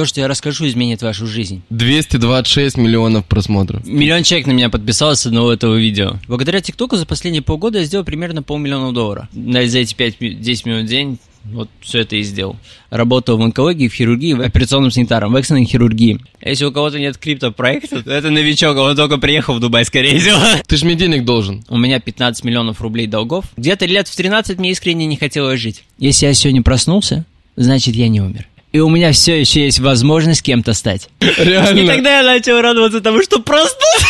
То, что я расскажу, изменит вашу жизнь. 226 миллионов просмотров. Миллион человек на меня подписалось с одного этого видео. Благодаря ТикТоку за последние полгода я сделал примерно полмиллиона долларов. За эти 5-10 минут в день вот все это и сделал. Работал в онкологии, в хирургии, в операционном санитаром, в экстренной хирургии. Если у кого-то нет криптопроекта, то это новичок, он только приехал в Дубай, скорее всего. Ты же мне денег должен. У меня 15 миллионов рублей долгов. Где-то лет в 13 мне искренне не хотелось жить. Если я сегодня проснулся, значит я не умер. И у меня все еще есть возможность кем-то стать. Реально. И тогда я начал радоваться тому, что проснулся.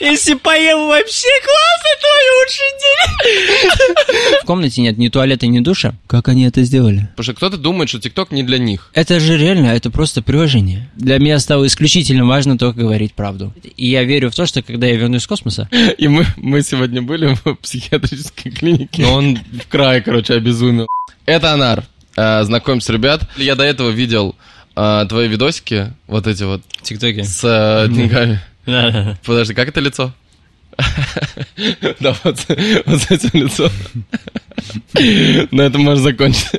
Если поем вообще класс, это лучший день. В комнате нет ни туалета, ни душа. Как они это сделали? Потому что кто-то думает, что ТикТок не для них. Это же реально, это просто приложение. Для меня стало исключительно важно только говорить правду. И я верю в то, что когда я вернусь из космоса... И мы, мы сегодня были в психиатрической клинике. Но он в край, короче, обезумел. Это Анар. Э, Знакомься, ребят. Я до этого видел э, твои видосики, вот эти вот, Тиктоке. с э, деньгами. Подожди, как это лицо? Да, вот, вот с этим лицом. На этом можно закончить.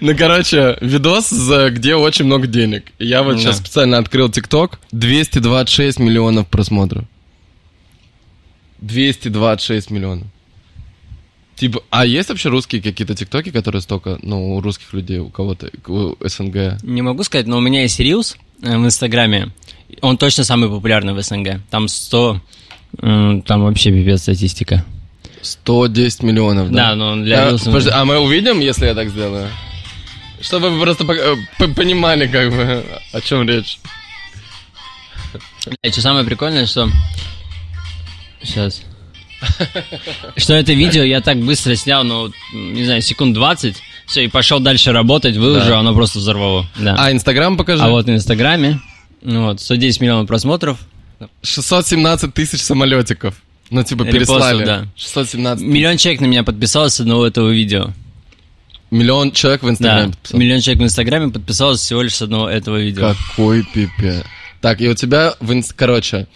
Ну, короче, видос, где очень много денег. Я вот сейчас специально открыл ТикТок. 226 миллионов просмотров. 226 миллионов. Типа, а есть вообще русские какие-то ТикТоки, которые столько, ну, у русских людей, у кого-то, у СНГ? Не могу сказать, но у меня есть Reels э, в Инстаграме. Он точно самый популярный в СНГ. Там 100... м, Там вообще пипец статистика. 110 миллионов, да? Да, но для А, Reels... подожди, а мы увидим, если я так сделаю? Чтобы вы просто э, понимали, как бы, о чем речь. И что самое прикольное, что... Сейчас. Что это видео я так быстро снял, ну, не знаю, секунд 20, все, и пошел дальше работать, выложил, Да. оно просто взорвало. Да. А Инстаграм покажи. А вот на Инстаграме, ну вот, 110 миллионов просмотров, 617 тысяч самолетиков. Ну, типа, Репостов, переслали. да. 617 миллион человек на меня подписалось с одного этого видео. Миллион человек в Да, Инстаграме подписал. миллион человек в Инстаграме подписалось всего лишь с одного этого видео. Какой пипец. Так, и у тебя в инст... Короче,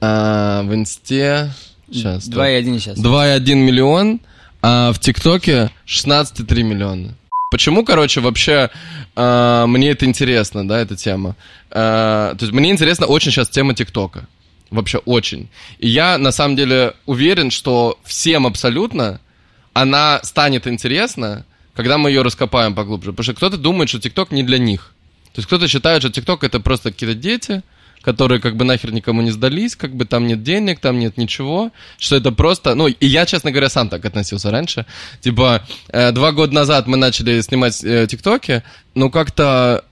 а, в Инсте... Сейчас. 2,1 сейчас. 2,1 миллион, а в ТикТоке 16,3 миллиона. Почему, короче, вообще а, мне это интересно, да, эта тема? А, то есть мне интересна очень сейчас тема ТикТока. Вообще очень. И я, на самом деле, уверен, что всем абсолютно она станет интересна, когда мы ее раскопаем поглубже. Потому что кто-то думает, что ТикТок не для них. То есть кто-то считает, что ТикТок это просто какие-то дети, которые как бы нахер никому не сдались, как бы там нет денег, там нет ничего, что это просто, ну, и я, честно говоря, сам так относился раньше. Типа, э, два года назад мы начали снимать э, ТикТоки, но как-то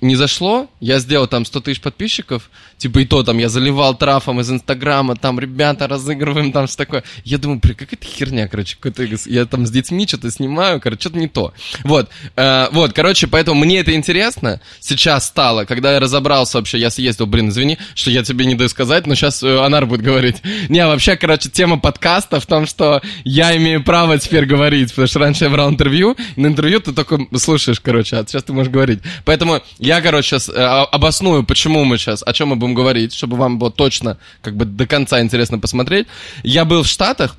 не зашло, я сделал там 100 тысяч подписчиков, типа и то там я заливал трафом из Инстаграма, там ребята разыгрываем, там что такое. Я думаю, блин, какая-то херня, короче, какой-то, я там с детьми что-то снимаю, короче, что-то не то. Вот, э, вот, короче, поэтому мне это интересно сейчас стало, когда я разобрался вообще, я съездил, блин, извини, что я тебе не даю сказать, но сейчас э, Анар будет говорить. Не, вообще, короче, тема подкаста в том, что я имею право теперь говорить, потому что раньше я брал интервью, на интервью ты только слушаешь, короче, а сейчас ты можешь говорить. Поэтому я, короче, сейчас обосную, почему мы сейчас, о чем мы будем говорить, чтобы вам было точно, как бы до конца интересно посмотреть. Я был в Штатах,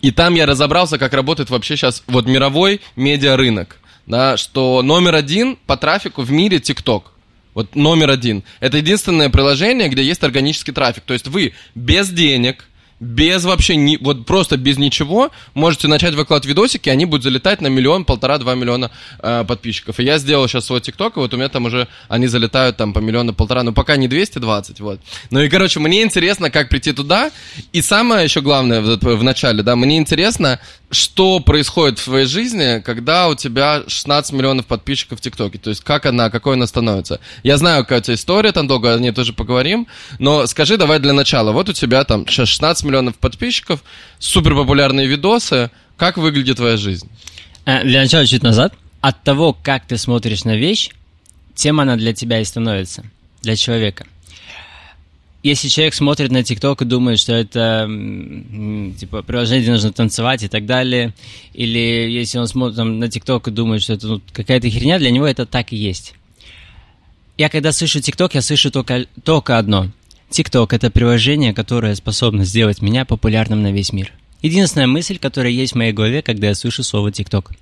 и там я разобрался, как работает вообще сейчас вот мировой медиарынок. Да, что номер один по трафику в мире ТикТок. Вот номер один. Это единственное приложение, где есть органический трафик. То есть вы без денег, без вообще, ни, вот просто без ничего можете начать выкладывать видосики, и они будут залетать на миллион, полтора, два миллиона э, подписчиков. И я сделал сейчас свой ТикТок, и вот у меня там уже, они залетают там по миллиону, полтора, но пока не 220, вот. Ну и, короче, мне интересно, как прийти туда. И самое еще главное в, в начале, да, мне интересно, что происходит в твоей жизни, когда у тебя 16 миллионов подписчиков в ТикТоке? То есть как она, какой она становится? Я знаю, какая у тебя история, там долго о ней тоже поговорим, но скажи давай для начала. Вот у тебя там сейчас 16 миллионов подписчиков, супер популярные видосы. Как выглядит твоя жизнь? Э, Для начала чуть назад. От того, как ты смотришь на вещь, тем она для тебя и становится, для человека. Если человек смотрит на ТикТок и думает, что это типа приложение, где нужно танцевать и так далее, или если он смотрит там, на ТикТок и думает, что это ну, какая-то херня, для него это так и есть. Я когда слышу ТикТок, я слышу только, только одно. ТикТок — это приложение, которое способно сделать меня популярным на весь мир. Единственная мысль, которая есть в моей голове, когда я слышу слово ТикТок.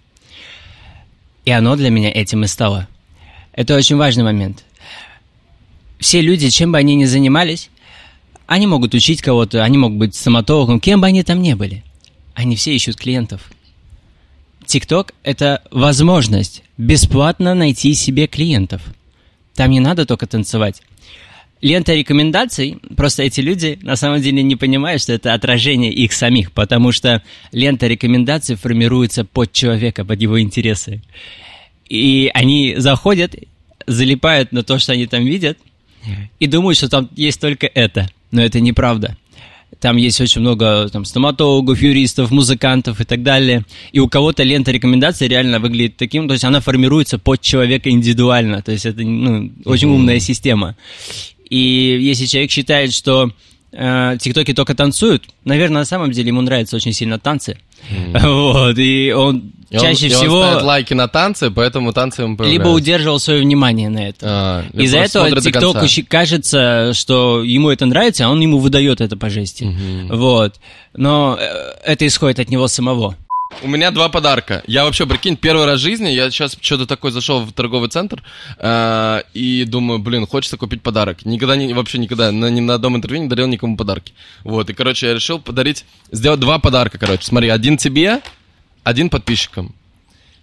И оно для меня этим и стало. Это очень важный момент. Все люди, чем бы они ни занимались, они могут учить кого-то, они могут быть стоматологом, кем бы они там ни были. Они все ищут клиентов. TikTok – это возможность бесплатно найти себе клиентов. Там не надо только танцевать. Лента рекомендаций, просто эти люди на самом деле не понимают, что это отражение их самих, потому что лента рекомендаций формируется под человека, под его интересы. И они заходят, залипают на то, что они там видят, и думают, что там есть только это. Но это неправда. Там есть очень много там, стоматологов, юристов, музыкантов и так далее. И у кого-то лента рекомендаций реально выглядит таким, то есть она формируется под человека индивидуально. То есть это ну, очень умная система. И если человек считает, что э, тиктоки только танцуют, наверное, на самом деле ему нравятся очень сильно танцы. Mm. Вот, и он И чаще он, и всего... он ставит лайки на танцы, поэтому танцы ему Либо удерживал свое внимание на это. А, Из-за этого ТикТоку кажется, что ему это нравится, а он ему выдает это по жести. Вот. Но э, это исходит от него самого. У меня два подарка. Я вообще, прикинь, первый раз в жизни, я сейчас что-то такое зашел в торговый центр э, и думаю, блин, хочется купить подарок. Никогда, не, вообще никогда, на, ни на одном интервью не дарил никому подарки. Вот, и, короче, я решил подарить, сделать два подарка, короче. Смотри, один тебе, один подписчикам.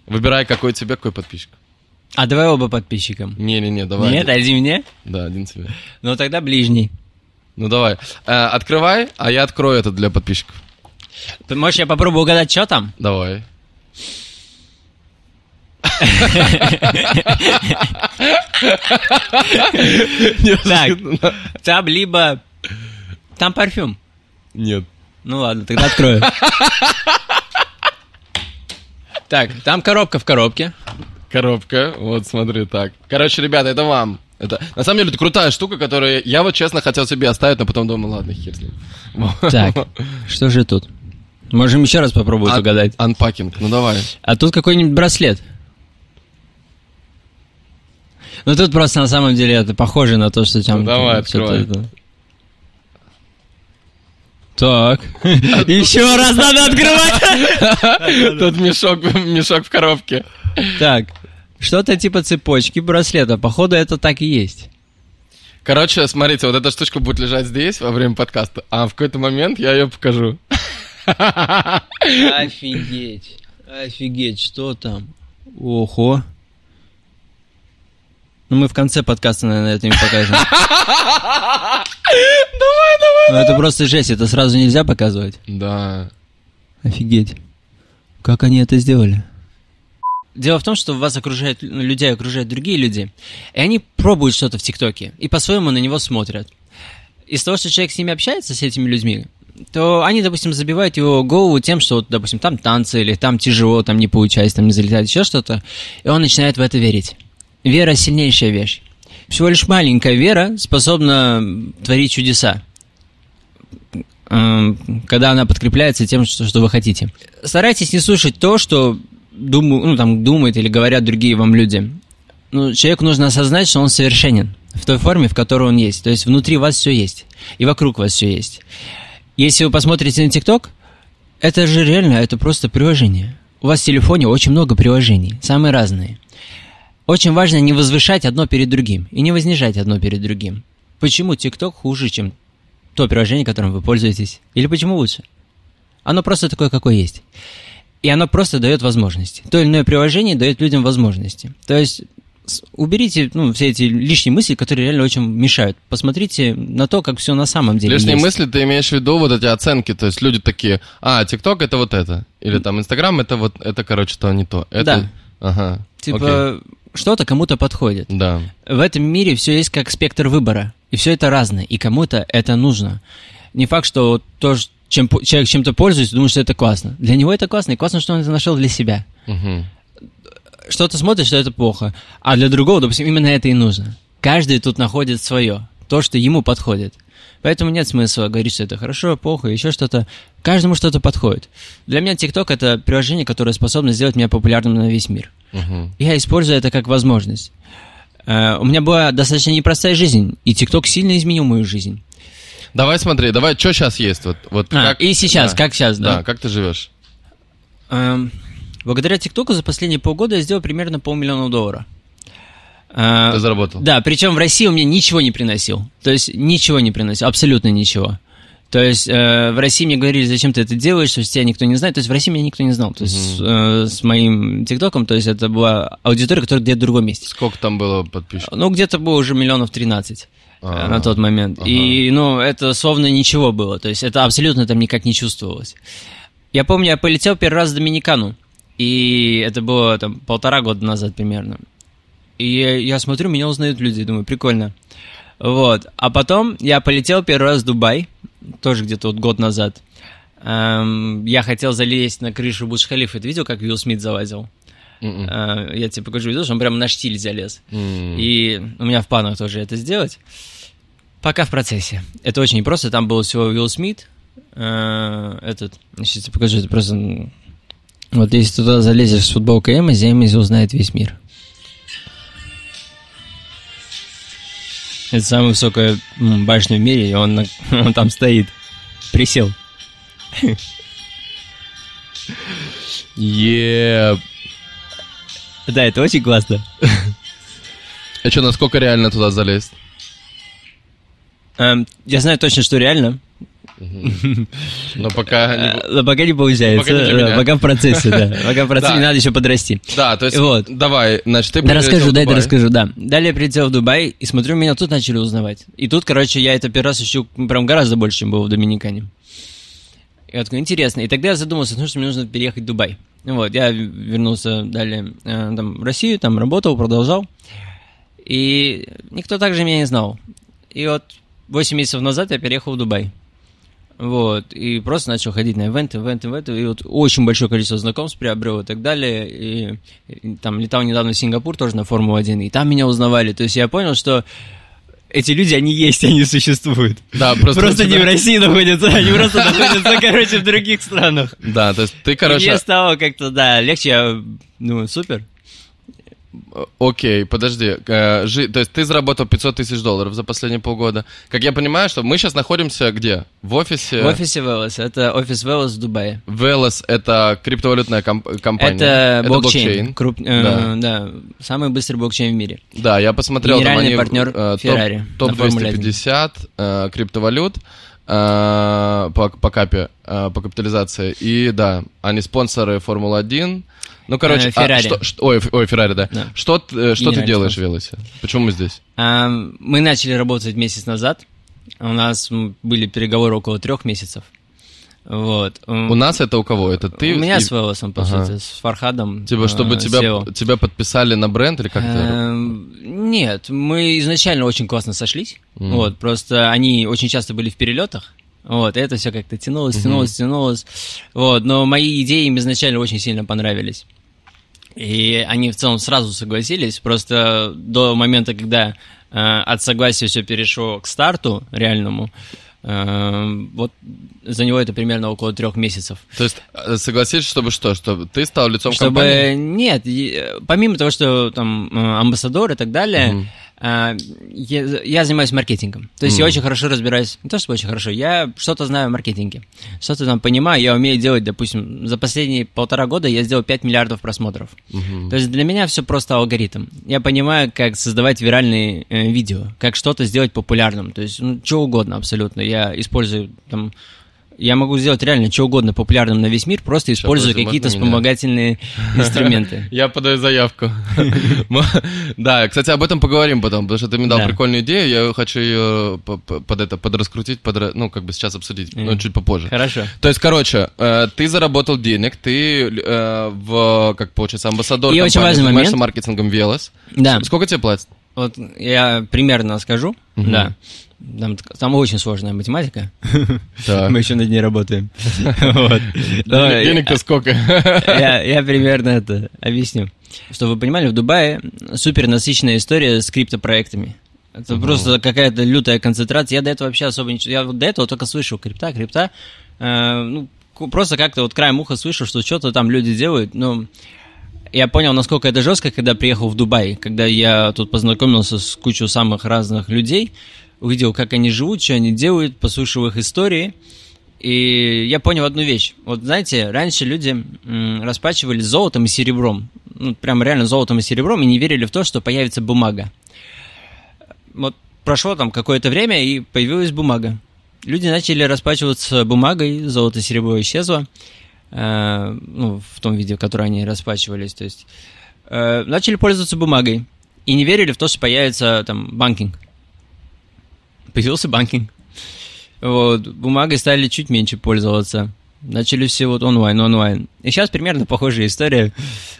Выбирай, какой тебе, какой подписчик. А давай оба подписчикам. Не-не-не, давай. Нет, один. мне? Да, один тебе. Ну тогда ближний. Ну, давай. Э, открывай, а я открою это для подписчиков. Ты можешь я попробую угадать, что там? Давай. Так, там либо... Там парфюм. Нет. Ну ладно, тогда открою. Так, там коробка в коробке. Коробка, вот смотри так. Короче, ребята, это вам. Это, на самом деле, это крутая штука, которую я вот честно хотел себе оставить, но потом думал, ладно, хер с ним. Так, что же тут? Можем еще раз попробовать Ан- угадать. Анпакинг, ну давай. А тут какой-нибудь браслет. Ну тут просто на самом деле это похоже на то, что там... Ну, давай, открывай. это- Так. Еще раз надо открывать. Тут мешок, мешок в коробке. Так. Что-то типа цепочки браслета. Походу, это так и есть. Короче, смотрите, вот эта штучка будет лежать здесь во время подкаста, а в какой-то момент я ее покажу. Офигеть. Офигеть, что там? Ого. Ну, мы в конце подкаста, наверное, это им покажем. Давай, давай. Ну, это просто жесть, это сразу нельзя показывать. Да. Офигеть. Как они это сделали? Дело в том, что вас окружают, людей окружают другие люди, и они пробуют что-то в ТикТоке, и по-своему на него смотрят. Из того, что человек с ними общается, с этими людьми, то они, допустим, забивают его голову тем, что, вот, допустим, там танцы, или там тяжело, там не получается, там не залетает, еще что-то, и он начинает в это верить. Вера – сильнейшая вещь. Всего лишь маленькая вера способна творить чудеса эм, когда она подкрепляется тем, что, что вы хотите. Старайтесь не слушать то, что думаю, ну, там, думают или говорят другие вам люди. Ну, человеку нужно осознать, что он совершенен в той форме, в которой он есть. То есть внутри вас все есть, и вокруг вас все есть. Если вы посмотрите на ТикТок, это же реально, это просто приложение. У вас в телефоне очень много приложений, самые разные. Очень важно не возвышать одно перед другим и не вознижать одно перед другим. Почему ТикТок хуже, чем то приложение, которым вы пользуетесь? Или почему лучше? Оно просто такое, какое есть. И оно просто дает возможности. То или иное приложение дает людям возможности. То есть уберите ну, все эти лишние мысли, которые реально очень мешают. Посмотрите на то, как все на самом деле Лишние есть. мысли, ты имеешь в виду вот эти оценки, то есть люди такие, а, ТикТок это вот это, или там Инстаграм это вот, это, короче, то не то. Это... Да. Ага. Типа, что-то кому-то подходит. Да. В этом мире все есть как спектр выбора. И все это разное. И кому-то это нужно. Не факт, что то, чем человек чем-то пользуется, думает, что это классно. Для него это классно, и классно, что он это нашел для себя. Мгм. Что-то смотрит, что это плохо. А для другого, допустим, именно это и нужно. Каждый тут находит свое. То, что ему подходит. Поэтому нет смысла говорить, что это хорошо, плохо, еще что-то. Каждому что-то подходит. Для меня TikTok это приложение, которое способно сделать меня популярным на весь мир. Мгм. Я использую это как возможность. Э, У меня была достаточно непростая жизнь, и ТикТок сильно изменил мою жизнь. Давай смотри, давай, что сейчас есть? Вот, вот А, и сейчас, как сейчас, да? Да, как ты живешь? Эм, Благодаря ТикТоку за последние полгода я сделал примерно полмиллиона долларов. А, Ты заработал? Да, причем в России он мне ничего не приносил. То есть ничего не приносил, абсолютно ничего. То есть э, в России мне говорили, зачем ты это делаешь, что тебя никто не знает. То есть в России меня никто не знал. То есть э, с моим ТикТоком, то есть это была аудитория, которая где-то в другом месте. Сколько там было подписчиков? Ну, где-то было уже миллионов 13 э, А, на тот момент. ага. И, ну, это словно ничего было. То есть это абсолютно там никак не чувствовалось. Я помню, я полетел первый раз в Доминикану. И это было там полтора года назад примерно. И я, смотрю, меня узнают люди, думаю, прикольно. Вот. А потом я полетел первый раз в Дубай, тоже где-то вот год назад. Эм, я хотел залезть на крышу Бурдж-Халифа. Ты видел, как Уилл Смит залазил? Э, я тебе покажу видео, что он прямо на штиль залез. М. И у меня в планах тоже это сделать. Пока в процессе. Это очень непросто. Там был всего Уилл Смит. э, этот, сейчас тебе покажу, это просто... Вот если ты туда залезешь с футболкой Эмози, Эмози узнает весь мир. Это самая высокая башня в мире, и он, на- он там стоит. Присел. Е. Да, это очень классно. А что, насколько реально туда залезть? Эм, я знаю точно, что реально. Но пока не... Э, Но пока не получается. Пока не Да. Пока в процессе, да. Пока в процессе, Да. надо еще подрасти. Да, то есть, Вот. давай, значит, ты Да расскажу, дай да расскажу, да. Далее я прилетел в Дубай, и смотрю, меня тут начали узнавать. И тут, короче, я это первый раз ищу прям гораздо больше, чем был в Доминикане. И я такой, интересно. И тогда я задумался, ну что мне нужно переехать в Дубай. Вот, я вернулся далее э, там, в Россию, там работал, продолжал. И никто также меня не знал. И вот 8 месяцев назад я переехал в Дубай. Вот, и просто начал ходить на ивенты, ивенты, ивенты, и вот очень большое количество знакомств приобрел и так далее, и, и там летал недавно в Сингапур тоже на Формулу-1, и там меня узнавали, то есть я понял, что эти люди, они есть, они существуют. Да, просто... Просто не в России находятся, они просто находятся, короче, в других странах. Да, то есть ты, короче... мне стало как-то, да, легче, я думаю, супер. Э, Окей, подожди. Э, жи- То есть ты заработал 500 тысяч долларов за последние полгода. Как я понимаю, что мы сейчас находимся где? В офисе? В офисе Велос, это офис Велос в Дубае. Velos — это криптовалютная комп- компания. Это блокчейн. Круп- э, Да. да, самый быстрый блокчейн в мире. Да, я посмотрел, там Генеральный они, партнер э, Ferrari топ, на Формуле 250 э, криптовалют э, по, по капе, э, по капитализации. И да, они спонсоры Формулы-1. Ну, короче, Э, а Ferrari. что- что- ой, ой, Феррари, да. Да. Что, э, что ты делаешь в. Велосе? Почему мы здесь? А, Мы начали работать месяц назад. У нас были переговоры около трех месяцев. Вот. У нас это у кого? Это ты? У меня и- с Велосом, по Ага. сути, с Фархадом. Типа, чтобы э, тебя, SEO. тебя подписали на бренд или как то Эм, Нет, мы изначально очень классно сошлись. Мгм. Вот, просто они очень часто были в перелетах. Вот, это все как-то тянулось, тянулось, тянулось. Вот, но мои идеи им изначально очень сильно понравились. И они в целом сразу согласились, просто до момента, когда э, от согласия все перешло к старту реальному, э, вот за него это примерно около трех месяцев. То есть э, согласись, чтобы что? Чтобы ты стал лицом Чтобы компании? нет, э, помимо того, что там э, амбассадор и так далее, Мгм. Э, я, я занимаюсь маркетингом. То есть я Мгм. очень хорошо разбираюсь, не то чтобы очень хорошо, я что-то знаю о маркетинге, что-то там понимаю, я умею делать, допустим, за последние полтора года я сделал 5 миллиардов просмотров. Мгм. То есть для меня все просто алгоритм. Я понимаю, как создавать виральные э, видео, как что-то сделать популярным. То есть, ну, что угодно абсолютно. Я использую там. Я могу сделать реально что угодно популярным на весь мир, просто используя какие-то вспомогательные инструменты. Я подаю заявку. Да, кстати, об этом поговорим потом, потому что ты мне дал Да. прикольную идею, я хочу ее по- по- под это подраскрутить, подра- ну, как бы сейчас обсудить, но чуть попозже. Хорошо. То есть, короче, э, ты заработал денег, ты э, в, как получается, амбассадор И очень важный занимаешься момент. маркетингом Велос. Да. Сколько тебе платят? Вот я примерно скажу. Да. Там, там очень сложная математика. Так. Мы еще над ней работаем. Вот. Денег- Денег-то сколько? я, я примерно это объясню. Чтобы вы понимали, в Дубае супер насыщенная история с криптопроектами. Это просто какая-то лютая концентрация. Я до этого вообще особо ничего... Я вот до этого только слышал крипта, крипта. Э, ну, просто как-то вот краем уха слышал, что что-то там люди делают. Но я понял, насколько это жестко, когда приехал в Дубай. Когда я тут познакомился с кучей самых разных людей, увидел, как они живут, что они делают, послушал их истории. И я понял одну вещь. Вот знаете, раньше люди м, расплачивались золотом и серебром. ну, прям реально золотом и серебром, и не верили в то, что появится бумага. Вот прошло там какое-то время, и появилась бумага. Люди начали расплачиваться бумагой, золото и серебро исчезло, э, ну, в том виде, в котором они расплачивались, то есть э, начали пользоваться бумагой и не верили в то, что появится там банкинг. Появился банкинг. Вот, бумагой стали чуть меньше пользоваться. Начали все вот онлайн, онлайн. И сейчас примерно похожая история.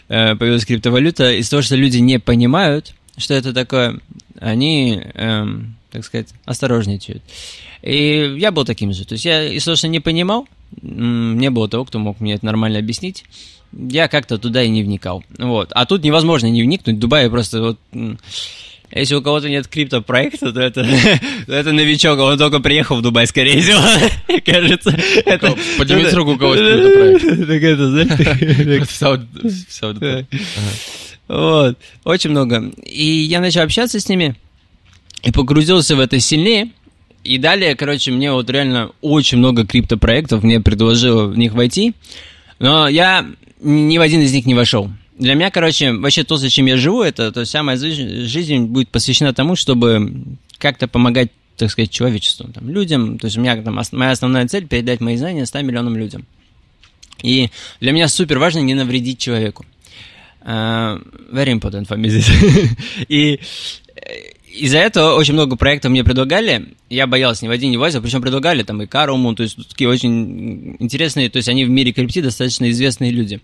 Э, появилась криптовалюта. Из того, что люди не понимают, что это такое, они, эм, так сказать, осторожничают. И я был таким же. То есть я из того, что не понимал, не было того, кто мог мне это нормально объяснить. Я как-то туда и не вникал. Вот. А тут невозможно не вникнуть. В Дубае просто вот если у кого-то нет криптопроекта, то это, то это новичок, он только приехал в Дубай, скорее всего, кажется. Это, Поднимите руку, у кого есть криптопроект. Так это, знаешь, Вот, очень много. И я начал общаться с ними, и погрузился в это сильнее. И далее, короче, мне вот реально очень много криптопроектов, мне предложило в них войти, но я ни в один из них не вошел для меня, короче, вообще то, зачем я живу, это то вся моя жизнь будет посвящена тому, чтобы как-то помогать, так сказать, человечеству, там, людям. То есть у меня там моя основная цель передать мои знания 100 миллионам людям. И для меня супер важно не навредить человеку. Uh, very important for me. И из-за этого очень много проектов мне предлагали. Я боялся ни в один не возил, причем предлагали там и Каруму, то есть такие очень интересные, то есть они в мире крипти достаточно известные люди.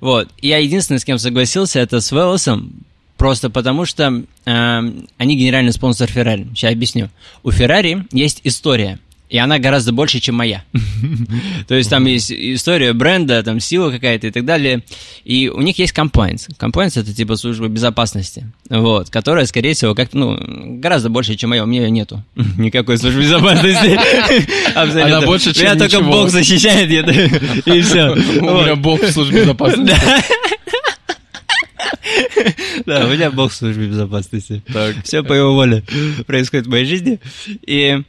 Вот. Я единственный, с кем согласился, это с Велосом, просто потому что э, они генеральный спонсор Феррари. Сейчас объясню. У Феррари есть история и она гораздо больше, чем моя. То есть там есть история бренда, там сила какая-то и так далее. И у них есть compliance. Compliance это типа служба безопасности, вот, которая, скорее всего, как ну, гораздо больше, чем моя. У меня ее нету. Никакой службы безопасности. Абсолютно. Она больше, чем Меня только Бог защищает, и все. У меня Бог в службе безопасности. Да, у меня Бог в службе безопасности. Все по его воле происходит в моей жизни. И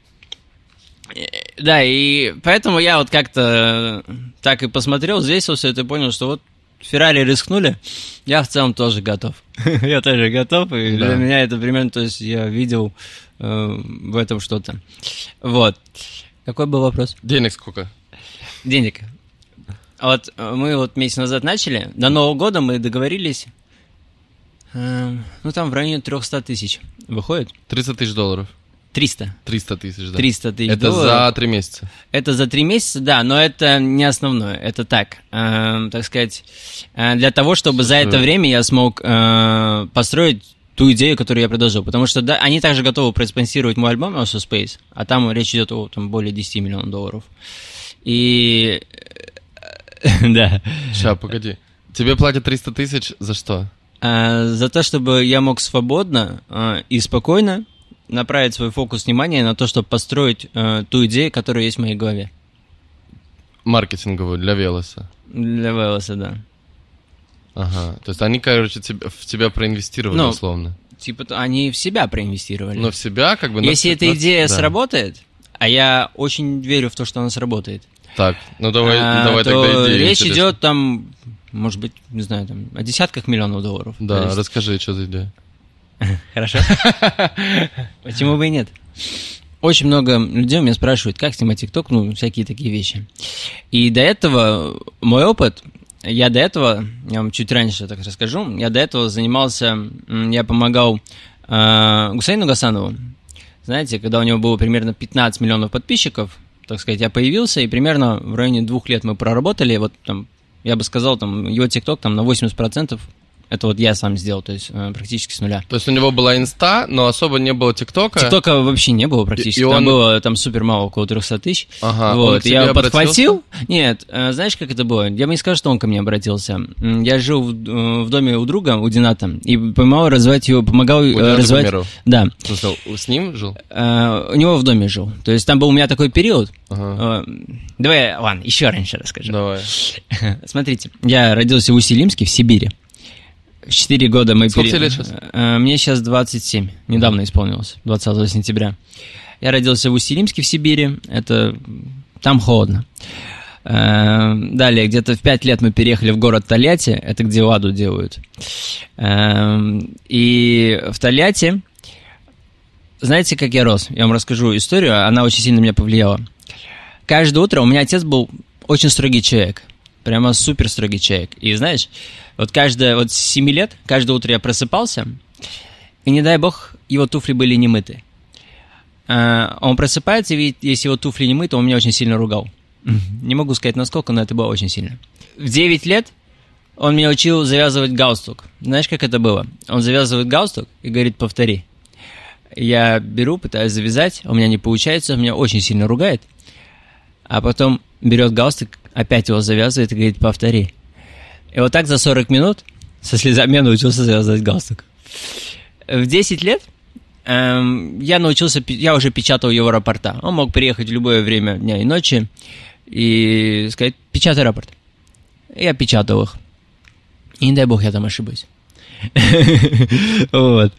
да, и поэтому я вот как-то так и посмотрел, взвесился это и понял, что вот Феррари рискнули, я в целом тоже готов. я тоже готов, и да. для меня это примерно, то есть я видел э, в этом что-то. Вот. Какой был вопрос? Денег сколько? Денег. Вот э, мы вот месяц назад начали, до Нового года мы договорились, э, ну там в районе 300 тысяч выходит. 30 тысяч долларов. 300. 300 тысяч, да. 300 тысяч Это долларов. за три месяца? Это за три месяца, да, но это не основное. Это так, э, так сказать, э, для того, чтобы за это время я смог э, построить ту идею, которую я предложил. Потому что да, они также готовы проспонсировать мой альбом Also Space, а там речь идет о там, более 10 миллионов долларов. И... да. Сейчас, погоди. Тебе платят 300 тысяч за что? А, за то, чтобы я мог свободно а, и спокойно направить свой фокус внимания на то, чтобы построить э, ту идею, которая есть в моей голове. Маркетинговую для Велоса. Для Велоса, да. Ага. То есть они, короче, тебя, в тебя проинвестировали, ну, условно. Типа они в себя проинвестировали. Но в себя, как бы. Если эта идея да. сработает, а я очень верю в то, что она сработает. Так, ну давай, а, давай то тогда идею. Речь интересно. идет там, может быть, не знаю, там, о десятках миллионов долларов. Да, расскажи, что за идея. Хорошо? Почему бы и нет? Очень много людей меня спрашивают, как снимать ТикТок, ну, всякие такие вещи. И до этого мой опыт, я до этого, я вам чуть раньше так расскажу, я до этого занимался, я помогал э, Гусейну Гасанову. Знаете, когда у него было примерно 15 миллионов подписчиков, так сказать, я появился, и примерно в районе двух лет мы проработали, вот там, я бы сказал, там, его ТикТок там на 80% это вот я сам сделал, то есть э, практически с нуля. То есть у него была инста, но особо не было ТикТока? ТикТока вообще не было практически. И, и там он... было там супер мало, около 300 тысяч. Ага, вот. я подхватил. Нет, э, знаешь, как это было? Я бы не сказал, что он ко мне обратился. Я жил в, э, в доме у друга, у Дината, и помогал развивать его, помогал у развивать... Да. Смысл, с ним жил? у него в доме жил. То есть там был у меня такой период. Ага. Давай, ладно, еще раньше расскажу. Давай. Смотрите, я родился в Усть-Илимске, в Сибири. Четыре года мы... Сколько пере... лет сейчас? Э, мне сейчас 27. Недавно исполнилось, 20 сентября. Я родился в Усть-Илимске в Сибири. Это... Там холодно. Э, далее, где-то в 5 лет мы переехали в город Тольятти, это где ладу делают. Э, и в Тольятти, знаете, как я рос? Я вам расскажу историю, она очень сильно меня повлияла. Каждое утро у меня отец был очень строгий человек, прямо супер строгий человек. И знаешь, вот каждое, вот с 7 лет, каждое утро я просыпался, и не дай бог, его туфли были не мыты. Э, он просыпается, и видит, если его туфли не мыты, он меня очень сильно ругал. Не могу сказать насколько, но это было очень сильно. В 9 лет он меня учил завязывать галстук. Знаешь, как это было? Он завязывает галстук и говорит, повтори. Я беру, пытаюсь завязать, у меня не получается, он меня очень сильно ругает. А потом берет галстук, опять его завязывает и говорит, повтори. И вот так за 40 минут со слезами я научился завязывать галстук. В 10 лет эм, я научился, я уже печатал его рапорта. Он мог приехать в любое время дня и ночи и сказать, печатай рапорт. Я печатал их. И не дай бог я там ошибусь. Вот.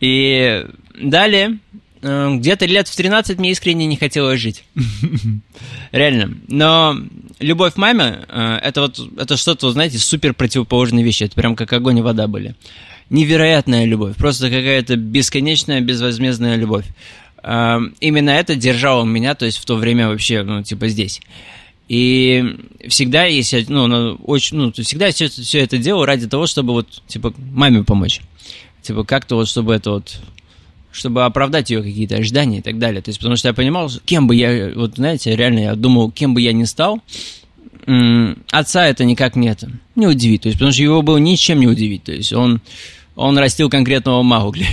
И далее, э, где-то лет в 13 мне искренне не хотелось жить. Реально. Но любовь маме, э, это вот, это что-то, знаете, супер противоположные вещи. Это прям как огонь и вода были. Невероятная любовь. Просто какая-то бесконечная, безвозмездная любовь. Э, именно это держало меня, то есть в то время вообще, ну, типа здесь. И всегда, если, ну, ну очень, ну, всегда все, все это делал ради того, чтобы вот, типа, маме помочь. Типа, как-то вот, чтобы это вот, чтобы оправдать ее какие-то ожидания и так далее. То есть, потому что я понимал, кем бы я, вот, знаете, реально я думал, кем бы я ни стал, отца это никак не это, не удивит. То есть, потому что его было ничем не удивить. То есть, он он растил конкретного Маугли,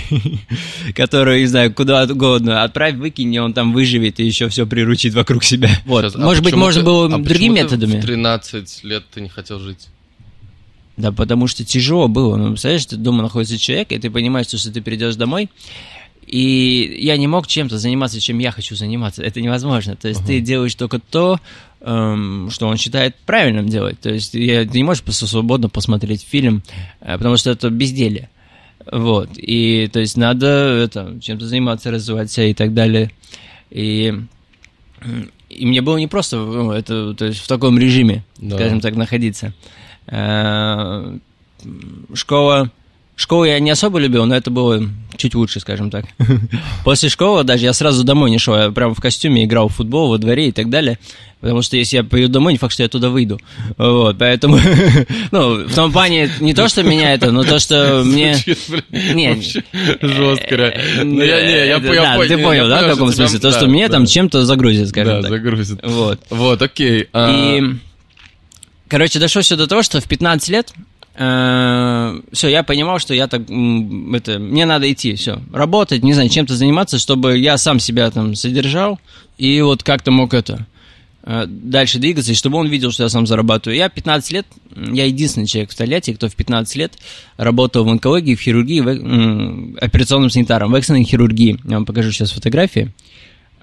который, не знаю, куда угодно отправь, выкинь, и он там выживет и еще все приручит вокруг себя. Вот. Сейчас, а Может быть, можно было а другими методами. в 13 лет ты не хотел жить? Да потому что тяжело было. Ну, представляешь, ты дома находится человек, и ты понимаешь, что ты придешь домой, и я не мог чем-то заниматься, чем я хочу заниматься. Это невозможно. То есть uh-huh. ты делаешь только то, эм, что он считает правильным делать. То есть я, ты не можешь просто свободно посмотреть фильм, э, потому что это безделие. Вот. И то есть надо это, чем-то заниматься, развиваться и так далее. И, и мне было не просто ну, это, то есть в таком режиме, да. скажем так, находиться. Э, школа Школу я не особо любил, но это было чуть лучше, скажем так. После школы даже я сразу домой не шел, я прям в костюме играл в футбол во дворе и так далее. Потому что если я поеду домой, не факт, что я туда выйду. Вот, поэтому, ну, в том плане, не то, что меня это, но то, что мне... Не, жестко. Э, ну, я, не, я, да, ты понял, да, в каком смысле? То, что мне там чем-то загрузит, скажем так. Да, загрузит. Вот. Вот, окей. А и, короче, дошло все до того, что в 15 лет Э, все, я понимал, что я так, это, мне надо идти, все, работать, не знаю, чем-то заниматься, чтобы я сам себя там содержал и вот как-то мог это э, дальше двигаться, и чтобы он видел, что я сам зарабатываю. Я 15 лет, я единственный человек в Тольятти, кто в 15 лет работал в онкологии, в хирургии, в, операционным санитаром, в экстренной хирургии. Я вам покажу сейчас фотографии.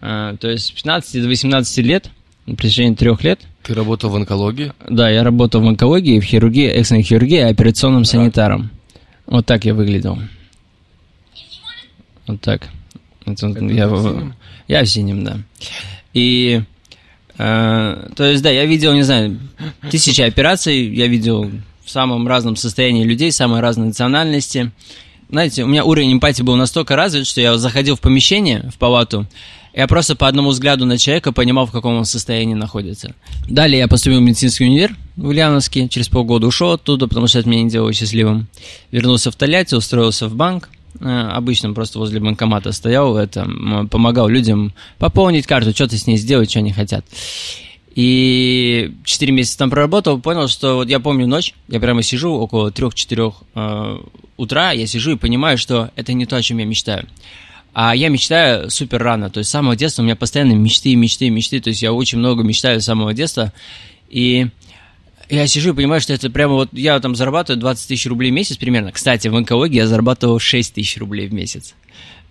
Э, то есть с 15 до 18 лет на протяжении трех лет. Ты работал в онкологии? Да, я работал в онкологии, в хирургии, экстренной хирургии, операционным санитаром. Вот так я выглядел. Вот так. Это, Это я, в синем? я в синем, да. И, э, то есть, да, я видел, не знаю, тысячи операций, я видел в самом разном состоянии людей, самой разной национальности. Знаете, у меня уровень эмпатии был настолько развит, что я заходил в помещение, в палату, я просто по одному взгляду на человека понимал, в каком он состоянии находится. Далее я поступил в медицинский универ в Ульяновске, через полгода ушел оттуда, потому что это меня не делало счастливым. Вернулся в Тольятти, устроился в банк, э, обычно просто возле банкомата стоял, это, помогал людям пополнить карту, что-то с ней сделать, что они хотят. И 4 месяца там проработал, понял, что вот я помню ночь, я прямо сижу около 3-4 э, утра, я сижу и понимаю, что это не то, о чем я мечтаю. А я мечтаю супер рано, то есть с самого детства у меня постоянно мечты, мечты, мечты, то есть я очень много мечтаю с самого детства, и я сижу и понимаю, что это прямо вот, я там зарабатываю 20 тысяч рублей в месяц примерно. Кстати, в онкологии я зарабатывал 6 тысяч рублей в месяц.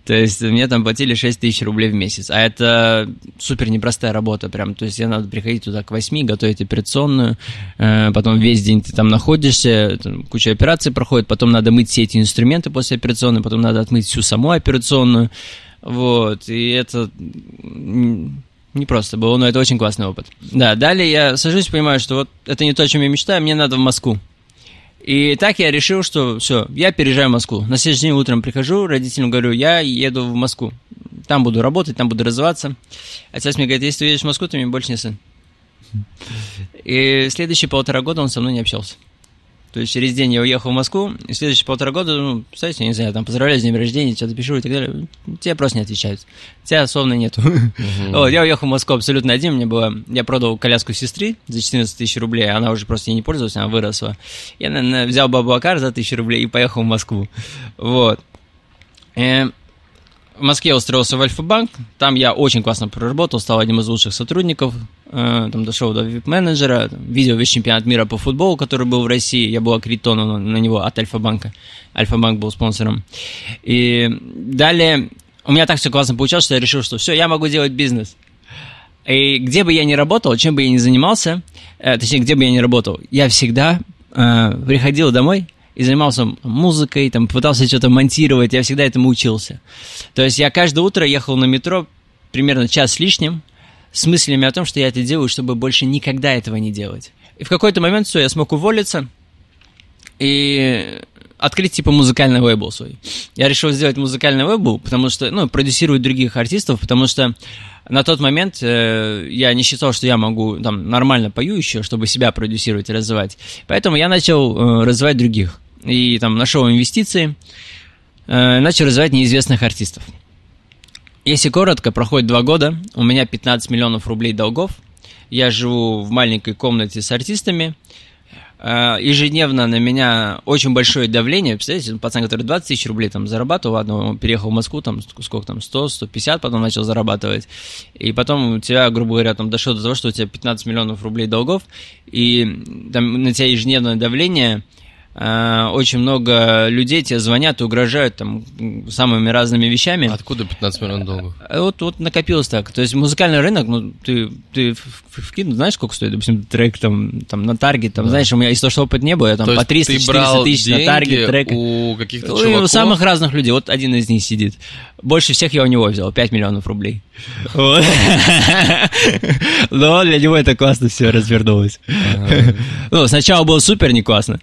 То есть мне там платили 6 тысяч рублей в месяц. А это супер непростая работа прям. То есть я надо приходить туда к 8, готовить операционную, э, потом весь день ты там находишься, там куча операций проходит, потом надо мыть все эти инструменты после операционной, потом надо отмыть всю саму операционную. Вот, и это Не просто было, но это очень классный опыт. Да, далее я сажусь, понимаю, что вот это не то, о чем я мечтаю, мне надо в Москву. И так я решил, что все, я переезжаю в Москву. На следующий день утром прихожу, родителям говорю, я еду в Москву. Там буду работать, там буду развиваться. Отец мне говорит, если ты едешь в Москву, ты мне больше не сын. И следующие полтора года он со мной не общался. То есть через день я уехал в Москву, и следующие полтора года, ну, кстати, не знаю, там поздравляю с днем рождения, что-то пишу и так далее, тебе просто не отвечают. Тебя словно нету. Вот, я уехал в Москву абсолютно один, мне было, я продал коляску сестры за 14 тысяч рублей, она уже просто не пользовалась, она выросла. Я, наверное, взял бабу Акар за тысячу рублей и поехал в Москву. Вот. Э, в Москве устроился в Альфа-банк, там я очень классно проработал, стал одним из лучших сотрудников, там дошел до вип-менеджера, видел весь чемпионат мира по футболу, который был в России, я был аккредитован на него от Альфа-банка, Альфа-банк был спонсором. И далее у меня так все классно получалось, что я решил, что все, я могу делать бизнес. И где бы я ни работал, чем бы я ни занимался, э, точнее, где бы я ни работал, я всегда э, приходил домой, и занимался музыкой, там, пытался что-то монтировать, я всегда этому учился. То есть я каждое утро ехал на метро примерно час с лишним с мыслями о том, что я это делаю, чтобы больше никогда этого не делать. И в какой-то момент все, я смог уволиться и открыть типа музыкальный лейбл свой. Я решил сделать музыкальный лейбл, потому что, ну, продюсировать других артистов, потому что на тот момент э, я не считал, что я могу там нормально пою еще, чтобы себя продюсировать и развивать. Поэтому я начал э, развивать других и там нашел инвестиции, э, начал развивать неизвестных артистов. Если коротко, проходит два года, у меня 15 миллионов рублей долгов, я живу в маленькой комнате с артистами, э, ежедневно на меня очень большое давление, представляете, пацан, который 20 тысяч рублей там зарабатывал, ладно, он переехал в Москву, там, сколько там, 100, 150, потом начал зарабатывать, и потом у тебя, грубо говоря, там дошло до того, что у тебя 15 миллионов рублей долгов, и там на тебя ежедневное давление – очень много людей тебе звонят и угрожают там самыми разными вещами. Откуда 15 миллионов долларов? Э, вот, вот накопилось так. То есть музыкальный рынок, ну, ты, ты вкинул, знаешь, сколько стоит, допустим, трек там, там на таргет, там, да. знаешь, у меня из того, что опыт не было, я там То по 300-400 тысяч на таргет трек. у каких-то ну, чуваков? У самых разных людей, вот один из них сидит. Больше всех я у него взял, 5 миллионов рублей. Но для него это классно все развернулось. Ну, сначала было супер не классно.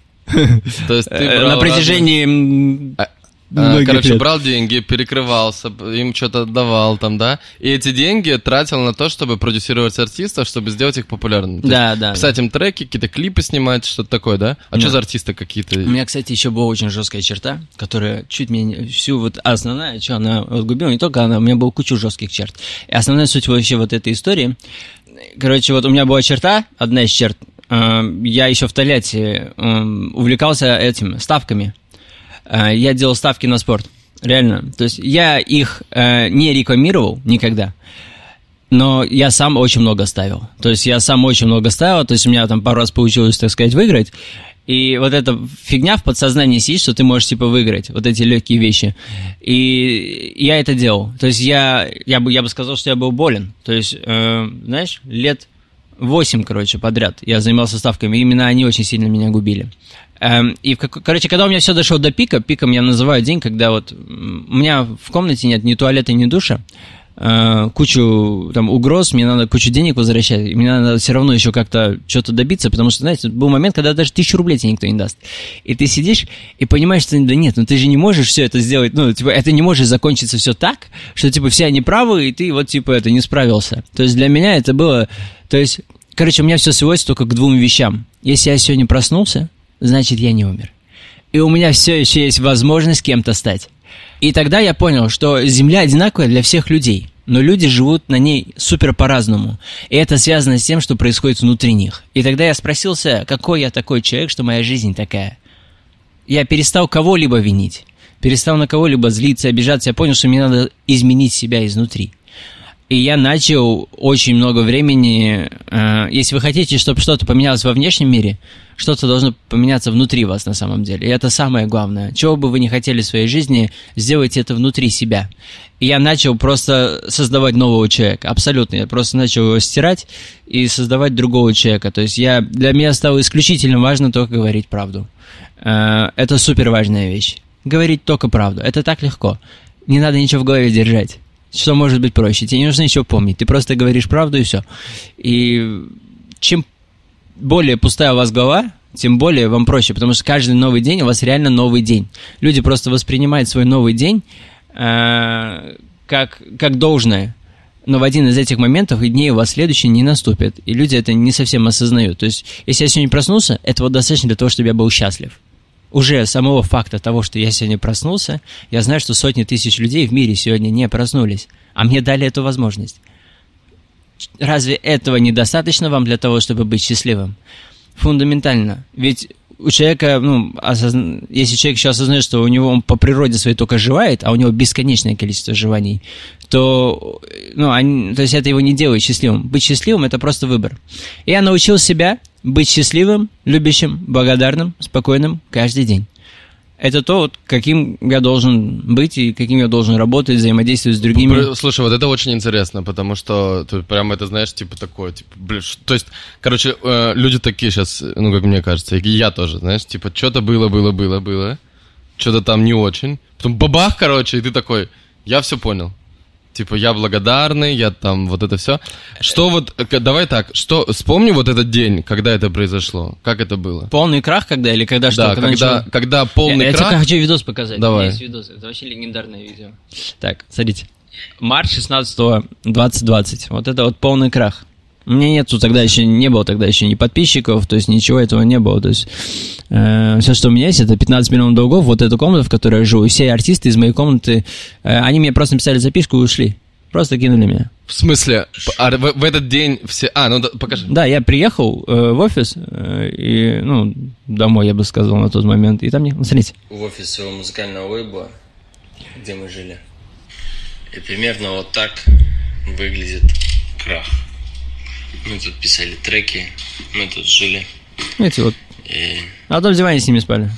То есть ты э, на протяжении а, а, Короче, лет. брал деньги, перекрывался, им что-то отдавал там, да? И эти деньги тратил на то, чтобы продюсировать артистов, чтобы сделать их популярными. да, да. Писать да. им треки, какие-то клипы снимать, что-то такое, да? А да. что за артисты какие-то? У меня, кстати, еще была очень жесткая черта, которая чуть меня всю вот основная, что она отгубила, не только она, у меня была куча жестких черт. И основная суть вообще вот этой истории, короче, вот у меня была черта, одна из черт, я еще в Тольятти эм, увлекался этим, ставками. Э, я делал ставки на спорт, реально. То есть я их э, не рекламировал никогда, но я сам очень много ставил. То есть я сам очень много ставил, то есть у меня там пару раз получилось, так сказать, выиграть. И вот эта фигня в подсознании сидит, что ты можешь, типа, выиграть, вот эти легкие вещи. И я это делал. То есть я, я, бы, я бы сказал, что я был болен. То есть, э, знаешь, лет 8, короче, подряд я занимался ставками, именно они очень сильно меня губили. Эм, и, короче, когда у меня все дошло до пика, пиком я называю день, когда вот у меня в комнате нет ни туалета, ни душа, э, кучу там угроз, мне надо кучу денег возвращать, мне надо все равно еще как-то что-то добиться, потому что, знаете, был момент, когда даже тысячу рублей тебе никто не даст. И ты сидишь и понимаешь, что да нет, ну ты же не можешь все это сделать, ну, типа, это не может закончиться все так, что, типа, все они правы, и ты вот, типа, это не справился. То есть для меня это было, то есть, короче, у меня все сводится только к двум вещам. Если я сегодня проснулся, значит, я не умер. И у меня все еще есть возможность кем-то стать. И тогда я понял, что Земля одинаковая для всех людей, но люди живут на ней супер по-разному. И это связано с тем, что происходит внутри них. И тогда я спросился, какой я такой человек, что моя жизнь такая. Я перестал кого-либо винить, перестал на кого-либо злиться, обижаться. Я понял, что мне надо изменить себя изнутри. И я начал очень много времени... Э, если вы хотите, чтобы что-то поменялось во внешнем мире, что-то должно поменяться внутри вас на самом деле. И это самое главное. Чего бы вы не хотели в своей жизни, сделайте это внутри себя. И я начал просто создавать нового человека. Абсолютно. Я просто начал его стирать и создавать другого человека. То есть я, для меня стало исключительно важно только говорить правду. Э, это супер важная вещь. Говорить только правду. Это так легко. Не надо ничего в голове держать. Что может быть проще? Тебе не нужно ничего помнить. Ты просто говоришь правду и все. И чем более пустая у вас голова, тем более вам проще, потому что каждый новый день у вас реально новый день. Люди просто воспринимают свой новый день э, как, как должное. Но в один из этих моментов и дней у вас следующий не наступит. И люди это не совсем осознают. То есть, если я сегодня проснулся, этого достаточно для того, чтобы я был счастлив. Уже самого факта того, что я сегодня проснулся, я знаю, что сотни тысяч людей в мире сегодня не проснулись. А мне дали эту возможность. Разве этого недостаточно вам для того, чтобы быть счастливым? Фундаментально. Ведь у человека, ну, осозна... если человек еще осознает, что у него он по природе своей только жевает, а у него бесконечное количество жеваний, то, ну, они... то есть это его не делает счастливым. Быть счастливым – это просто выбор. Я научил себя быть счастливым, любящим, благодарным, спокойным каждый день это то, вот, каким я должен быть и каким я должен работать, взаимодействовать с другими. Слушай, вот это очень интересно, потому что ты прям это знаешь, типа такое, типа, блин, то есть, короче, э, люди такие сейчас, ну, как мне кажется, и я тоже, знаешь, типа, что-то было, было, было, было, что-то там не очень, потом бабах, короче, и ты такой, я все понял. Типа, я благодарный, я там, вот это все. Что вот, э, давай так, что, вспомни вот этот день, когда это произошло, как это было? Полный крах когда или когда что? Да, когда, когда, когда полный я, крах. Я тебе хочу видос показать. Давай. есть видос, это вообще легендарное видео. Так, смотрите. Март 16 2020, вот это вот полный крах. У меня нету тогда еще, не было тогда еще ни подписчиков, то есть ничего этого не было. То есть э, все, что у меня есть, это 15 миллионов долгов, вот эту комнату, в которой я живу, и все артисты из моей комнаты, э, они мне просто написали записку и ушли. Просто кинули меня. В смысле? А в, в этот день все... А, ну да, покажи. Да, я приехал э, в офис, э, и, ну, домой, я бы сказал, на тот момент, и там не... Смотрите. В офис своего музыкального лейбла, где мы жили. И примерно вот так выглядит крах. Мы тут писали треки, мы тут жили. Эти вот. И А потом в диване с ними спали.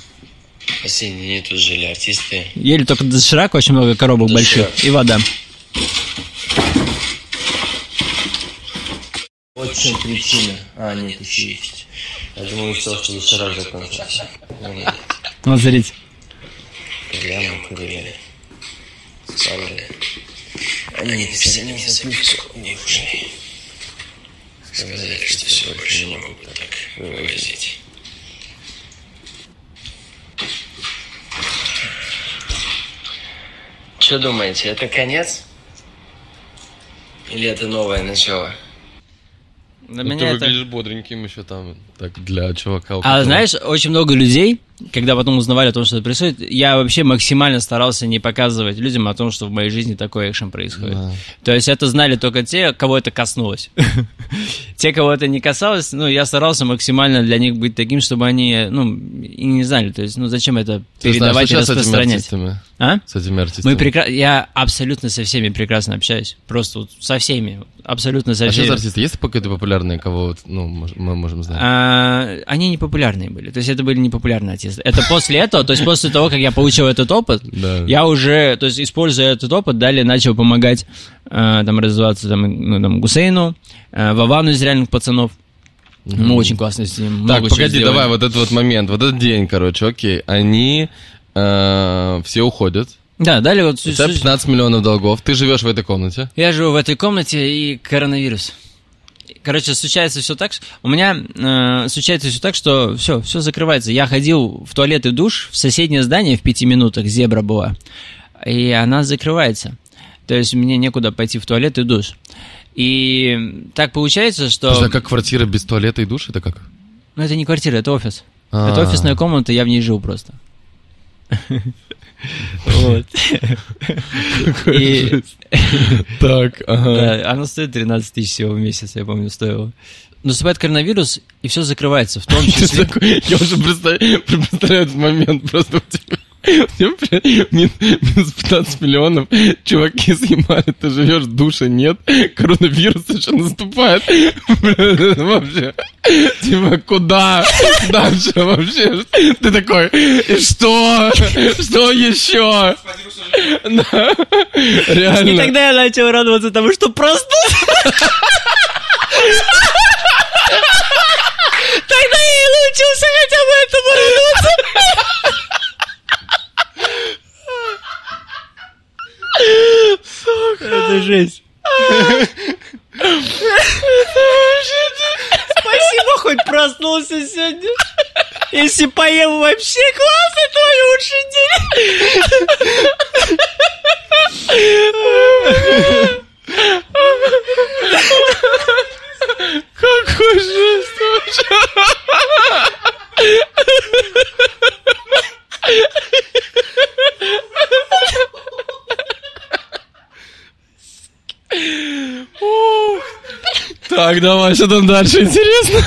последние дни тут жили артисты. Ели только доширак, очень много коробок больших, Доширак. и вода. Вот в чем причина. А, нет, еще есть. Я думаю, все, что доширак закончился. Ну, нет. Вот, смотрите. Прямо курили. Спали. Они написали мне записку и ушли. Сказали, что все больше не могут так вывозить. Что думаете, это конец? Или это новое начало? Для Ну, ты меня это... выглядишь бодреньким еще там, так, для чувака. А которого- знаешь, очень много людей, когда потом узнавали о том, что это происходит, я вообще максимально старался не показывать людям о том, что в моей жизни такой экшен происходит. Да. То есть это знали только те, кого это коснулось. Те, кого это не касалось, ну, я старался максимально для них быть таким, чтобы они, ну, и не знали, то есть, ну, зачем это Ты знаешь, передавать и сейчас с этими распространять. артистами? А? С этими артистами. Мы прекра... Я абсолютно со всеми прекрасно общаюсь. Просто вот со всеми. Абсолютно со А сейчас всеми. артисты есть какие-то популярные, кого вот, ну, мы можем знать? А, они не популярные были. То есть это были непопулярные артисты. Это после этого, то есть после того, как я получил этот опыт, Да. я уже, то есть используя этот опыт, далее начал помогать а, там развиваться там, ну, там, Гусейну, а, Вовану из реальных пацанов. Мы очень классно с ним Так, погоди, давай вот этот вот момент, вот этот день, короче, окей. Они э, все уходят. Да, далее вот... У тебя суть- 15 миллионов долгов. Ты живешь в этой комнате. Я живу в этой комнате и коронавирус. Короче, случается все так, у меня э, случается все так, что все, все закрывается. Я ходил в туалет и душ в соседнее здание в пяти минутах, зебра была, и она закрывается. То есть мне некуда пойти в туалет и душ. И так получается, что... Слушай, а как квартира без туалета и душа? Это как? Ну, это не квартира, это офис. А. Это офисная комната, я в ней живу просто. Вот. И- Так, ага. Да, она стоит 13 тысяч всего в месяц, я помню, стоила. Наступает коронавирус, и все закрывается, в том числе... Я уже представляю этот момент просто у тебя. Минус 15 миллионов, чуваки снимали, ты живешь, душа нет, коронавирус еще наступает. Вообще, типа, куда дальше вообще? Ты такой, и что? Что еще? Да, И реально. тогда я начал радоваться тому, что просто... Тогда я и научился хотя бы этому радоваться. Это жесть. Спасибо, хоть проснулся сегодня. Если поем вообще классно, твой лучший день. Какой жесть вообще. Так, давай, что там дальше интересно?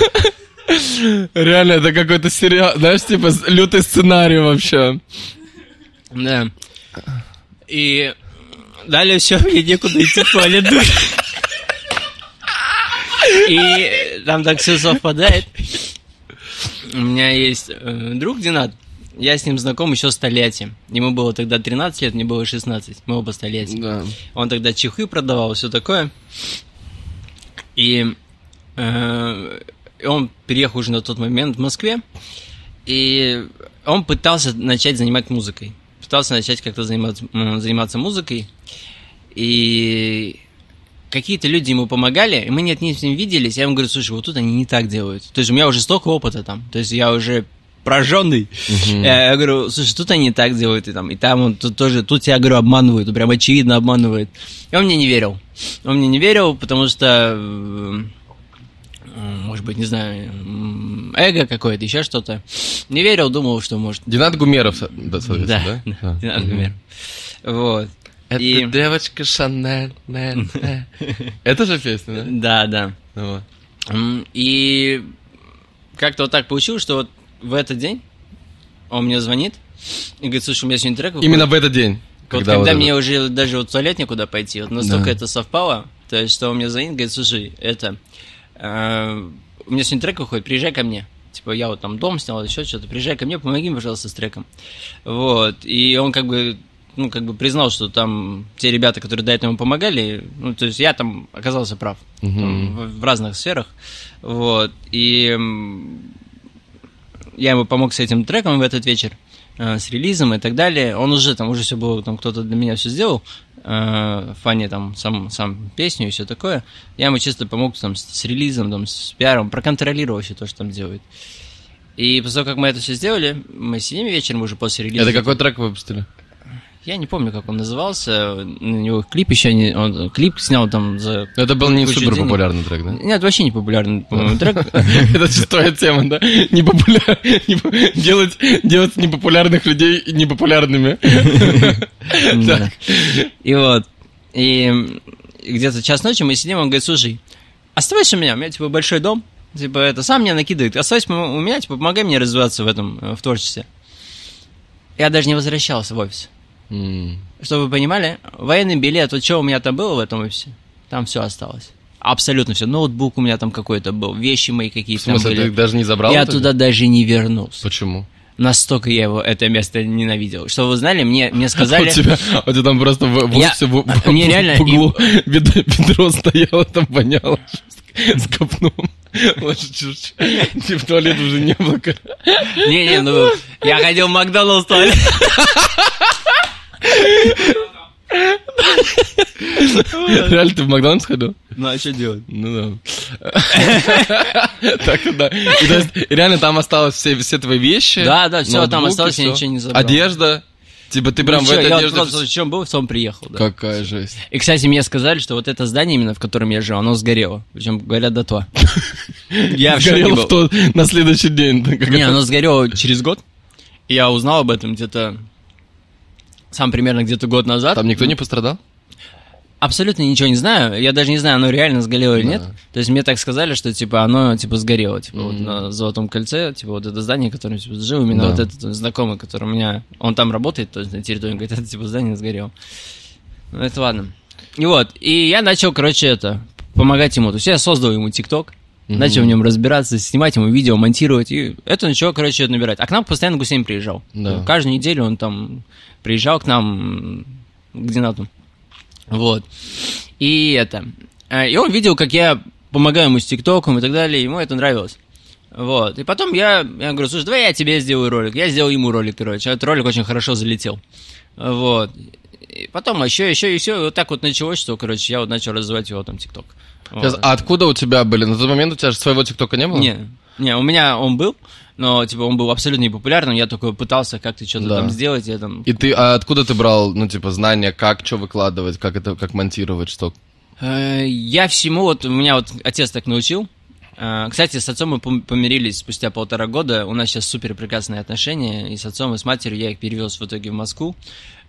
Реально, это какой-то сериал, знаешь, типа лютый сценарий вообще. Да. И далее все, мне некуда идти в туалет. И там так все совпадает. У меня есть э, друг Динат. Я с ним знаком еще столетие. Ему было тогда 13 лет, мне было 16. Мы оба столетия. Да. Он тогда чехы продавал, все такое. И э, он переехал уже на тот момент в Москве. И он пытался начать занимать музыкой. Пытался начать как-то заниматься, заниматься музыкой. И какие-то люди ему помогали, и мы нет не с ним виделись. Я ему говорю, слушай, вот тут они не так делают. То есть у меня уже столько опыта там. То есть я уже прожженный. Я, я говорю, слушай, тут они так делают, и там, и там он тут тоже, тут тебя, говорю, обманывают, прям очевидно обманывает. И он мне не верил. Он мне не верил, потому что, э, э, может быть, не знаю, эго какое-то, еще что-то. Не верил, думал, что может. Динат Гумеров, да, соответственно, Да, да? да, Динат Гумеров. Вот. Это И- девочка Шанель. нель, нель. Это же песня, да? Да, да. Ну И как-то вот так получилось, что вот в этот день он мне звонит и говорит, слушай, у меня сегодня трек выходит». Именно в этот день. Вот когда когда, вот мне это- уже даже вот в туалет некуда пойти, вот настолько Да. это совпало, то есть, что он мне звонит, говорит, слушай, это, э, у меня сегодня трек выходит, приезжай ко мне. Типа, я вот там дом снял, еще что-то, приезжай ко мне, помоги мне, пожалуйста, с треком. Вот, и он как бы, ну, как бы признал, что там те ребята, которые до этого ему помогали, ну, то есть я там оказался прав там, в, в разных сферах, вот, и я ему помог с этим треком в этот вечер, э, с релизом и так далее. Он уже там, уже все было, там кто-то для меня все сделал, э, плане там сам, сам песню и все такое. Я ему чисто помог там с, с релизом, там, с пиаром, проконтролировал все то, что там делает. И после того, как мы это все сделали, мы сидим вечером уже после релиза. Это какой трек вы выпустили? Я не помню, как он назывался. На него клип еще не... Он клип снял там за... Это был не супер денег. популярный трек, да? Нет, вообще не популярный, по-моему, трек. Это шестая тема, да? Делать, делать непопулярных людей непопулярными. И вот. И где-то час ночи мы сидим, он говорит, слушай, оставайся у меня, у меня, типа, большой дом, типа, это сам меня накидывает, оставайся у меня, типа, помогай мне развиваться в этом, э, в творчестве. Я даже не возвращался в офис. Чтобы вы понимали, военный билет, вот что у меня там было в этом офисе, там все осталось. Абсолютно все. Ноутбук у меня там какой-то был, вещи мои В какие-то там смысле, ты были. их даже не забрал? Я в туда даже не вернулся. Почему? Настолько я его, это место ненавидел. Что вы знали, мне, мне У сказали... тебя, у тебя там просто в, в Я- в, в- мне в- реально в углу ведро, ведро стояло, там воняло с копном. Типа туалет уже не было. Не-не, ну, я ходил в Макдоналдс туалет. Реально, ты в Макдональдс ходил? Ну, а что делать? Ну да. Так, да. Реально там осталось все, все твои вещи. Да, да, всё, там осталось, я ничего не забрал. Одежда. Типа ты прям Ну в этой я одежде... просто в чем был, в том приехал, да. Какая жесть. И, кстати, мне сказали, что вот это здание именно, в котором я жил, оно сгорело. Причем, говорят, до то. Я Сгорело в тот, на следующий день. Как Не, оно сгорело через год. И я узнал об этом где-то... Сам примерно где-то год назад. Там никто не пострадал? Абсолютно ничего не знаю. Я даже не знаю, оно реально сгорело или Да. нет. То есть мне так сказали, что типа оно типа сгорело. Типа вот Мгм. на Золотом кольце, типа вот это здание, в котором типа, жил, именно Да. вот этот знакомый, который у меня. Он там работает, то есть на территории, он говорит, это типа здание сгорело. Ну это ладно. И вот, и я начал, короче, это, помогать ему. То есть я создал ему ТикТок, Мгм. начал в нем разбираться, снимать ему видео, монтировать, и это начало, короче, набирать. А к нам постоянно Гусейн приезжал. Да. Каждую неделю он там приезжал к нам, к Динату. Вот. И это. э, И он видел, как я помогаю ему с ТикТоком и так далее, ему это нравилось. Вот. И потом я, я говорю, слушай, давай я тебе сделаю ролик. Я сделал ему ролик, короче. Этот ролик очень хорошо залетел. Вот. и потом еще, еще, и все. И вот так вот началось, что, короче, я вот начал развивать его там ТикТок. Сейчас, А откуда у тебя были? На тот момент у тебя же своего ТикТока не было? Не, не, у меня он был, но типа он был абсолютно непопулярным, я только пытался как-то что-то Да. там сделать, я там... И ты, а откуда ты брал, ну, типа, знания, как что выкладывать, как это, как монтировать, что? Э, Я всему, вот у меня вот отец так научил. Э, Кстати, с отцом мы пом- помирились спустя полтора года. У нас сейчас супер прекрасные отношения. И с отцом, и с матерью я их перевез в итоге в Москву.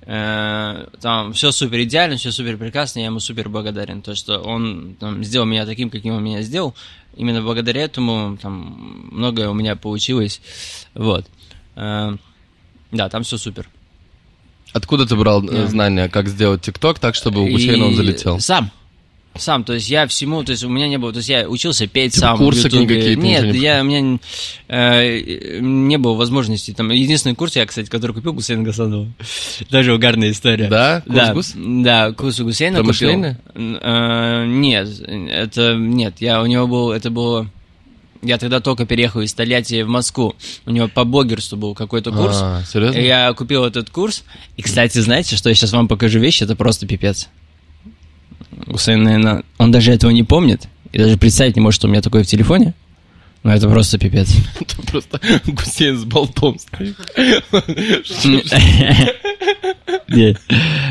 Э, Там все супер идеально, все супер прекрасно. Я ему супер благодарен. То, что он там, сделал меня таким, каким он меня сделал. Именно благодаря этому там многое у меня получилось. Вот. Э, Да, там все супер. Откуда ты брал э, Да. знания, как сделать ТикТок так, чтобы у Гусейна он залетел? Сам. Сам, то есть я всему, то есть у меня не было, то есть я учился петь Типа сам. курсы какие-то, Нет, я, у меня э, не было возможности. Там, единственный курс я, кстати, который купил Гусейна Гасанова. Даже угарная история. Да? Курс да, Гус? да, курс у Гусейна Про купил. Э, нет, это, нет, я, у него был, это было... Я тогда только переехал из Тольятти в Москву. У него по блогерству был какой-то курс. А, серьезно? Я купил этот курс. И, кстати, знаете, что я сейчас вам покажу вещи? Это просто пипец. Гусейн, наверное, он даже этого не помнит. И даже представить не может, что у меня такое в телефоне. Но это просто пипец. Это просто Гусейн с болтом стоит. Не,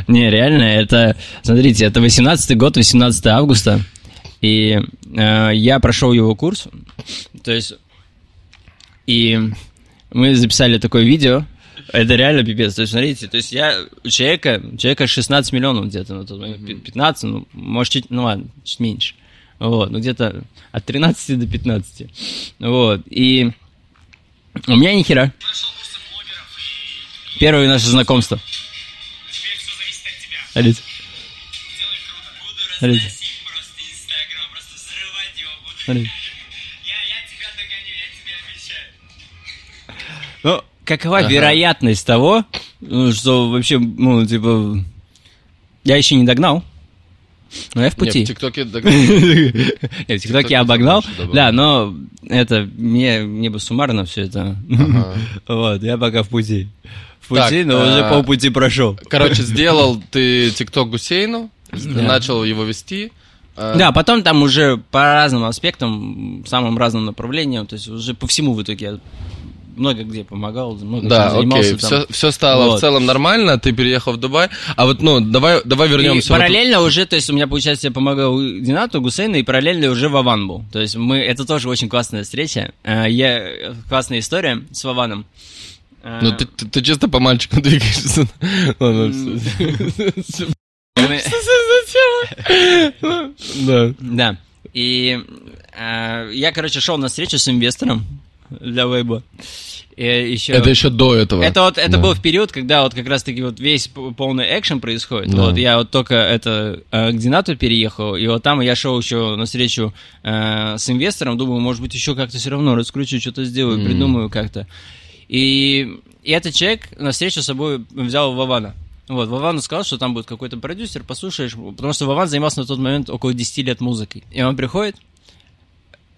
не, реально, это... Смотрите, это 18 год, 18 августа. И э, я прошел его курс. То есть... И мы записали такое видео. Это реально пипец. То есть, смотрите, то есть я у человека, у человека 16 миллионов где-то на тот момент, пи- 15, ну, может, чуть, ну ладно, чуть меньше. Вот, ну где-то от 13 до 15. Вот, и у меня ни хера. Первое наше знакомство. Теперь все зависит от тебя. Смотрите. Делай круто. Буду Смотрите. разносить просто Инстаграм, просто взрывать его буду. Смотрите. Я, я тебя догоню, я тебе обещаю. Ну, какова Ага. вероятность того, ну, что вообще, ну, типа, я еще не догнал, но я в Не, пути. в ТикТоке... так- Я в ТикТоке я обогнал, да, но это мне, мне бы суммарно все это. Вот, я пока в пути. В пути, но уже а, полпути прошел. Короче, сделал ты ТикТок Гусейну, начал его вести. а, Да, потом там уже по разным аспектам, самым разным направлениям, то есть уже по всему в итоге я много где помогал, много Да, чем занимался. окей, там. все, все стало Вот. в целом нормально, ты переехал в Дубай. А вот, ну, давай, давай И вернемся. вот- параллельно уже, то есть у меня, получается, я помогал Динату, Гусейну, и параллельно уже Вован был. То есть мы, это тоже очень классная встреча. Э, Я, классная история с Вованом. Э, Ну, ты, ты- ты чисто по мальчику двигаешься. Ладно, Да. Да. И э, я, короче, шел на встречу с инвестором для веба. И еще... Это еще до этого. Это вот это Да. был в период, когда вот как раз таки вот весь полный экшен происходит. Да. Вот я вот только это э, к Динату переехал, и вот там я шел еще на встречу э, с инвестором, думаю, может быть, еще как-то все равно раскручу, что-то сделаю, Мгм. придумаю как-то. И, и этот человек на встречу с собой взял Вована. Вот, Вован сказал, что там будет какой-то продюсер, послушаешь, потому что Вован занимался на тот момент около 10 лет музыкой. И он приходит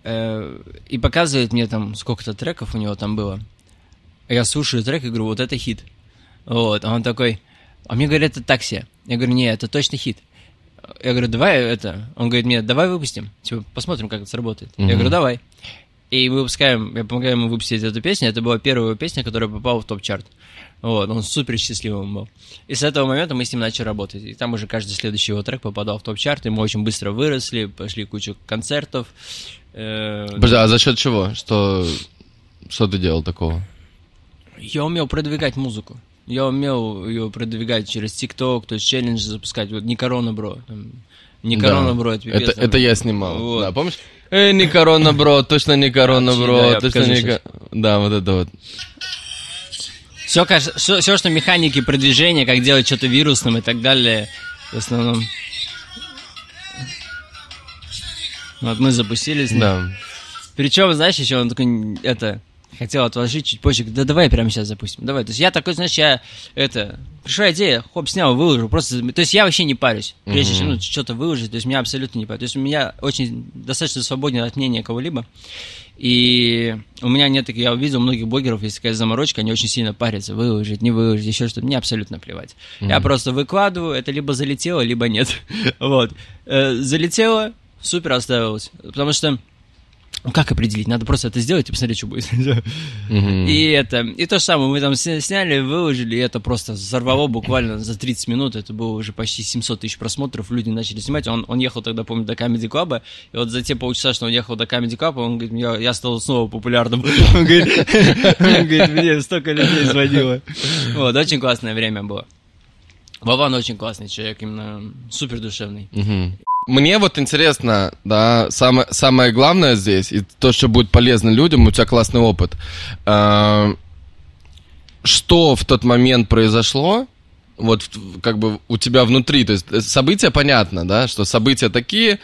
и показывает мне там, сколько-то треков у него там было. Я слушаю трек и говорю, вот это хит. Вот, а он такой, а мне говорят, это такси. Я говорю, не, это точно хит. Я говорю, давай это. Он говорит мне, давай выпустим. Типа, посмотрим, как это сработает. Мгм. Я говорю, давай. И мы выпускаем, я помогаю ему выпустить эту песню. Это была первая песня, которая попала в топ-чарт. Вот, он супер счастливым был. И с этого момента мы с ним начали работать. И там уже каждый следующий его трек попадал в топ-чарт, и мы очень быстро выросли, пошли кучу концертов. Э, Подожди, а за счет чего? Что, что ты делал такого? Я умел продвигать музыку. Я умел ее продвигать через ТикТок, то есть челленджи запускать. Вот не корона, бро. там, Не корона, Да. бро, это пипец. Это, там. это я снимал. Вот. Да, помнишь? Эй, не корона, бро, точно не корона, бро, да, точно не щас. ко- Да, вот это вот. Все, все, все, что механики продвижения, как делать что-то вирусным и так далее, в основном. Вот мы запустились. Да. Причем, знаешь, еще он такой, это, хотел отложить чуть позже. Да давай прямо сейчас запустим. Давай. То есть я такой, знаешь, я это... Пришла идея, хоп, снял, выложил. Просто... То есть я вообще не парюсь. Прежде чем ну, что-то выложить, то есть меня абсолютно не парюсь. То есть у меня очень достаточно свободен от мнения кого-либо. И у меня нет, таких- я увидел многих блогеров, есть такая заморочка, они очень сильно парятся, выложить, не выложить, еще что-то. Мне абсолютно плевать. Я просто выкладываю, это либо залетело, либо нет. вот. Э, залетело, супер оставилось. Потому что ну, как определить? Надо просто это сделать и посмотреть, что будет. Мгм. И это, и то же самое, мы там сня- сняли, выложили, и это просто взорвало буквально за 30 минут, это было уже почти 700 тысяч просмотров, люди начали снимать, он, он ехал тогда, помню, до Comedy Club, и вот за те полчаса, что он ехал до Comedy Club, он говорит, я, я стал снова популярным, он говорит, он говорит, мне столько людей звонило. Вот, очень классное время было. Вован очень классный человек, именно супер душевный. Мне вот интересно, да, самое, самое главное здесь, и то, что будет полезно людям, у тебя классный опыт. А, Что в тот момент произошло, вот как бы у тебя внутри, то есть э, события понятно, да, что события такие,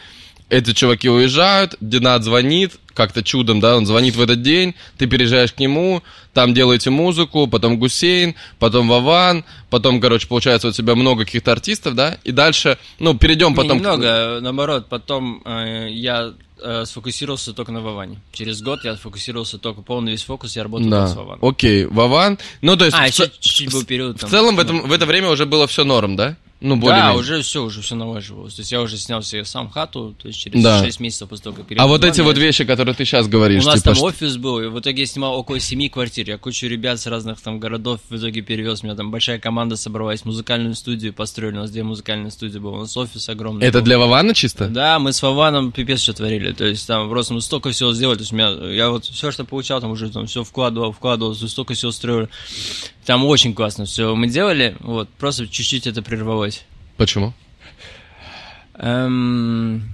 эти чуваки уезжают, Динат звонит, как-то чудом, да, он звонит в этот день, ты переезжаешь к нему, там делаете музыку, потом Гусейн, потом Вован, потом, короче, получается у тебя много каких-то артистов, да, и дальше, ну, перейдем потом... к- Немного, наоборот, потом э, я э, сфокусировался только на Воване. Через год я сфокусировался только полный весь фокус, я работал только с Да, Вованом. окей, Вован, ну, то есть... А, в еще чуть-чуть был период. В там, целом в, ну, этом, в это время уже было все норм, да? Ну, Да, более уже все, уже все налаживалось. То есть я уже снял себе сам хату, то есть через Да. 6 месяцев после того, как А переехал вот в эти вот вещи, которые ты сейчас говоришь, У нас типа, там что- офис был, и в итоге я снимал около семи квартир. Я кучу ребят с разных там городов в итоге перевез. У меня там большая команда собралась, музыкальную студию построили. У нас две музыкальные студии было. У нас офис огромный. это был. для Вована чисто? Да, мы с Вованом пипец что творили. То есть там просто мы столько всего сделали. То есть у меня, я вот все, что получал, там уже там все вкладывал, вкладывал, столько всего строили. Там очень классно все мы делали. Вот, просто чуть-чуть это прервалось. Почему? Эм,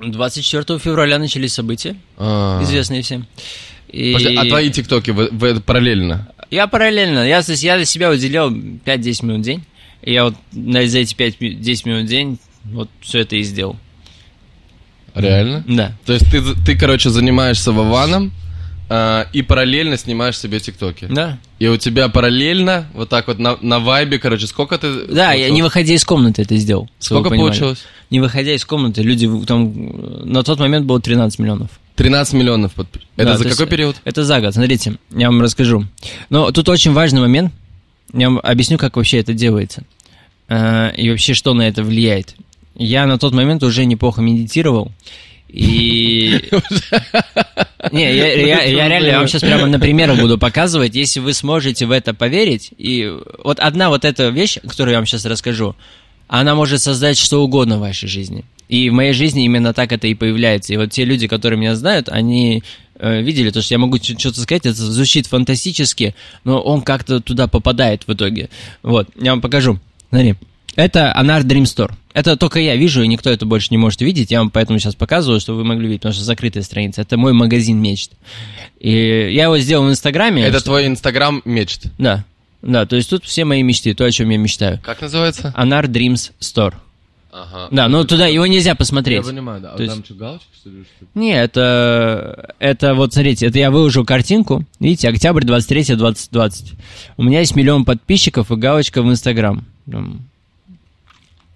24 февраля начались события, А. известные всем. И А твои тиктоки вы, вы параллельно? Я параллельно, я, то есть я для себя уделял 5-10 минут в день. И я вот на, за эти 5-10 минут в день вот все это и сделал. Реально? Да. То есть ты, ты короче, занимаешься Вованом а, и параллельно снимаешь себе тиктоки? Да. И у тебя параллельно, вот так вот на, на вайбе, короче, сколько ты... Да, я не выходя из комнаты это сделал. Сколько получилось? Не выходя из комнаты, люди там на тот момент было 13 миллионов. 13 миллионов. подпи- Это Да, за какой период? Это за год. Смотрите, я вам расскажу. Но тут очень важный момент. Я вам объясню, как вообще это делается. Э, И вообще, что на это влияет. Я на тот момент уже неплохо медитировал. И... Не, я, я- я реально я вам сейчас прямо на примерах буду показывать. Если вы сможете в это поверить, и вот одна вот эта вещь, которую я вам сейчас расскажу, она может создать что угодно в вашей жизни. И в моей жизни именно так это и появляется. И вот те люди, которые меня знают, они э, видели то, что я могу что-то сказать, это звучит фантастически, но он как-то туда попадает в итоге. Вот, я вам покажу. Смотри. Это Anar Dream Store. Это только я вижу, и никто это больше не может видеть. Я вам поэтому сейчас показываю, чтобы вы могли видеть, потому что закрытая страница. Это мой магазин мечт. И я его сделал в Инстаграме. Это что- твой инстаграм мечт. Да. Да, то есть тут все мои мечты, то, о чем я мечтаю. Как называется? Anar Dreams Store. Ага. Да, но туда его нельзя посмотреть. Я понимаю, да. А То есть- там что, галочка, что ли? что? Не, это, это вот, смотрите, это я выложил картинку, видите, октябрь 23 2020. У меня есть миллион подписчиков и галочка в Инстаграм.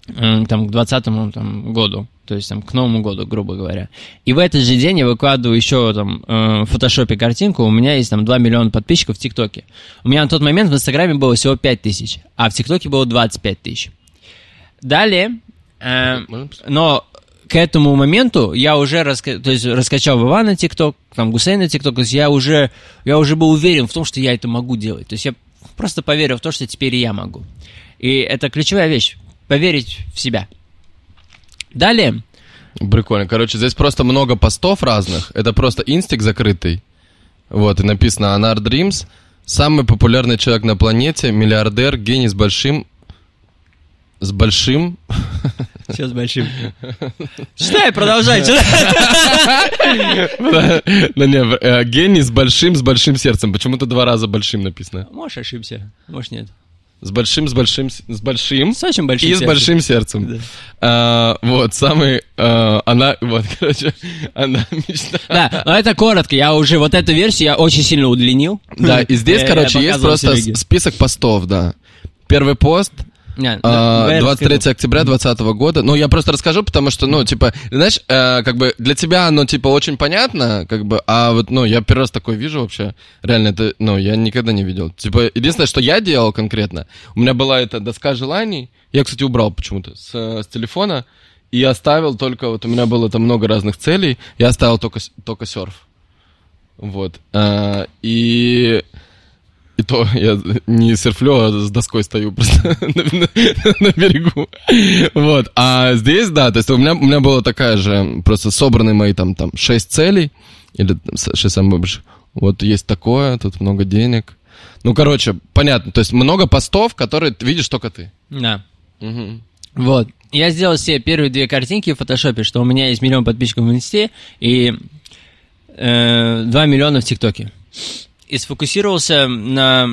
Там, к 20 там, году, то есть там, к Новому году, грубо говоря. И в этот же день я выкладываю еще там э, в фотошопе картинку, у меня есть там 2 миллиона подписчиков в ТикТоке. У меня на тот момент в Инстаграме было всего 5 тысяч, а в ТикТоке было 25 тысяч. Далее, э, но к этому моменту я уже раска... то есть, раскачал Вова ТикТок, там Гусей на ТикТок, то есть я уже, я уже был уверен в том, что я это могу делать. То есть я просто поверил в то, что теперь и я могу. И это ключевая вещь. Поверить в себя. Далее. Прикольно. Короче, здесь просто много постов разных. Это просто инстик закрытый. Вот, и написано Anar Dreams. Самый популярный человек на планете, миллиардер, гений с большим... С большим... Сейчас большим. Читай, продолжай, читай. Да не, э, гений с большим, с большим сердцем. Почему-то два раза большим написано. Можешь ошибся, может нет. С большим, с большим, с с большим С очень большим и с сердцем. большим сердцем. Да. А, вот, самый... а, она, вот, короче, она мечта... Да, но это коротко. Я уже вот эту версию я очень сильно удлинил. Да, и здесь, короче, есть просто с- список постов, да. Первый пост, Не, а, давай я 23 расскажу. октября 2020 года. Ну, я просто расскажу, потому что, ну, типа, знаешь, э, как бы для тебя оно, типа, очень понятно, как бы, а вот, ну, я первый раз такое вижу вообще. Реально, это, ну, я никогда не видел. Типа, единственное, что я делал конкретно, у меня была эта доска желаний, я, кстати, убрал почему-то с, э, с телефона, и оставил только, вот у меня было там много разных целей, я оставил только, только серф. Вот. А, и... И то я не серфлю, а с доской стою просто на, на- на берегу. Вот. А здесь, да, то есть у меня, у меня была такая же, просто собраны мои там, там шесть целей, или шесть самых больших. Вот есть такое, тут много денег. Ну, короче, понятно. То есть много постов, которые видишь только ты. Да. Мгм. Вот. Я сделал себе первые две картинки в фотошопе, что у меня есть миллион подписчиков в инсте и э, 2 миллиона в ТикТоке. И сфокусировался на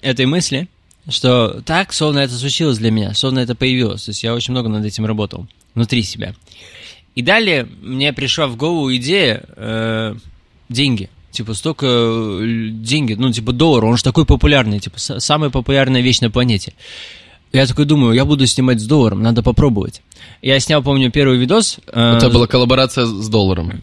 этой мысли, что так, словно это случилось для меня, словно это появилось. То есть я очень много над этим работал, внутри себя. И далее мне пришла в голову идея э, деньги. Типа, столько э, деньги, ну, типа, доллар, он же такой популярный, типа, самая популярная вещь на планете. Я такой думаю, я буду снимать с долларом, надо попробовать. Я снял, помню, первый видос. э, тебя была коллаборация с долларом.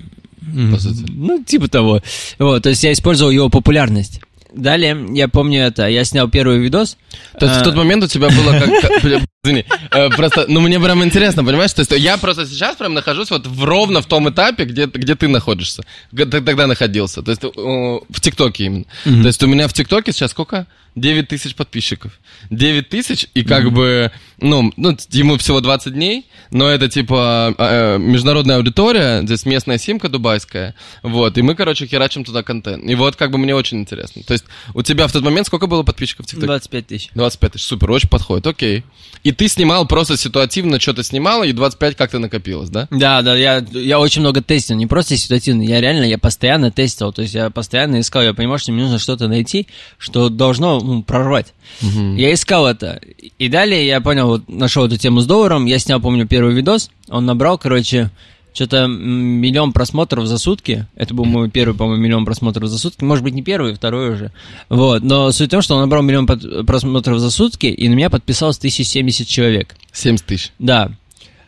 По сути. ну, типа того. Вот, то есть я использовал его популярность. Далее, я помню это, я снял первый видос. То есть А, в тот момент у тебя было как... Извини. Э, Просто, ну, мне прям интересно, понимаешь? То есть я просто сейчас прям нахожусь вот в- ровно в том этапе, где, где ты находишься. Тогда находился. То есть э, в ТикТоке именно. То есть у меня в ТикТоке сейчас сколько? 9 тысяч подписчиков. 9 тысяч, и как бы, ну, ну, ему всего 20 дней, но это типа э, международная аудитория, здесь местная симка дубайская, вот, и мы, короче, херачим туда контент. И вот как бы мне очень интересно. То есть у тебя в тот момент сколько было подписчиков в ТикТоке? 25 тысяч. 25 тысяч, супер, очень подходит, окей. И ты снимал просто ситуативно, что-то снимала, и 25 как-то накопилось, да? Да, да, я, я очень много тестил, не просто ситуативно, я реально, я постоянно тестил, то есть я постоянно искал, я понимал, что мне нужно что-то найти, что должно ну, прорвать. Я искал это, и далее я понял, вот, нашел эту тему с долларом, я снял, помню, первый видос, он набрал, короче, что-то миллион просмотров за сутки, это был мой первый, по-моему, миллион просмотров за сутки, может быть, не первый, второй уже, вот, но суть в том, что он набрал миллион просмотров за сутки, и на меня подписалось 1070 человек. 70 тысяч. Да.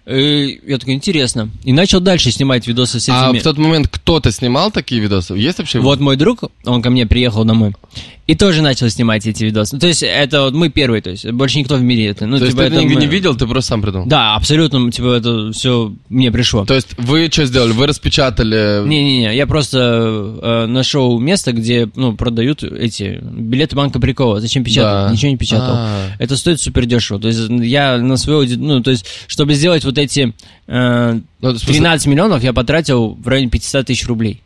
И я такой, интересно. И начал дальше снимать видосы с А этими. в тот момент кто-то снимал такие видосы? Есть вообще? Вот мой друг, он ко мне приехал домой. И тоже начал снимать эти видосы. Ну, То есть это вот мы первые, то есть больше никто в мире это. Ну, То есть типа, ты это не, мы- не видел, ты просто сам придумал? Да, абсолютно, типа это все мне пришло. То есть вы что сделали? Вы распечатали... Не-не-не, я просто э, нашел место, где ну, продают эти билеты банка прикола. Зачем печатать? Да. Ничего не печатал. А. Это стоит супер дешево. То есть я на свою ну, то есть, чтобы сделать вот эти э, Ну, в смысле- 13 миллионов, я потратил в районе 500 тысяч рублей.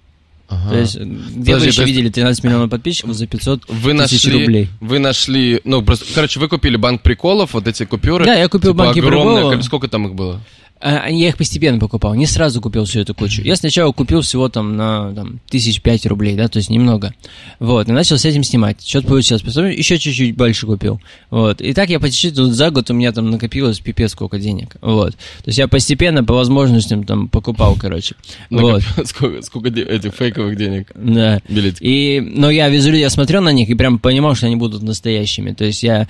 Ага. То есть, где Подожди, вы еще есть- видели 13 миллионов подписчиков за 500 Вы тысяч нашли, рублей? вы нашли, ну, просто, короче, вы купили банк приколов, вот эти купюры. Да, я купил Типа банки приколов. Сколько там их было? А, Я их постепенно покупал, не сразу купил всю эту кучу. Я сначала купил всего там на там, тысяч пять рублей, да, то есть немного. Вот, и начал с этим снимать. Что-то получилось. Потом еще чуть-чуть больше купил. Вот. И так я по чуть-чуть тут за год у меня там накопилось пипец сколько денег. Вот. То есть я постепенно по возможностям там покупал, короче. Вот. Сколько, этих фейковых денег? Да. Билетиков. И, но я визуально, я смотрел на них и прям понимал, что они будут настоящими. То есть я,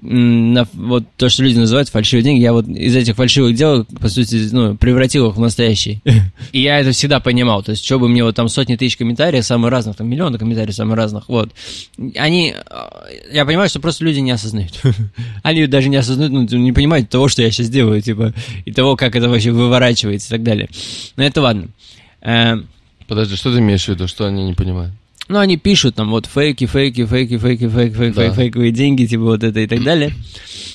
на, вот то, что люди называют фальшивые деньги, я вот из этих фальшивых дел, сути, ну, превратил их в настоящие. И я это всегда понимал. То есть, что бы мне вот там сотни тысяч комментариев, самых разных, там миллионы комментариев самых разных, вот. Они, э, я понимаю, что просто люди не осознают. Они даже не осознают, ну, не понимают того, что я сейчас делаю, типа, и того, как это вообще выворачивается и так далее. Но это ладно. Э, Подожди, что ты имеешь в виду, что они не понимают? Ну, они пишут там вот фейки, фейки, фейки, фейки, фейк, фейк, Да. фейк, фейковые деньги, типа вот это и так далее.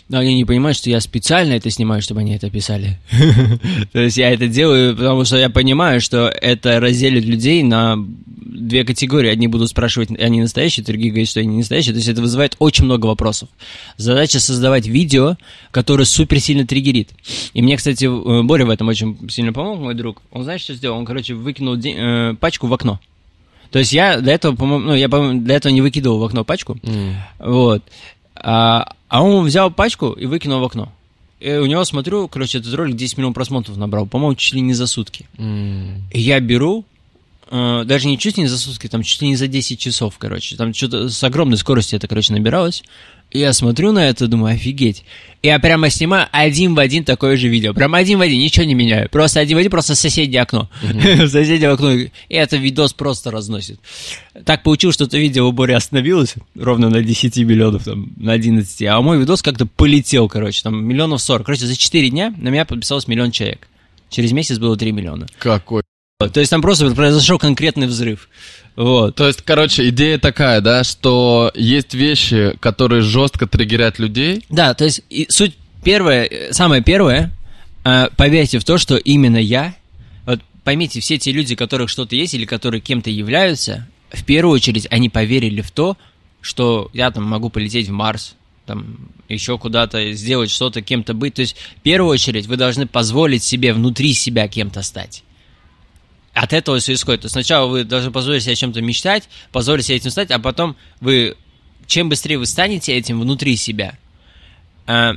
Но они не понимают, что я специально это снимаю, чтобы они это писали. То есть я это делаю, потому что я понимаю, что это разделит людей на две категории. Одни будут спрашивать, они настоящие, другие говорят, что они не настоящие. То есть это вызывает очень много вопросов. Задача создавать видео, которое супер сильно триггерит. И мне, кстати, э, Боря в этом очень сильно помог, мой друг. Он знаешь, что сделал? Он, короче, выкинул э, пачку в окно. То есть я до этого, по-моему, ну, я, по-моему, для этого не выкидывал в окно пачку. Вот. А, а он взял пачку и выкинул в окно. И у него смотрю, короче, этот ролик 10 миллионов просмотров набрал, по-моему, чуть ли не за сутки. И я беру, э, даже не чуть ли не за сутки, там чуть ли не за 10 часов, короче. Там что-то с огромной скоростью это, короче, набиралось. Я смотрю на это, думаю, офигеть. Я прямо снимаю один в один такое же видео. Прям один в один, ничего не меняю. Просто один в один, просто соседнее окно. соседнее окно. И это видос просто разносит. Так получилось, что это видео в Боре остановилось ровно на 10 миллионов, там, на 11. А мой видос как-то полетел, короче, там миллионов 40. Короче, за 4 дня на меня подписалось миллион человек. Через месяц было 3 миллиона. Какой? То есть там просто произошел конкретный взрыв. Вот. То есть, короче, идея такая, да, что есть вещи, которые жестко триггерят людей. Да, то есть и суть первая, э, самое первое, э, поверьте в то, что именно я, вот поймите, все те люди, которых что-то есть или которые кем-то являются, в первую очередь они поверили в то, что я там могу полететь в Марс, там еще куда-то сделать что-то, кем-то быть. То есть, в первую очередь, вы должны позволить себе внутри себя кем-то стать. От этого все исходит. То есть сначала вы должны позволить себе чем-то мечтать, позволить себе этим стать, а потом вы, чем быстрее вы станете этим внутри себя, а,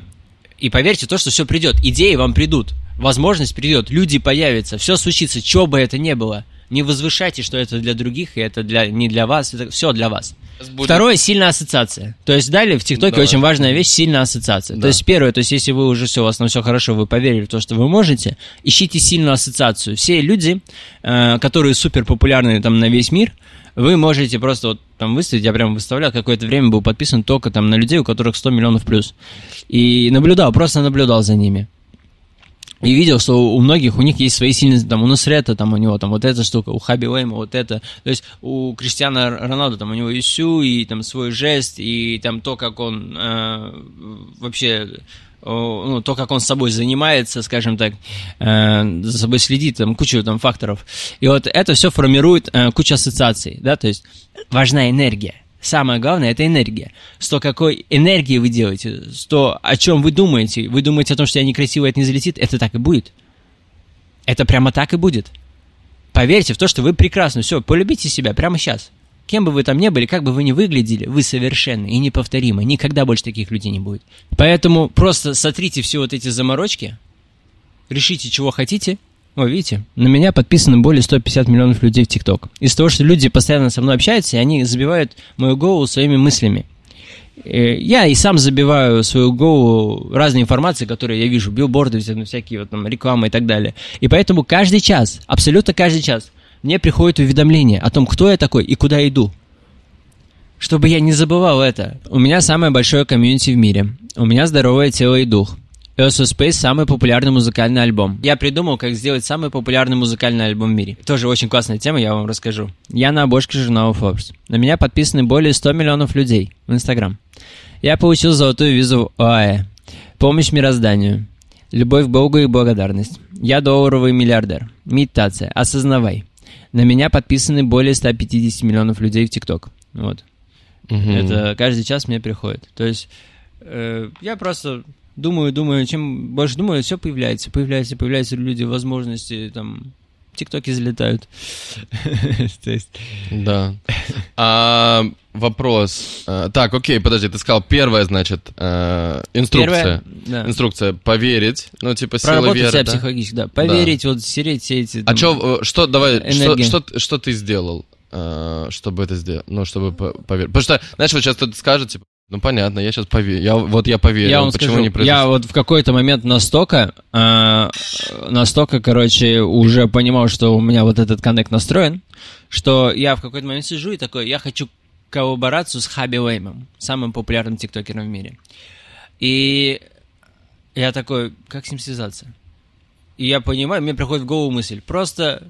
и поверьте то, что все придет. Идеи вам придут, возможность придет, люди появятся, все случится, что бы это ни было. Не возвышайте, что это для других, и это для, не для вас, это все для вас. Будет- Второе, сильная ассоциация. То есть далее в ТикТоке Давай. очень важная вещь, сильная ассоциация. То Да. есть первое, то есть если вы уже все, у вас там все хорошо, вы поверили в то, что вы можете, ищите сильную ассоциацию. Все люди, э, которые супер популярны там на весь мир, вы можете просто вот там выставить, я прям выставлял, какое-то время был подписан только там на людей, у которых 100 миллионов плюс. И наблюдал, просто наблюдал за ними. И видел, что у многих, у них есть свои сильные, там, у Нусрета, там, у него, там, вот эта штука, у Хаби Уэйма, вот это. То есть у Криштиана Роналду, там, у него и и там свой жест, и там то, как он э, вообще ну, то, как он с собой занимается, скажем так, э, за собой следит, там, кучу там факторов. И вот это все формирует э, кучу ассоциаций, да, то есть важна энергия. Самое главное это энергия. С то, какой энергии вы делаете, с то, о чем вы думаете. Вы думаете о том, что я некрасивый, это не залетит, это так и будет. Это прямо так и будет. Поверьте в то, что вы прекрасны. Все, полюбите себя прямо сейчас. Кем бы вы там ни были, как бы вы ни выглядели, вы совершенны и неповторимы. Никогда больше таких людей не будет. Поэтому просто сотрите все вот эти заморочки, решите, чего хотите. О, видите, на меня подписано более 150 миллионов людей в ТикТок. Из-за того, что люди постоянно со мной общаются, и они забивают мою голову своими мыслями. Э, Я и сам забиваю свою голову разные информации, которые я вижу, билборды, вся- всякие вот там рекламы и так далее. И поэтому каждый час, абсолютно каждый час, мне приходит уведомление о том, кто я такой и куда иду. Чтобы я не забывал это. У меня самое большое комьюнити в мире. У меня здоровое тело и дух. Earth of Space самый популярный музыкальный альбом. Я придумал, как сделать самый популярный музыкальный альбом в мире. Тоже очень классная тема, я вам расскажу. Я на обложке журнала Forbes. На меня подписаны более 100 миллионов людей в Инстаграм. Я получил золотую визу в ОАЭ. Помощь мирозданию. Любовь к Богу и благодарность. Я долларовый миллиардер. Медитация. Осознавай. На меня подписаны более 150 миллионов людей в ТикТок. Вот. Мгм. Это каждый час мне приходит. То есть э, я просто думаю, думаю, чем больше думаю, все появляется, появляется, появляются люди, возможности, там, тиктоки залетают. Да. А, вопрос. А, так, окей, подожди, ты сказал первое, значит, э, инструкция. первое, да, Инструкция поверить, ну, типа сила проработать веры, себя да? психологически, да, поверить, вот стереть все эти... А чё, э, что, давай, что, что, что ты сделал, э, чтобы это сделать? Ну, чтобы по- поверить. Потому что, знаешь, вот сейчас кто-то скажет, типа, ну, понятно, я сейчас поверю. Я, вот я поверил, Я вам почему скажу, не произошло? я вот в какой-то момент настолько, э, настолько, короче, уже понимал, что у меня вот этот коннект настроен, что я в какой-то момент сижу и такой, я хочу коллаборацию с Хаби Уэймом, самым популярным тиктокером в мире. И я такой, как с ним связаться? И я понимаю, мне приходит в голову мысль, просто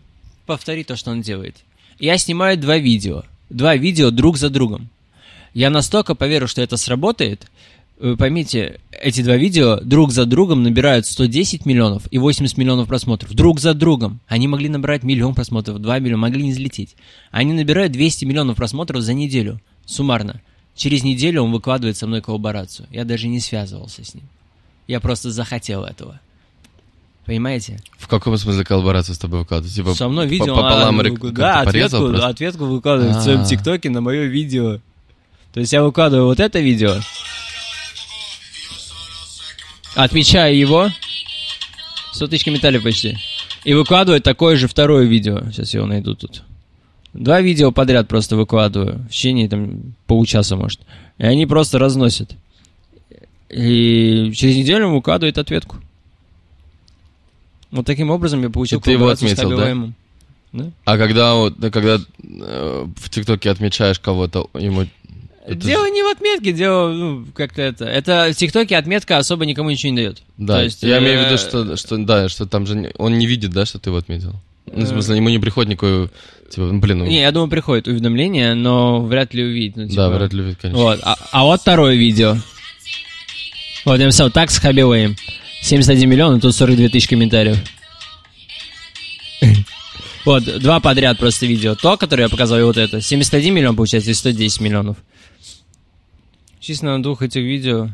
повтори то, что он делает. Я снимаю два видео, два видео друг за другом. Я настолько поверю, что это сработает. Вы поймите, эти два видео друг за другом набирают 110 миллионов и 80 миллионов просмотров. Друг за другом. Они могли набрать миллион просмотров, 2 миллиона, могли не взлететь. Они набирают 200 миллионов просмотров за неделю, суммарно. Через неделю он выкладывает со мной коллаборацию. Я даже не связывался с ним. Я просто захотел этого. Понимаете? В каком смысле коллаборацию с тобой выкладывать? Типа, Со мной видео, пополам а, рек- да, ответку, ответку выкладывает в своем А. ТикТоке на мое видео. То есть я выкладываю вот это видео. отмечаю его, 100 тысяч комментариев почти, и выкладываю такое же второе видео. Сейчас я его найду тут. Два видео подряд просто выкладываю, в течение там получаса, может. И они просто разносят. И через неделю он выкладывает ответку. Вот таким образом я получил ты его отметил, да? Да? А когда, вот, да, когда э, в ТикТоке отмечаешь кого-то, ему... это дело не в отметке, дело ну, как-то это. Это в ТикТоке отметка особо никому ничего не дает. Да, То есть, я э, имею в виду, что, что, да, что там же он не видит, да, что ты его отметил. Ну, в смысле, ему не приходит никакой, типа, ну, блин, ну, Не, я думаю, приходит уведомление, но вряд ли увидит. Ну, да, типа, вряд ли видит, конечно. Вот. А, а вот второе видео. Вот я написал так с Хабибаем. 71 миллион, и тут 42 тысячи комментариев. Вот, два подряд просто видео. То, которое я показал, и вот это. 71 миллион, получается, и 110 миллионов. Чисто на двух этих видео.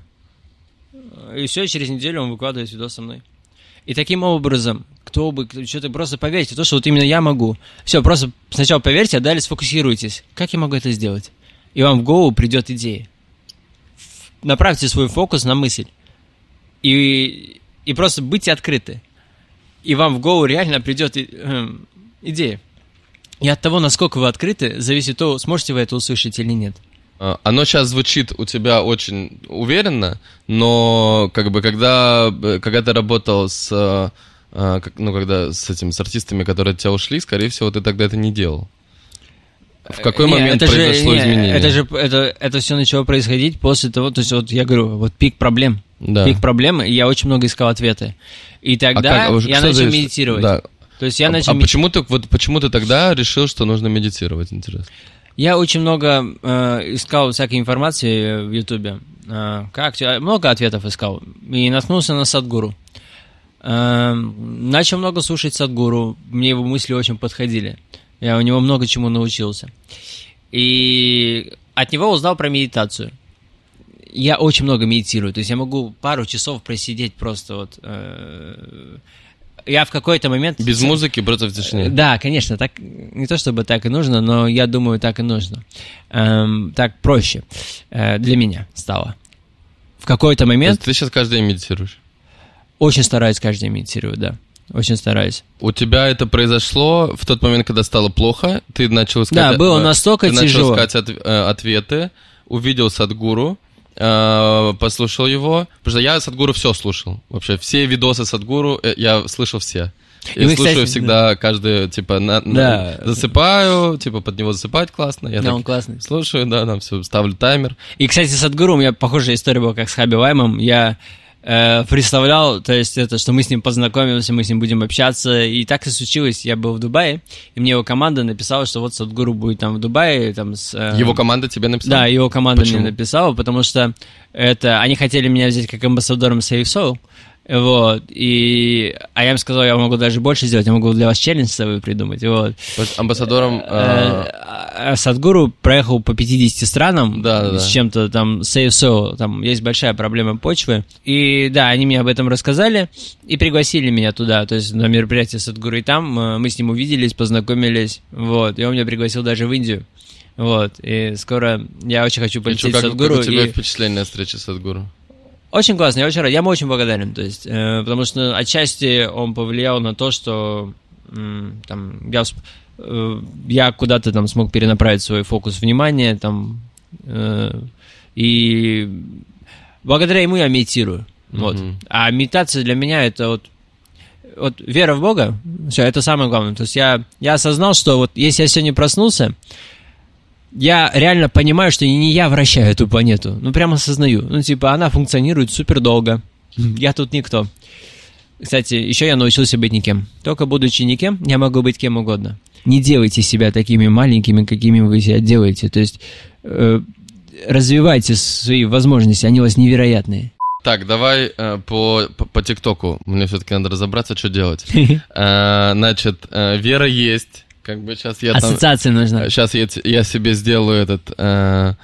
И все, через неделю он выкладывает видос со мной. И таким образом, кто бы, что-то просто поверьте, то, что вот именно я могу. Все, просто сначала поверьте, а далее сфокусируйтесь. Как я могу это сделать? И вам в голову придет идея. Направьте свой фокус на мысль. И, и просто будьте открыты. И вам в голову реально придет эм, идея. И от того, насколько вы открыты, зависит то, сможете вы это услышать или нет. А, Оно сейчас звучит у тебя очень уверенно, но как бы когда, э, когда ты работал с, э, а, как- ну, когда с этим, с артистами, которые от тебя ушли, скорее всего, ты тогда это не делал. В какой Не, момент это же- произошло не, изменение? Это же это, это все начало происходить после того, то есть вот я говорю, вот пик проблем. Да. Пик проблем, и я очень много искал ответы. И тогда А как- а я начал за- медитировать. Да. То есть я а, начал а меди- почему ты вот почему ты тогда решил, что нужно медитировать, интересно? Я очень много э, искал всякой информации в Ютубе. Э, как много ответов искал. И наткнулся на Садгуру. Э, начал много слушать Садгуру. Мне его мысли очень подходили. Я у него много чему научился. И от него узнал про медитацию. Я очень много медитирую. То есть я могу пару часов просидеть просто вот. э, я в какой-то момент... Без музыки, просто в тишине. Да, конечно, так не то чтобы так и нужно, но я думаю, так и нужно. Эм, так проще э, для меня стало. В какой-то То момент ты сейчас каждый день медитируешь? очень стараюсь каждый день медитировать, да. Очень стараюсь. У тебя это произошло в тот момент, когда стало плохо, ты начал искать... Да, было э, настолько ты начал тяжело. искать от- э, ответы, увидел Садгуру, э, послушал его, потому что я Садгуру все слушал, вообще все видосы Садгуру э, я слышал все. И вы, слушаю кстати, всегда каждый, типа, на- на- Да. засыпаю, типа, под него засыпать классно. Я Да, он классный. слушаю, да, там все, ставлю таймер. И, кстати, с Адгуру у меня похожая история была, как с Хаби Ваймом. Я э, представлял, то есть это, что мы с ним познакомимся, мы с ним будем общаться, и так и случилось. Я был в Дубае, и мне его команда написала, что вот Садгуру будет там в Дубае, там с... э, Его команда тебе написала? Да, его команда Почему? мне написала, потому что это они хотели меня взять как амбассадором Save Soul. Вот, и... А я им сказал, я могу даже больше сделать, я могу для вас челлендж с собой придумать, вот. Амбассадором... Э, э, а Садгуру проехал по 50 странам Да, да, да. с чем-то там Save Soul, там есть большая проблема почвы. И да, они мне об этом рассказали и пригласили меня туда, то есть на мероприятие Садгуру. И там э, мы с ним увиделись, познакомились, вот. И он меня пригласил даже в Индию. Вот, и скоро я очень хочу и полететь как, в Садгуру. как у тебя и- впечатление от встречи с Садгуру? Очень классно, я очень рад, я ему очень благодарен, то есть, э, потому что отчасти он повлиял на то, что м, там я, э, я куда-то там смог перенаправить свой фокус внимания, там, э, и благодаря ему я медитирую, вот. Мгм. А медитация для меня это вот вот вера в Бога, все, это самое главное. То есть я, я осознал, что вот если я сегодня проснулся, я реально понимаю, что не я вращаю эту планету. Ну, прямо осознаю. Ну, типа, она функционирует супер долго. Я тут никто. Кстати, еще я научился быть никем. Только будучи никем, я могу быть кем угодно. Не делайте себя такими маленькими, какими вы себя делаете. То есть э, развивайте свои возможности, они у вас невероятные. Так, давай э, по, по, по ТикТоку. Мне все-таки надо разобраться, что делать. Э, Значит, э, Вера есть. Как бы сейчас я там... Ассоциация нужна. Сейчас я, я себе сделаю этот... э,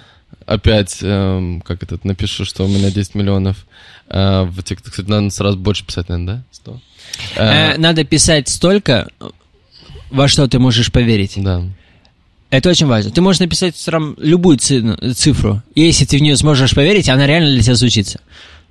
опять, эм, как этот, напишу, что у меня 10 миллионов э, в ТикТок. Кстати, надо сразу больше писать, наверное, да? 100? Э, Э, надо писать столько, во что ты можешь поверить. Да. Это очень важно. Ты можешь написать там любую ци- цифру, если ты в нее сможешь поверить, она реально для тебя случится.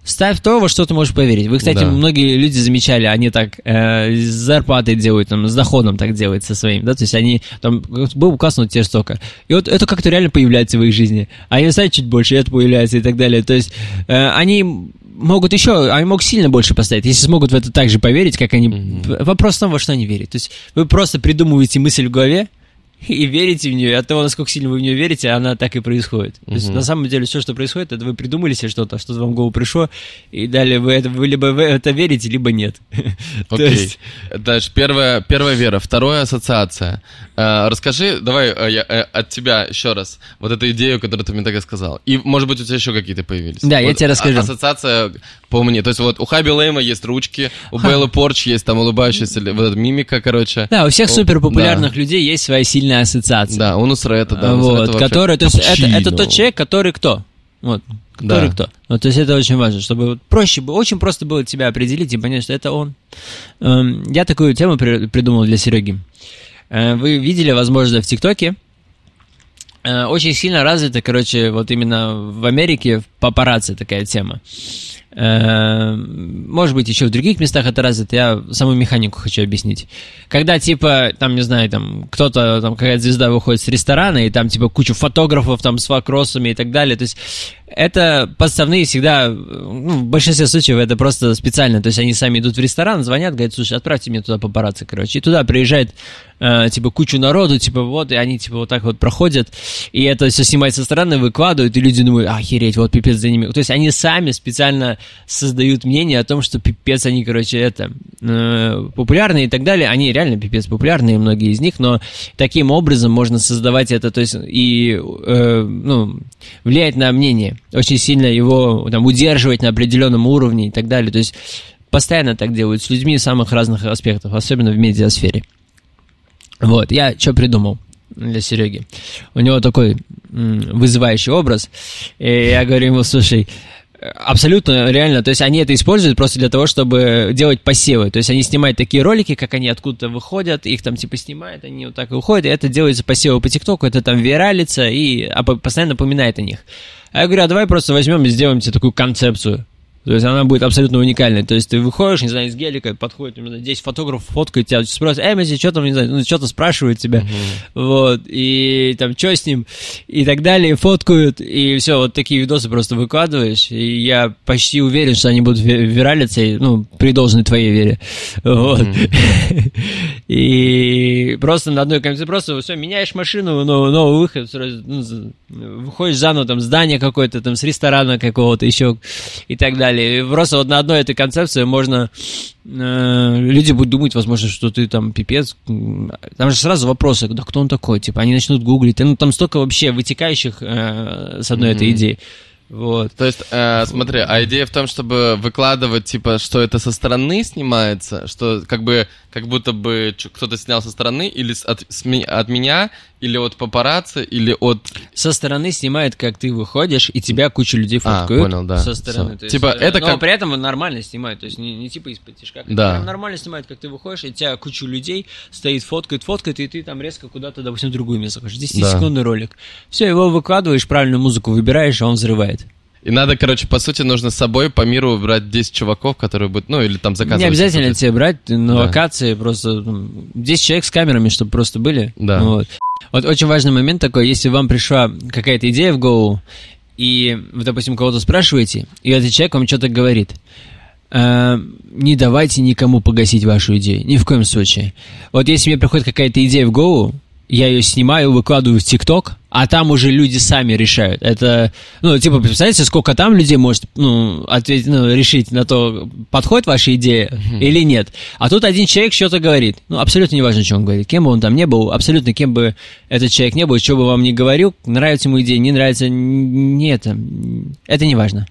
Ставь то, во что ты можешь поверить. Вы, кстати, Да. многие люди замечали, они так э, с зарплатой делают, там, с доходом так делают со своим, да, то есть они, там, был указ, вот тебе столько. И вот это как-то реально появляется в их жизни. Они ставят чуть больше, и это появляется и так далее. То есть э, они могут еще, они могут сильно больше поставить, если смогут в это так же поверить, как они... Вопрос в том, во что они верят. То есть вы просто придумываете мысль в голове, и верите в нее, и от того, насколько сильно вы в нее верите, она так и происходит. То есть, на самом деле, все, что происходит, это вы придумали себе что-то, что-то вам в голову пришло, и далее вы, это, вы либо в это верите, либо нет. Окей. есть, Дальше, первая, первая вера, второе ассоциация. Э, расскажи, давай э, я, э, от тебя еще раз вот эту идею, которую ты мне тогда сказал. И, может быть, у тебя еще какие-то появились. Да, я Вот, тебе расскажу. а- Ассоциация по мне. То есть вот у Хаби Лейма есть ручки, у Бэллы Порч есть там улыбающаяся вот эта мимика, короче. да, у всех супер популярных да. людей есть своя сильная ассоциация. Да, у Нусрета, да. Вот, вообще который, то есть это, это тот человек, который кто? Вот, который Да. кто? Вот, то есть это очень важно, чтобы вот проще было, очень просто было тебя определить и понять, что это он. Эм, я такую тему при- придумал для Сереги. Э, Вы видели, возможно, в ТикТоке, э, очень сильно развита, короче, вот именно в Америке папарацци такая тема. Э, Может быть, еще в других местах это развито, я саму механику хочу объяснить. Когда, типа, там, не знаю, там, кто-то, там, какая-то звезда выходит с ресторана, и там, типа, куча фотографов, там, с вопросами и так далее, то есть это подставные всегда, ну, в большинстве случаев это просто специально, то есть они сами идут в ресторан, звонят, говорят, слушай, отправьте мне туда папарацци, короче, и туда приезжает, э, типа, кучу народу, типа, вот, и они, типа, вот так вот проходят, и это все снимают со стороны, выкладывают, и люди думают, охереть, вот пипец за ними, то есть они сами специально создают мнение о том, что пипец они, короче, это, э, популярные и так далее, они реально пипец популярные, многие из них, но таким образом можно создавать это, то есть, и, э, ну, влиять на мнение, очень сильно его там удерживать на определенном уровне и так далее. То есть постоянно так делают с людьми самых разных аспектов, особенно в медиасфере. Вот, я что придумал для Сереги. У него такой вызывающий образ. И я говорю ему, слушай, абсолютно реально, то есть они это используют просто для того, чтобы делать посевы. То есть они снимают такие ролики, как они откуда-то выходят, их там типа снимают, они вот так и уходят, и это делается посевы по ТикТоку, это там виралится и а, по- постоянно напоминает о них. А я говорю, а давай просто возьмем и сделаем тебе такую концепцию. То есть она будет абсолютно уникальной. То есть ты выходишь, не знаю, с гелика, подходит, не знаю, 10 фотографов фоткают тебя, спрашивают, эй, Месси, что там, не знаю, ну, что-то спрашивают тебя, вот, и там, что с ним, и так далее, фоткают, и все, вот такие видосы просто выкладываешь, и я почти уверен, что они будут ви- виралиться, и, ну, при должной твоей вере, вот. И просто на одной конце просто все, меняешь машину, новый, новый выход, сразу, ну, выходишь заново, там, здание какое-то, там, с ресторана какого-то еще, и так далее. И просто вот на одной этой концепции можно... э, люди будут думать, возможно, что ты там пипец. Там же сразу вопросы, да кто он такой? Типа, они начнут гуглить. Ну, там столько вообще вытекающих э, с одной этой идеи. Вот. То есть, э, смотри, а идея в том, чтобы выкладывать, типа, что это со стороны снимается, что как бы, как будто бы кто-то снял со стороны, или от, с от меня, или от папарацци, или от... Со стороны снимает, как ты выходишь, и тебя куча людей А, фоткают. понял, да. Со стороны. Есть, Типа, э, это но как- при этом нормально снимают, то есть не, не типа из-под тяжка. Да. Нормально снимают, как ты выходишь, и тебя кучу людей стоит, фоткает, фоткает, и ты там резко куда-то, допустим, в другое место ходишь. 10-секундный ролик. Все, его выкладываешь, правильную музыку выбираешь, а он взрывает. И надо, короче, по сути, нужно с собой по миру брать 10 чуваков, которые будут, ну, или там заказывать. Не обязательно тебе брать на Да. локации, просто там, 10 человек с камерами, чтобы просто были. Да. Вот. вот очень важный момент такой, если вам пришла какая-то идея в голову, и вы, допустим, кого-то спрашиваете, и этот человек вам что-то говорит, э, не давайте никому погасить вашу идею, ни в коем случае. Вот если мне приходит какая-то идея в голову, я ее снимаю, выкладываю в ТикТок, а там уже люди сами решают. Это, ну, типа, представляете, сколько там людей может, ну, ответить, ну, решить на то, подходит ваша идея или нет. А тут один человек что-то говорит. Ну, абсолютно неважно, что он говорит. Кем бы он там не был, абсолютно кем бы этот человек не был, что бы вам ни говорил, нравится ему идея, не нравится, не это. Это не важно.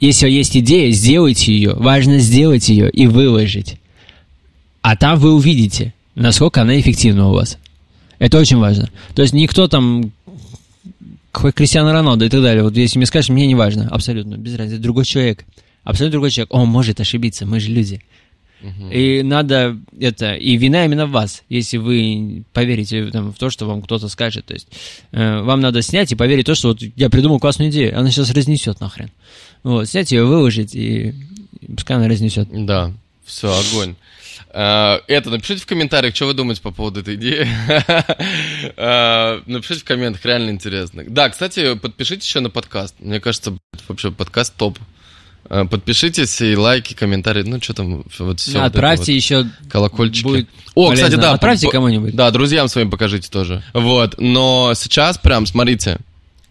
Если есть идея, сделайте ее. Важно сделать ее и выложить. А там вы увидите, насколько она эффективна у вас. Это очень важно. То есть никто там, какой Кристиано Роналдо и так далее. Вот если мне скажешь, мне не важно, абсолютно, без разницы. Другой человек, абсолютно другой человек. Он может ошибиться, мы же люди. И надо это, и вина именно в вас, если вы поверите там, в то, что вам кто-то скажет. То есть э, вам надо снять и поверить в то, что вот я придумал классную идею, она сейчас разнесет нахрен. Вот, снять ее, выложить, и пускай она разнесет. Да, все, огонь. А, Это, напишите в комментариях, что вы думаете по поводу этой идеи. А, Напишите в комментах, реально интересно. Да, кстати, подпишитесь еще на подкаст. Мне кажется, вообще подкаст топ. А, Подпишитесь и лайки, комментарии, ну что там, вот все. Отправьте еще. колокольчики. будет О, полезно. кстати, да. Отправьте по- кому-нибудь. Да, друзьям своим покажите тоже. Вот, но сейчас прям, смотрите,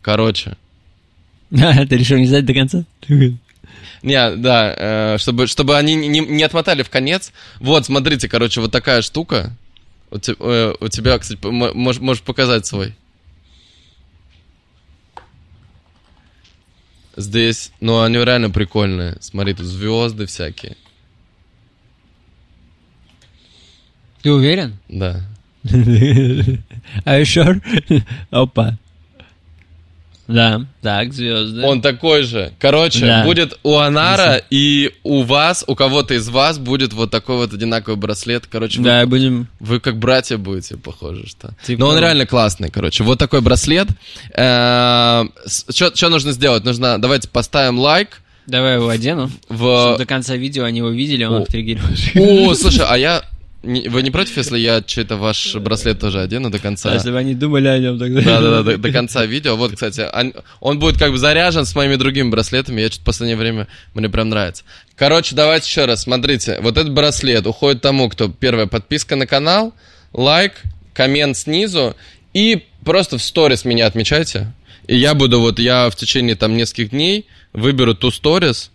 короче. Ты решил не знать до конца? Не, да, э, чтобы, чтобы они не, не отмотали в конец. Вот, смотрите, короче, вот такая штука. У, те- э, у тебя, кстати, можешь, можешь показать свой. Здесь, ну, они реально прикольные. Смотри, тут звезды всякие. Ты уверен? Да. Are you sure? Опа. Да, так, звезды. Он такой же. Короче, Да. будет у Анара и у вас, у кого-то из вас будет вот такой вот одинаковый браслет. Короче, вы- Да, будем... Вы как братья будете, похоже, что. Типа Но он реально классный, короче. Вот такой браслет. Что нужно сделать? Нужно, давайте поставим лайк. Давай его одену. Чтобы В... до конца видео они его видели, он их триггерил. О, слушай, а я... не- Вы не против, если я чей-то ваш браслет тоже одену до конца? Если бы они думали о нем тогда. Да-да-да, до, до конца видео. Вот, кстати, он, он будет как бы заряжен с моими другими браслетами. Я что-то в последнее время, мне прям нравится. Короче, давайте еще раз, смотрите. Вот этот браслет уходит тому, кто первая подписка на канал, лайк, коммент снизу и просто в сторис меня отмечайте. И я буду вот, я в течение там нескольких дней выберу ту сторис,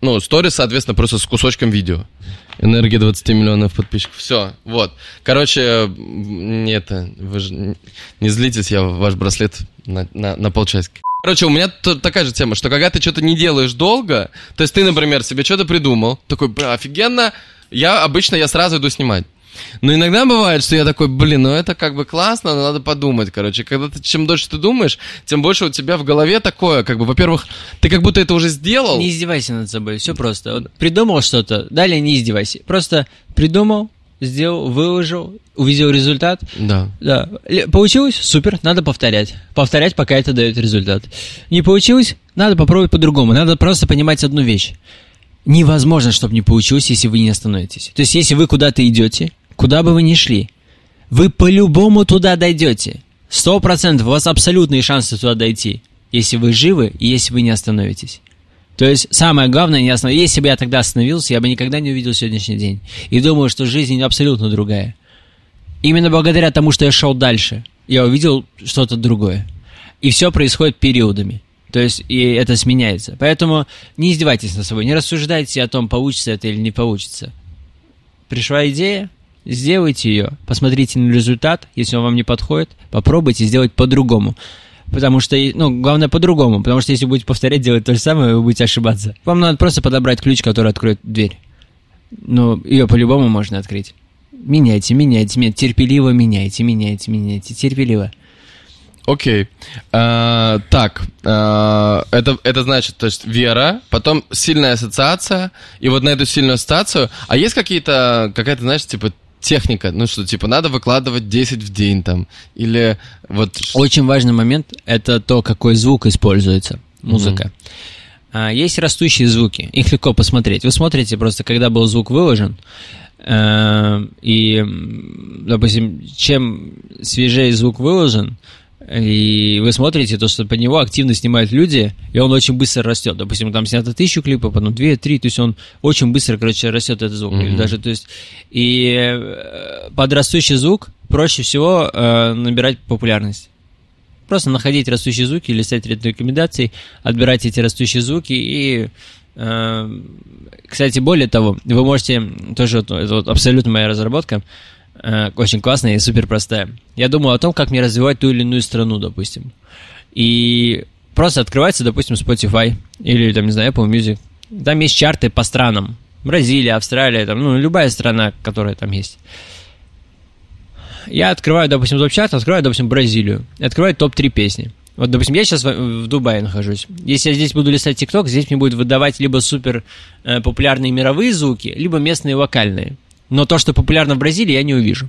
ну, сторис, соответственно, просто с кусочком видео. Энергия 20 миллионов подписчиков. Все, вот. Короче, м, не это, вы же не злитесь, я ваш браслет на, на, на полчасика. Короче, у меня такая же тема, что когда ты что-то не делаешь долго, то есть ты, например, себе что-то придумал, такой, бля, офигенно, я обычно я сразу иду снимать. Но иногда бывает, что я такой, блин, ну это как бы классно, но надо подумать, короче. Когда ты, чем дольше ты думаешь, тем больше у тебя в голове такое, как бы, во-первых, ты как будто это уже сделал. Не издевайся над собой, все просто. Вот придумал что-то, далее не издевайся. Просто придумал, сделал, выложил, увидел результат. Да. Да. Получилось? Супер, надо повторять. Повторять, пока это дает результат. Не получилось? Надо попробовать по-другому. Надо просто понимать одну вещь. Невозможно, чтобы не получилось, если вы не остановитесь. То есть, если вы куда-то идете, куда бы вы ни шли, вы по-любому туда дойдете. Сто процентов, у вас абсолютные шансы туда дойти, если вы живы и если вы не остановитесь. То есть самое главное не остановиться. Если бы я тогда остановился, я бы никогда не увидел сегодняшний день. И думаю, что жизнь абсолютно другая. Именно благодаря тому, что я шел дальше, я увидел что-то другое. И все происходит периодами. То есть, и это сменяется. Поэтому не издевайтесь над собой, не рассуждайте о том, получится это или не получится. Пришла идея, сделайте ее, посмотрите на результат, если он вам не подходит, попробуйте сделать по-другому. Потому что, ну, главное по-другому, потому что если будете повторять, делать то же самое, вы будете ошибаться. Вам надо просто подобрать ключ, который откроет дверь. Но ее по-любому можно открыть. Меняйте, меняйте, меняйте, терпеливо меняйте, меняйте, меняйте, терпеливо. Окей. А, так, а, это, это значит, то есть вера, потом сильная ассоциация, и вот на эту сильную ассоциацию, а есть какие-то, какая-то, знаешь, типа техника, ну что, типа, надо выкладывать 10 в день там, или вот... Очень важный момент – это то, какой звук используется, музыка. А, Есть растущие звуки, их легко посмотреть. Вы смотрите просто, когда был звук выложен, э, и, допустим, чем свежее звук выложен, и вы смотрите, то, что под него активно снимают люди, и он очень быстро растет. Допустим, там снято тысячу клипов, потом две, три, то есть он очень быстро, короче, растет этот звук. Или Мгм. даже, то есть, и э, под растущий звук проще всего э, набирать популярность. Просто находить растущие звуки, листать ряд рекомендаций, отбирать эти растущие звуки и э, кстати, более того, вы можете, тоже это вот абсолютно моя разработка, очень классная и супер простая. Я думал о том, как мне развивать ту или иную страну, допустим. И просто открывается, допустим, Spotify или, там, не знаю, Apple Music. Там есть чарты по странам. Бразилия, Австралия, там, ну, любая страна, которая там есть. Я открываю, допустим, топ-чарт, открываю, допустим, Бразилию. Открываю топ-3 песни. Вот, допустим, я сейчас в, Дубае нахожусь. Если я здесь буду листать ТикТок, здесь мне будет выдавать либо супер э, популярные мировые звуки, либо местные локальные. Но то, что популярно в Бразилии, я не увижу.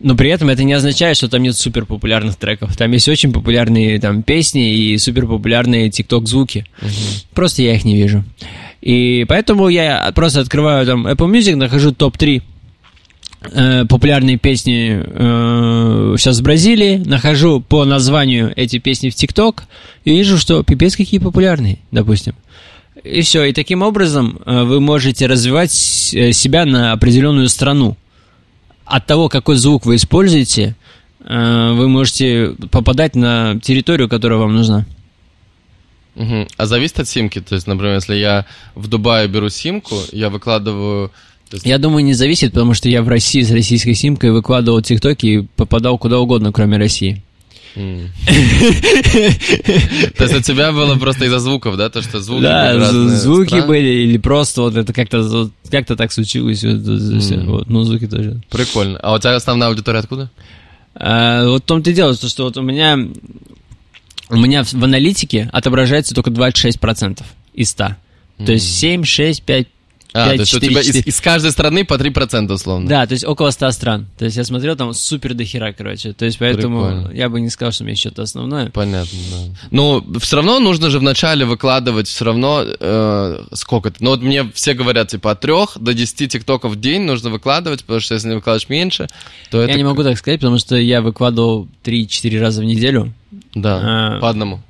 Но при этом это не означает, что там нет супер популярных треков. Там есть очень популярные там песни и супер популярные ТикТок звуки. Просто я их не вижу. И поэтому я просто открываю там Apple Music, нахожу топ-3 э, популярные песни э, сейчас в Бразилии, нахожу по названию эти песни в ТикТок и вижу, что пипец какие популярные, допустим. И все, и таким образом э, вы можете развивать э, себя на определенную страну. От того, какой звук вы используете, э, вы можете попадать на территорию, которая вам нужна. Мгм. А зависит от симки? То есть, например, если я в Дубае беру симку, я выкладываю... есть- Я думаю, не зависит, потому что я в России с российской симкой выкладывал ТикТоки и попадал куда угодно, кроме России. То есть у тебя было просто из-за звуков, да? То, что звуки Да, звуки были, или просто вот это как-то как-то так случилось. вот, ну, звуки тоже. Прикольно. А у тебя основная аудитория откуда? А, вот в том-то и дело, что, вот у меня у меня в, в аналитике отображается только 26% из 100. То есть 7, 6, 5, А, 5, то есть у 4, тебя из, 4. из каждой страны по 3% условно. Да, то есть около 100 стран. То есть я смотрел там супер дохера, короче. То есть поэтому Прикольно. я бы не сказал, что у меня что-то основное. Понятно, да. Ну, все равно нужно же вначале выкладывать все равно э, сколько-то. Ну, вот мне все говорят, типа, от 3 до 10 тиктоков в день нужно выкладывать, потому что если не выкладываешь меньше, то это... Я не могу так сказать, потому что я выкладывал 3-4 раза в неделю. Да, А. по одному.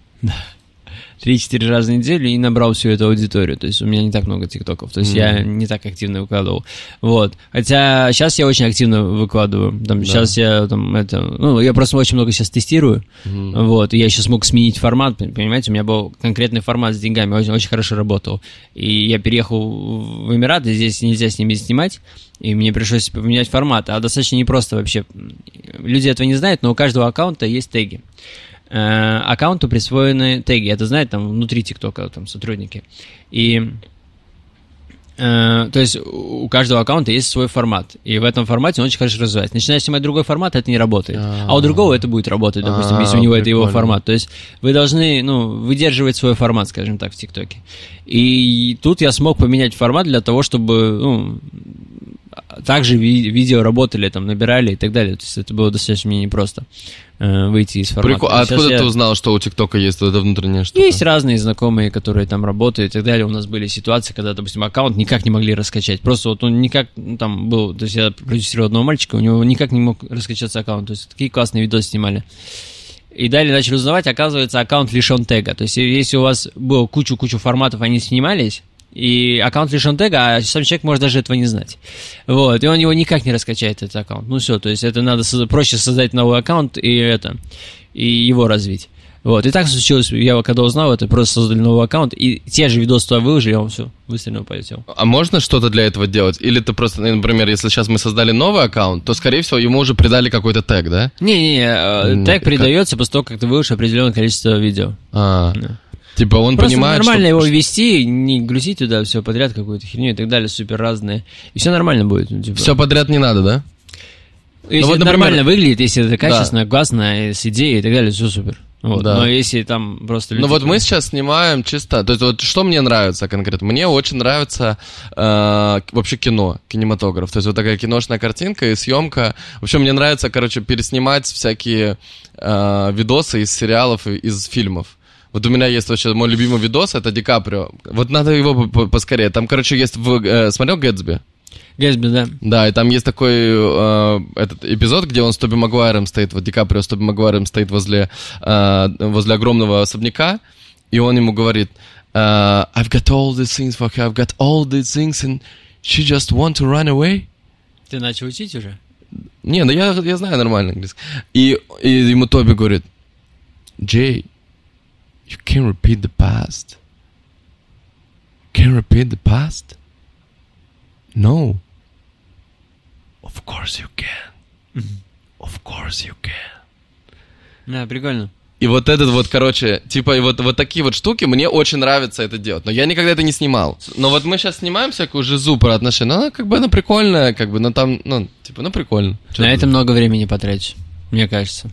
3-4 раза в неделю и набрал всю эту аудиторию. То есть у меня не так много тиктоков. То есть я не так активно выкладывал. Вот. Хотя сейчас я очень активно выкладываю. Там, Сейчас я там это. Ну, я просто очень много сейчас тестирую. Вот. И я сейчас смог сменить формат. пон- Понимаете, у меня был конкретный формат с деньгами, очень, очень хорошо работал. И я переехал в Эмираты, здесь нельзя с ними снимать. И мне пришлось поменять формат. А достаточно непросто вообще. Люди этого не знают, но у каждого аккаунта есть теги аккаунту присвоены теги. Это знают там внутри ТикТока там сотрудники. И э, то есть у каждого аккаунта есть свой формат. И в этом формате он очень хорошо развивается. Начиная снимать другой формат, это не работает. А у другого это будет работать, допустим, А, если у него это его формат. То есть вы должны, ну, выдерживать свой формат, скажем так, в ТикТоке. И тут я смог поменять формат для того, чтобы, ну, также ви- видео работали, там, набирали и так далее. То есть это было достаточно мне непросто э, выйти из формата. Прикольно. А Сейчас откуда я- ты узнал, что у ТикТока есть вот это внутреннее что-то? есть разные знакомые, которые там работают и так далее. У нас были ситуации, когда, допустим, аккаунт никак не могли раскачать. Просто вот он никак, ну, там был, то есть я продюсировал одного мальчика, у него никак не мог раскачаться аккаунт. То есть такие классные видосы снимали. И далее начали узнавать, оказывается, аккаунт лишен тега. То есть если у вас было кучу-кучу форматов, они снимались, и аккаунт лишен тега, а сам человек может даже этого не знать. Вот, и он его никак не раскачает, этот аккаунт. Ну все, то есть это надо проще создать новый аккаунт и это, и его развить. Вот, и так случилось, я когда узнал это, просто создали новый аккаунт, и те же видосы туда выложили, он все, выстрелил, полетел. А можно что-то для этого делать? Или ты просто, ну, например, если сейчас мы создали новый аккаунт, то, скорее всего, ему уже придали какой-то тег, да? Не-не-не, э, тег как? передается после того, как ты выложишь определенное количество видео. А, Да. типа он Просто понимает, нормально что... его вести, не грузить туда все подряд, какую-то херню и так далее, супер разные. И все нормально будет. ну, типа. Все подряд не надо, да? Если Ну вот, например- нормально выглядит, если это качественно, классно, с идеей и так далее, все супер. Вот. Да. Но если там просто... Ну люди- вот мы сейчас снимаем чисто, то есть вот что мне нравится конкретно? Мне очень нравится э, вообще кино, кинематограф, то есть вот такая киношная картинка и съемка. Вообще мне нравится, короче, переснимать всякие э, видосы из сериалов и из фильмов. Вот у меня есть вообще мой любимый видос, это Ди Каприо. Вот надо его по- по- поскорее. Там, короче, есть... В, э, смотрел Гэтсби? Гэтсби, да. Да, и там есть такой э, этот эпизод, где он с Тоби Магуайром стоит, вот Ди Каприо с Тоби Магуайром стоит возле, э, возле огромного особняка, и он ему говорит, э, I've got all these things for her, I've got all these things, and she just want to run away. Ты начал учить уже? Не, ну я, я знаю нормально английский. И, и ему Тоби говорит, Джей, you can repeat the past. Can repeat the past? No. Of course you can. Of course you can. Да, прикольно. И вот этот вот, короче, типа, и вот, вот такие вот штуки, мне очень нравится это делать. Но я никогда это не снимал. Но вот мы сейчас снимаем всякую жизу про отношения. Она как бы, она прикольная, как бы, ну там, ну, типа, ну прикольно. Чё На это много времени потратишь, мне кажется.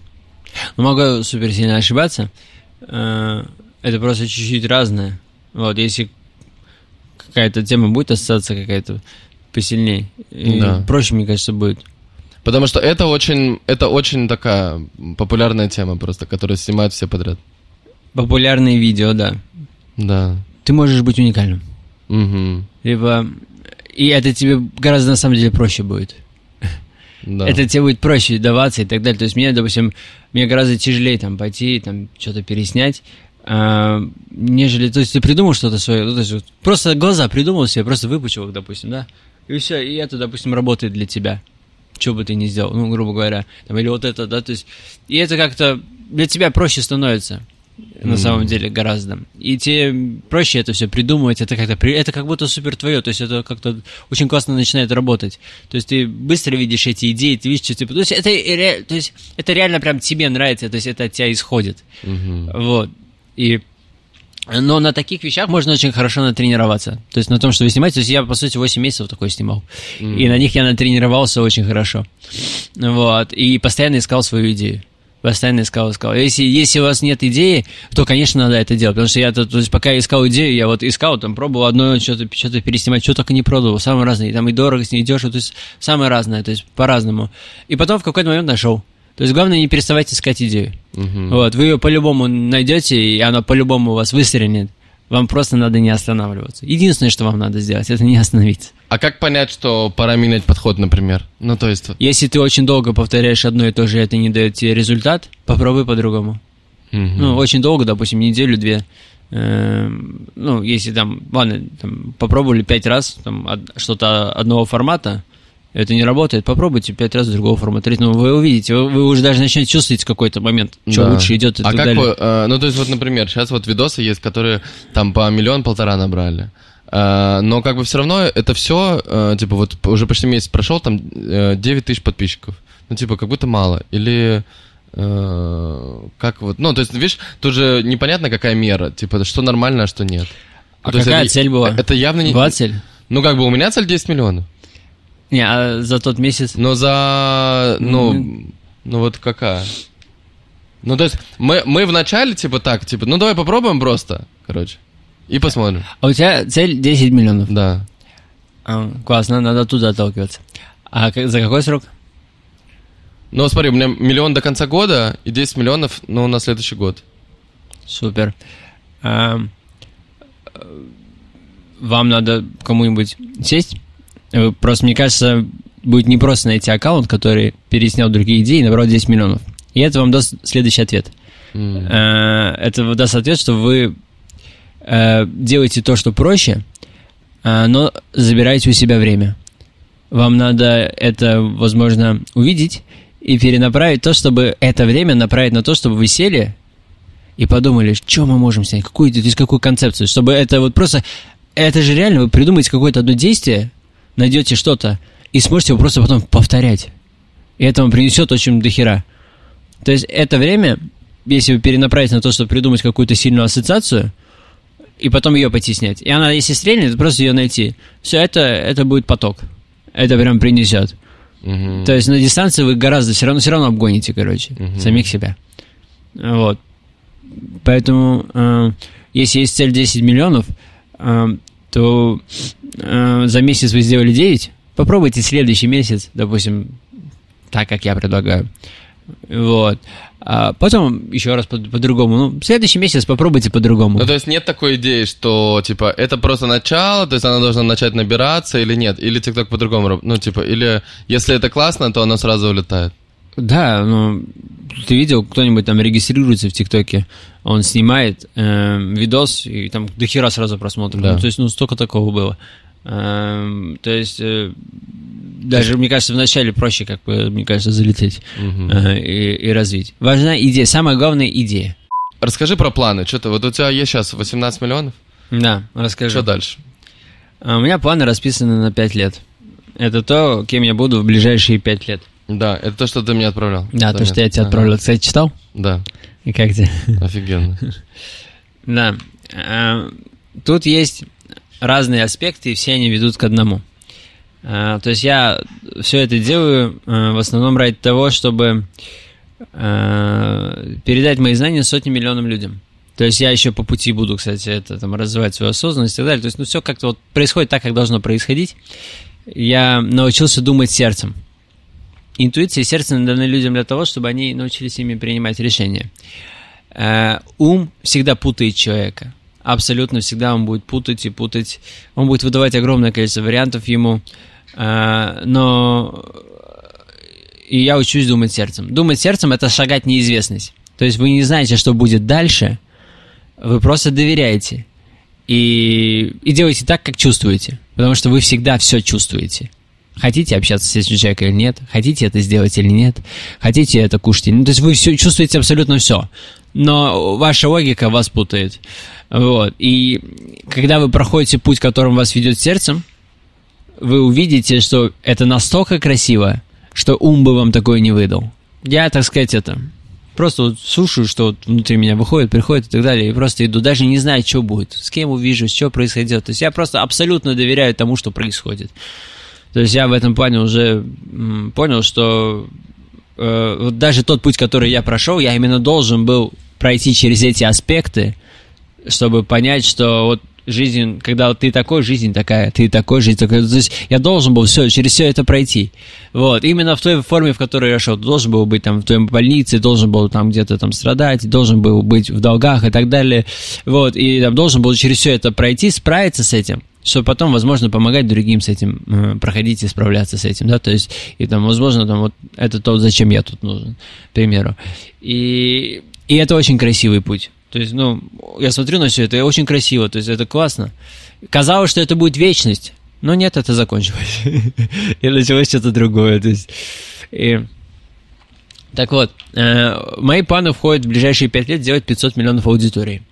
Ну, могу супер сильно ошибаться. Э, Это просто чуть-чуть разное. Вот, если какая-то тема будет остаться какая-то посильнее, Да. проще, мне кажется, будет. Потому что это очень, это очень такая популярная тема просто, которую снимают все подряд. Популярные видео, да. Да. Ты можешь быть уникальным. Мгм. Либо... И это тебе гораздо, на самом деле, проще будет. Да. Это тебе будет проще даваться и так далее. То есть мне, допустим, мне гораздо тяжелее там пойти, там что-то переснять, а, нежели, то есть ты придумал что-то свое, ну, то есть вот просто глаза придумал себе, просто выпучил их, допустим, да, и все, и это, допустим, работает для тебя, что бы ты ни сделал, ну, грубо говоря, там, или вот это, да, то есть, и это как-то для тебя проще становится, на самом деле, гораздо. И тебе проще это все придумывать, это как-то, это как будто супер твое, то есть это как-то очень классно начинает работать. То есть ты быстро видишь эти идеи, ты видишь, что ты... То есть это, то есть это реально прям тебе нравится, то есть это от тебя исходит. Мгм. Вот. И но на таких вещах можно очень хорошо натренироваться. То есть на том, что вы снимаете. То есть я, по сути, 8 месяцев такой снимал. И на них я натренировался очень хорошо. Вот. И постоянно искал свою идею. Постоянно искал, искал. Если, если у вас нет идеи, то, конечно, надо это делать. Потому что я, то, то есть, пока я искал идею, я вот искал, там, пробовал одно, что-то, что-то переснимать, что только не пробовал. Самое разное. И Там и дорого, и дешево. То есть, самое разное. То есть, по-разному. И потом в какой-то момент нашел. То есть, главное, не переставайте искать идею. Мгм. Вот, вы ее по-любому найдете, и она по-любому у вас выстрелит. Вам просто надо не останавливаться. Единственное, что вам надо сделать, это не остановиться. А как понять, что пора менять подход, например? Ну, то есть... Если ты очень долго повторяешь одно и то же, и это не дает тебе результат, попробуй по-другому. мгм. Ну, очень долго, допустим, неделю-две. Эм, Ну, если там, ладно, там, попробовали пять раз там, что-то одного формата, это не работает, попробуйте пять раз другого формата. Ну, вы увидите, вы, вы уже даже начнете чувствовать в какой-то момент, что Да. лучше идет и а так как далее. вы, э, ну, то есть, вот, например, сейчас вот видосы есть, которые там по миллион-полтора набрали. Э, но как бы все равно это все, типа, вот уже почти месяц прошел, там э, 9 тысяч подписчиков. Ну, типа, как будто мало. Или э, как вот, ну, то есть, видишь, тут же непонятно, какая мера, типа, что нормально, а что нет. А То есть какая это- цель была? Это явно не... Была цель? Ну, как бы у меня цель 10 миллионов. Не, а за тот месяц? Но за... Ну, Мгм. ну вот какая? Ну, то есть, мы, мы вначале, типа, так, типа, ну, давай попробуем просто, короче, и посмотрим. А у тебя цель 10 миллионов. Да. А, классно, надо оттуда отталкиваться. А как- за какой срок? Ну, смотри, у меня миллион до конца года и 10 миллионов, ну, на следующий год. Супер. А, вам надо кому-нибудь сесть? Э, Просто, мне кажется, будет непросто найти аккаунт, который переснял другие идеи и набрал 10 миллионов. И это вам даст следующий ответ. Э, Это даст ответ, что вы э, делаете то, что проще, э, но забираете у себя время. Вам надо это, возможно, увидеть и перенаправить то, чтобы это время направить на то, чтобы вы сели и подумали, что мы можем снять, какую, то есть какую концепцию, чтобы это вот просто... Это же реально, вы придумаете какое-то одно действие, найдете что-то и сможете его просто потом повторять. И это вам принесет очень дохера. То есть это время, если вы перенаправите на то, чтобы придумать какую-то сильную ассоциацию, и потом ее пойти снять. И она, если стрельнет, просто ее найти. Все, это, это будет поток. Это прям принесет. Мгм. То есть на дистанции вы гораздо все равно, все равно обгоните, короче, Мгм. самих себя. Вот. Поэтому, э, если есть цель 10 миллионов, э, то э, за месяц вы сделали 9, попробуйте следующий месяц, допустим, так, как я предлагаю. Вот. А потом еще раз по- по-другому. Ну, следующий месяц попробуйте по-другому. Ну, то есть нет такой идеи, что, типа, это просто начало, то есть она должна начать набираться или нет? Или ТикТок по-другому Ну, типа, или если это классно, то оно сразу улетает. Да, ну, ты видел, кто-нибудь там регистрируется в ТикТоке, он снимает э, видос, и там до хера сразу просмотров. Да. Ну, то есть, ну, столько такого было. Эм, то есть, э, даже, мне кажется, вначале проще, как бы, мне кажется, залететь э, и, и развить. Важна идея, самая главная идея. Расскажи про планы. Что ты, вот у тебя есть сейчас 18 миллионов? Да, расскажи. Что дальше? А У меня планы расписаны на 5 лет. Это то, кем я буду в ближайшие 5 лет. Да, это то, что ты мне отправлял. Да, то, нет? что я тебе Ага. отправил. Кстати, читал? Да, И как тебе? офигенно. Да. А, Тут есть разные аспекты, и все они ведут к одному. А, То есть я все это делаю а, в основном ради того, чтобы э, передать мои знания сотни миллионам людям. То есть я еще по пути буду, кстати, это там развивать свою осознанность и так далее. То есть, ну, все как-то вот происходит так, как должно происходить. Я научился думать сердцем. Интуиция и сердце даны людям для того, чтобы они научились ими принимать решения. Ум всегда путает человека. Абсолютно всегда он будет путать и путать. Он будет выдавать огромное количество вариантов ему. Э, но и я учусь думать сердцем. Думать сердцем это шагать неизвестность. То есть вы не знаете, что будет дальше, вы просто доверяете. И, и делаете так, как чувствуете. Потому что вы всегда все чувствуете. Хотите общаться с этим человеком или нет, хотите это сделать или нет, хотите это кушать нет. То есть вы все чувствуете абсолютно все. Но ваша логика вас путает. Вот. И когда вы проходите путь, которым вас ведет сердцем, вы увидите, что это настолько красиво, что ум бы вам такое не выдал. Я, так сказать, это просто вот слушаю, что вот внутри меня выходит, приходит и так далее, и просто иду, даже не знаю, что будет, с кем увижу, что происходит. То есть я просто абсолютно доверяю тому, что происходит. То есть я в этом плане уже понял, что э, вот даже тот путь, который я прошел, я именно должен был пройти через эти аспекты, чтобы понять, что вот жизнь, когда ты такой, жизнь такая, ты такой, жизнь такая. То есть я должен был все, через все это пройти. Вот, именно в той форме, в которой я шел. Должен был быть там в твоей больнице, должен был там где-то там страдать, должен был быть в долгах и так далее. Вот, и там должен был через все это пройти, справиться с этим чтобы потом, возможно, помогать другим с этим, э, проходить и справляться с этим, да, то есть, и там, возможно, там, вот, это то, зачем я тут нужен, к примеру. И, и это очень красивый путь. То есть, ну, я смотрю на все это, и очень красиво, то есть это классно. Казалось, что это будет вечность, но нет, это закончилось. и началось что-то другое, то есть... И... Так вот, э, мои планы входят в ближайшие пять лет сделать 500 миллионов аудиторий.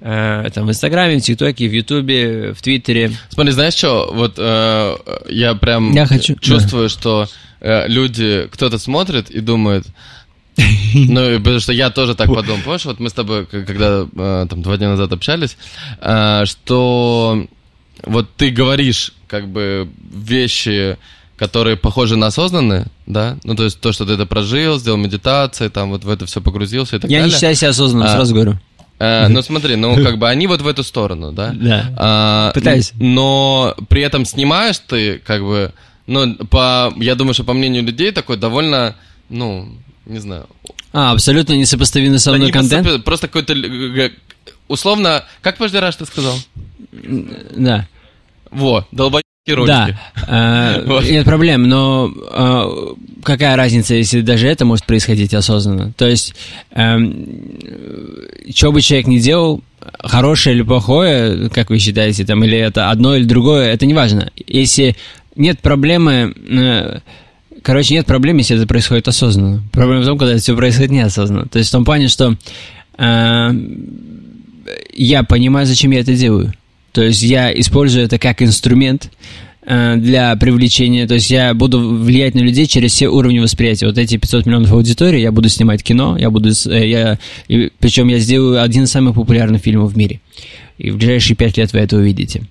Э, там в Инстаграме, в ТикТоке, в Ютубе, в Твиттере. Смотри, знаешь что, вот э, я прям Я хочу- чувствую, что э, люди, кто-то смотрит и думает, ну, потому что я тоже так подумал. Помнишь, вот мы с тобой, когда э, там два дня назад общались, э, что вот ты говоришь как бы вещи, которые похожи на осознанные, да? Ну, то есть то, что ты это прожил, сделал медитации, там вот в это все погрузился и так Я не далее. считаю себя осознанным, А. сразу говорю. Э, ну, смотри, ну, как бы они вот в эту сторону, да? Да. А, Пытаюсь. Но при этом снимаешь ты, как бы, ну, по, я думаю, что по мнению людей такой довольно, ну, не знаю. А, абсолютно несопоставимый со да мной не контент? просто, просто какой-то, э, условно, как каждый раз ты сказал? Да. Во, долбоебки ролики. Да, Вот. нет проблем, но э, какая разница, если даже это может происходить осознанно? То есть, что бы человек ни делал, хорошее или плохое, как вы считаете, там, или это одно или другое, это не важно. Если нет проблемы, короче, нет проблем, если это происходит осознанно. Проблема в том, когда это все происходит неосознанно. То есть в том плане, что э, я понимаю, зачем я это делаю. То есть я использую это как инструмент э, для привлечения, то есть я буду влиять на людей через все уровни восприятия. Вот эти 500 миллионов аудитории, я буду снимать кино, я буду, э, я, и, причем я сделаю один из самых популярных фильмов в мире. И в ближайшие пять лет вы это увидите.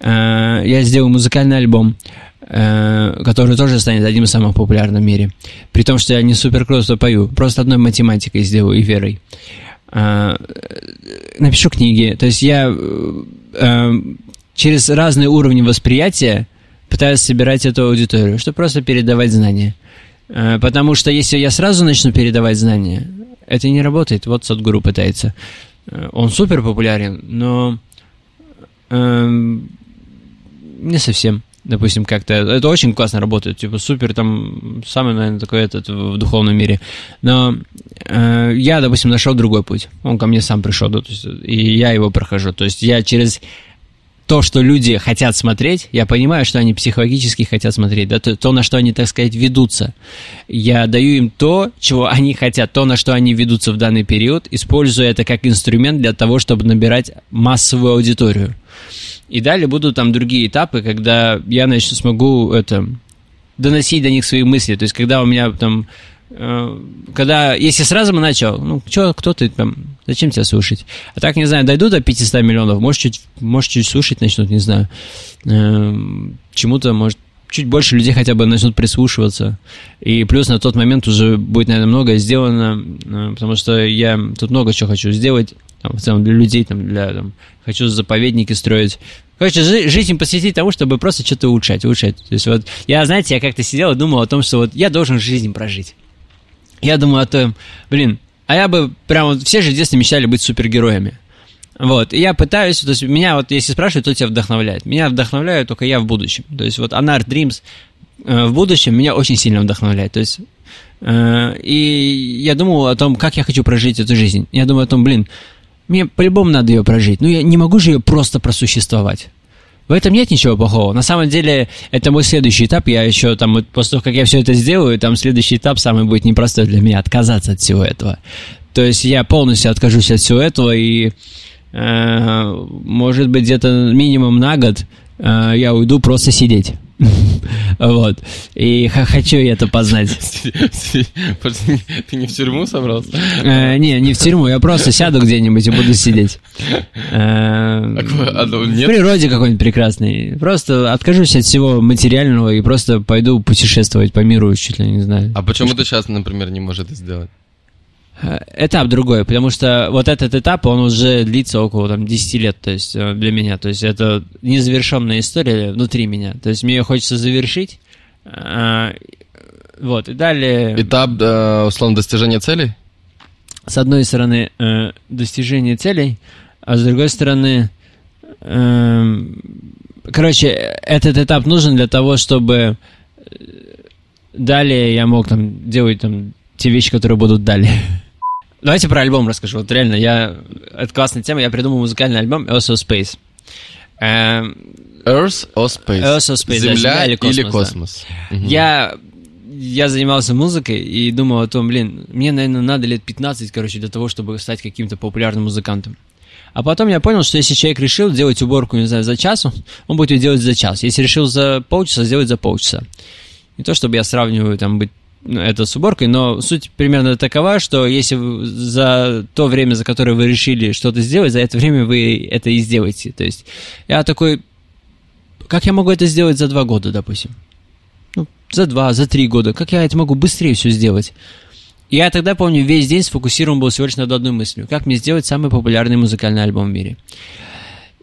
Э, я сделаю музыкальный альбом, э, который тоже станет одним из самых популярных в мире. При том, что я не супер круто пою, просто одной математикой сделаю и верой. Э, напишу книги. То есть я через разные уровни восприятия пытаюсь собирать эту аудиторию, чтобы просто передавать знания. Потому что если я сразу начну передавать знания, это не работает. Вот Садгуру пытается. Э, Он супер популярен, но эм, не совсем. Допустим, как-то это очень классно работает, типа супер там самый, наверное, такой этот в духовном мире. Но э, я, допустим, нашел другой путь. Он ко мне сам пришел, да, то есть, и я его прохожу. То есть я через то, что люди хотят смотреть, я понимаю, что они психологически хотят смотреть, да, то, то, на что они, так сказать, ведутся. Я даю им то, чего они хотят, то, на что они ведутся в данный период, используя это как инструмент для того, чтобы набирать массовую аудиторию. И далее будут там другие этапы, когда я начну, смогу это доносить до них свои мысли. То есть, когда у меня там когда, если сразу бы начал, ну, чё, кто ты там, зачем тебя слушать? А так, не знаю, дойду до 500 миллионов, может, чуть, может, чуть слушать начнут, не знаю. Эм, чему-то, может, чуть больше людей хотя бы начнут прислушиваться. И плюс на тот момент уже будет, наверное, многое сделано, э, потому что я тут много чего хочу сделать, там, в целом для людей, там, для, там, хочу заповедники строить. Короче, жи- жизнь посвятить тому, чтобы просто что-то улучшать, улучшать. То есть вот, я, знаете, я как-то сидел и думал о том, что вот я должен жизнь прожить. Я думаю о том, блин, а я бы прям все же в детстве мечтали быть супергероями. Вот, и я пытаюсь, то есть меня вот, если спрашивают, кто тебя вдохновляет? Меня вдохновляет только я в будущем. То есть вот Anar Dreams э, в будущем меня очень сильно вдохновляет. То есть, э, и я думал о том, как я хочу прожить эту жизнь. Я думаю о том, блин, мне по-любому надо ее прожить. Ну, я не могу же ее просто просуществовать. В этом нет ничего плохого. На самом деле, это мой следующий этап. Я еще там, вот после того, как я все это сделаю, там следующий этап самый будет непростой для меня, отказаться от всего этого. То есть я полностью откажусь от всего этого и, э, может быть, где-то минимум на год э, я уйду просто сидеть. Вот. И хочу это познать. Ты не в тюрьму собрался? Э, Не, не в тюрьму, я просто сяду где-нибудь и буду сидеть. Э, Какое- а, ну, В природе какой-нибудь прекрасный. Просто откажусь от всего материального и просто пойду путешествовать по миру, чуть ли не знаю. А почему ты сейчас, например, не можешь это сделать? Э, Этап другой, потому что вот этот этап, он уже длится около там, 10 лет, то есть э, для меня. То есть это незавершенная история внутри меня. То есть мне хочется завершить. э, Вот, и далее... Этап, условно, достижения целей? с одной стороны, достижение целей, а с другой стороны, короче, этот этап нужен для того, чтобы далее я мог там делать там те вещи, которые будут далее. Давайте про альбом расскажу. Вот реально, я... Это классная тема. Я придумал музыкальный альбом Earth or Space. Эм, Earth or Space? Earth or Space, да, Земля Земля или или космос, космос? Мгм. я, я занимался музыкой и думал о том, блин, мне, наверное, надо лет 15, короче, для того, чтобы стать каким-то популярным музыкантом. А потом я понял, что если человек решил делать уборку, не знаю, за час, он будет ее делать за час. Если решил за полчаса, сделать за полчаса. Не то, чтобы я сравниваю там быть это с уборкой, но суть примерно такова, что если за то время, за которое вы решили что-то сделать, за это время вы это и сделаете. То есть я такой, как я могу это сделать за два года, допустим? Ну, за два, за три года. Как я это могу быстрее все сделать? Я тогда, помню, весь день сфокусирован был всего лишь над одной мыслью. Как мне сделать самый популярный музыкальный альбом в мире?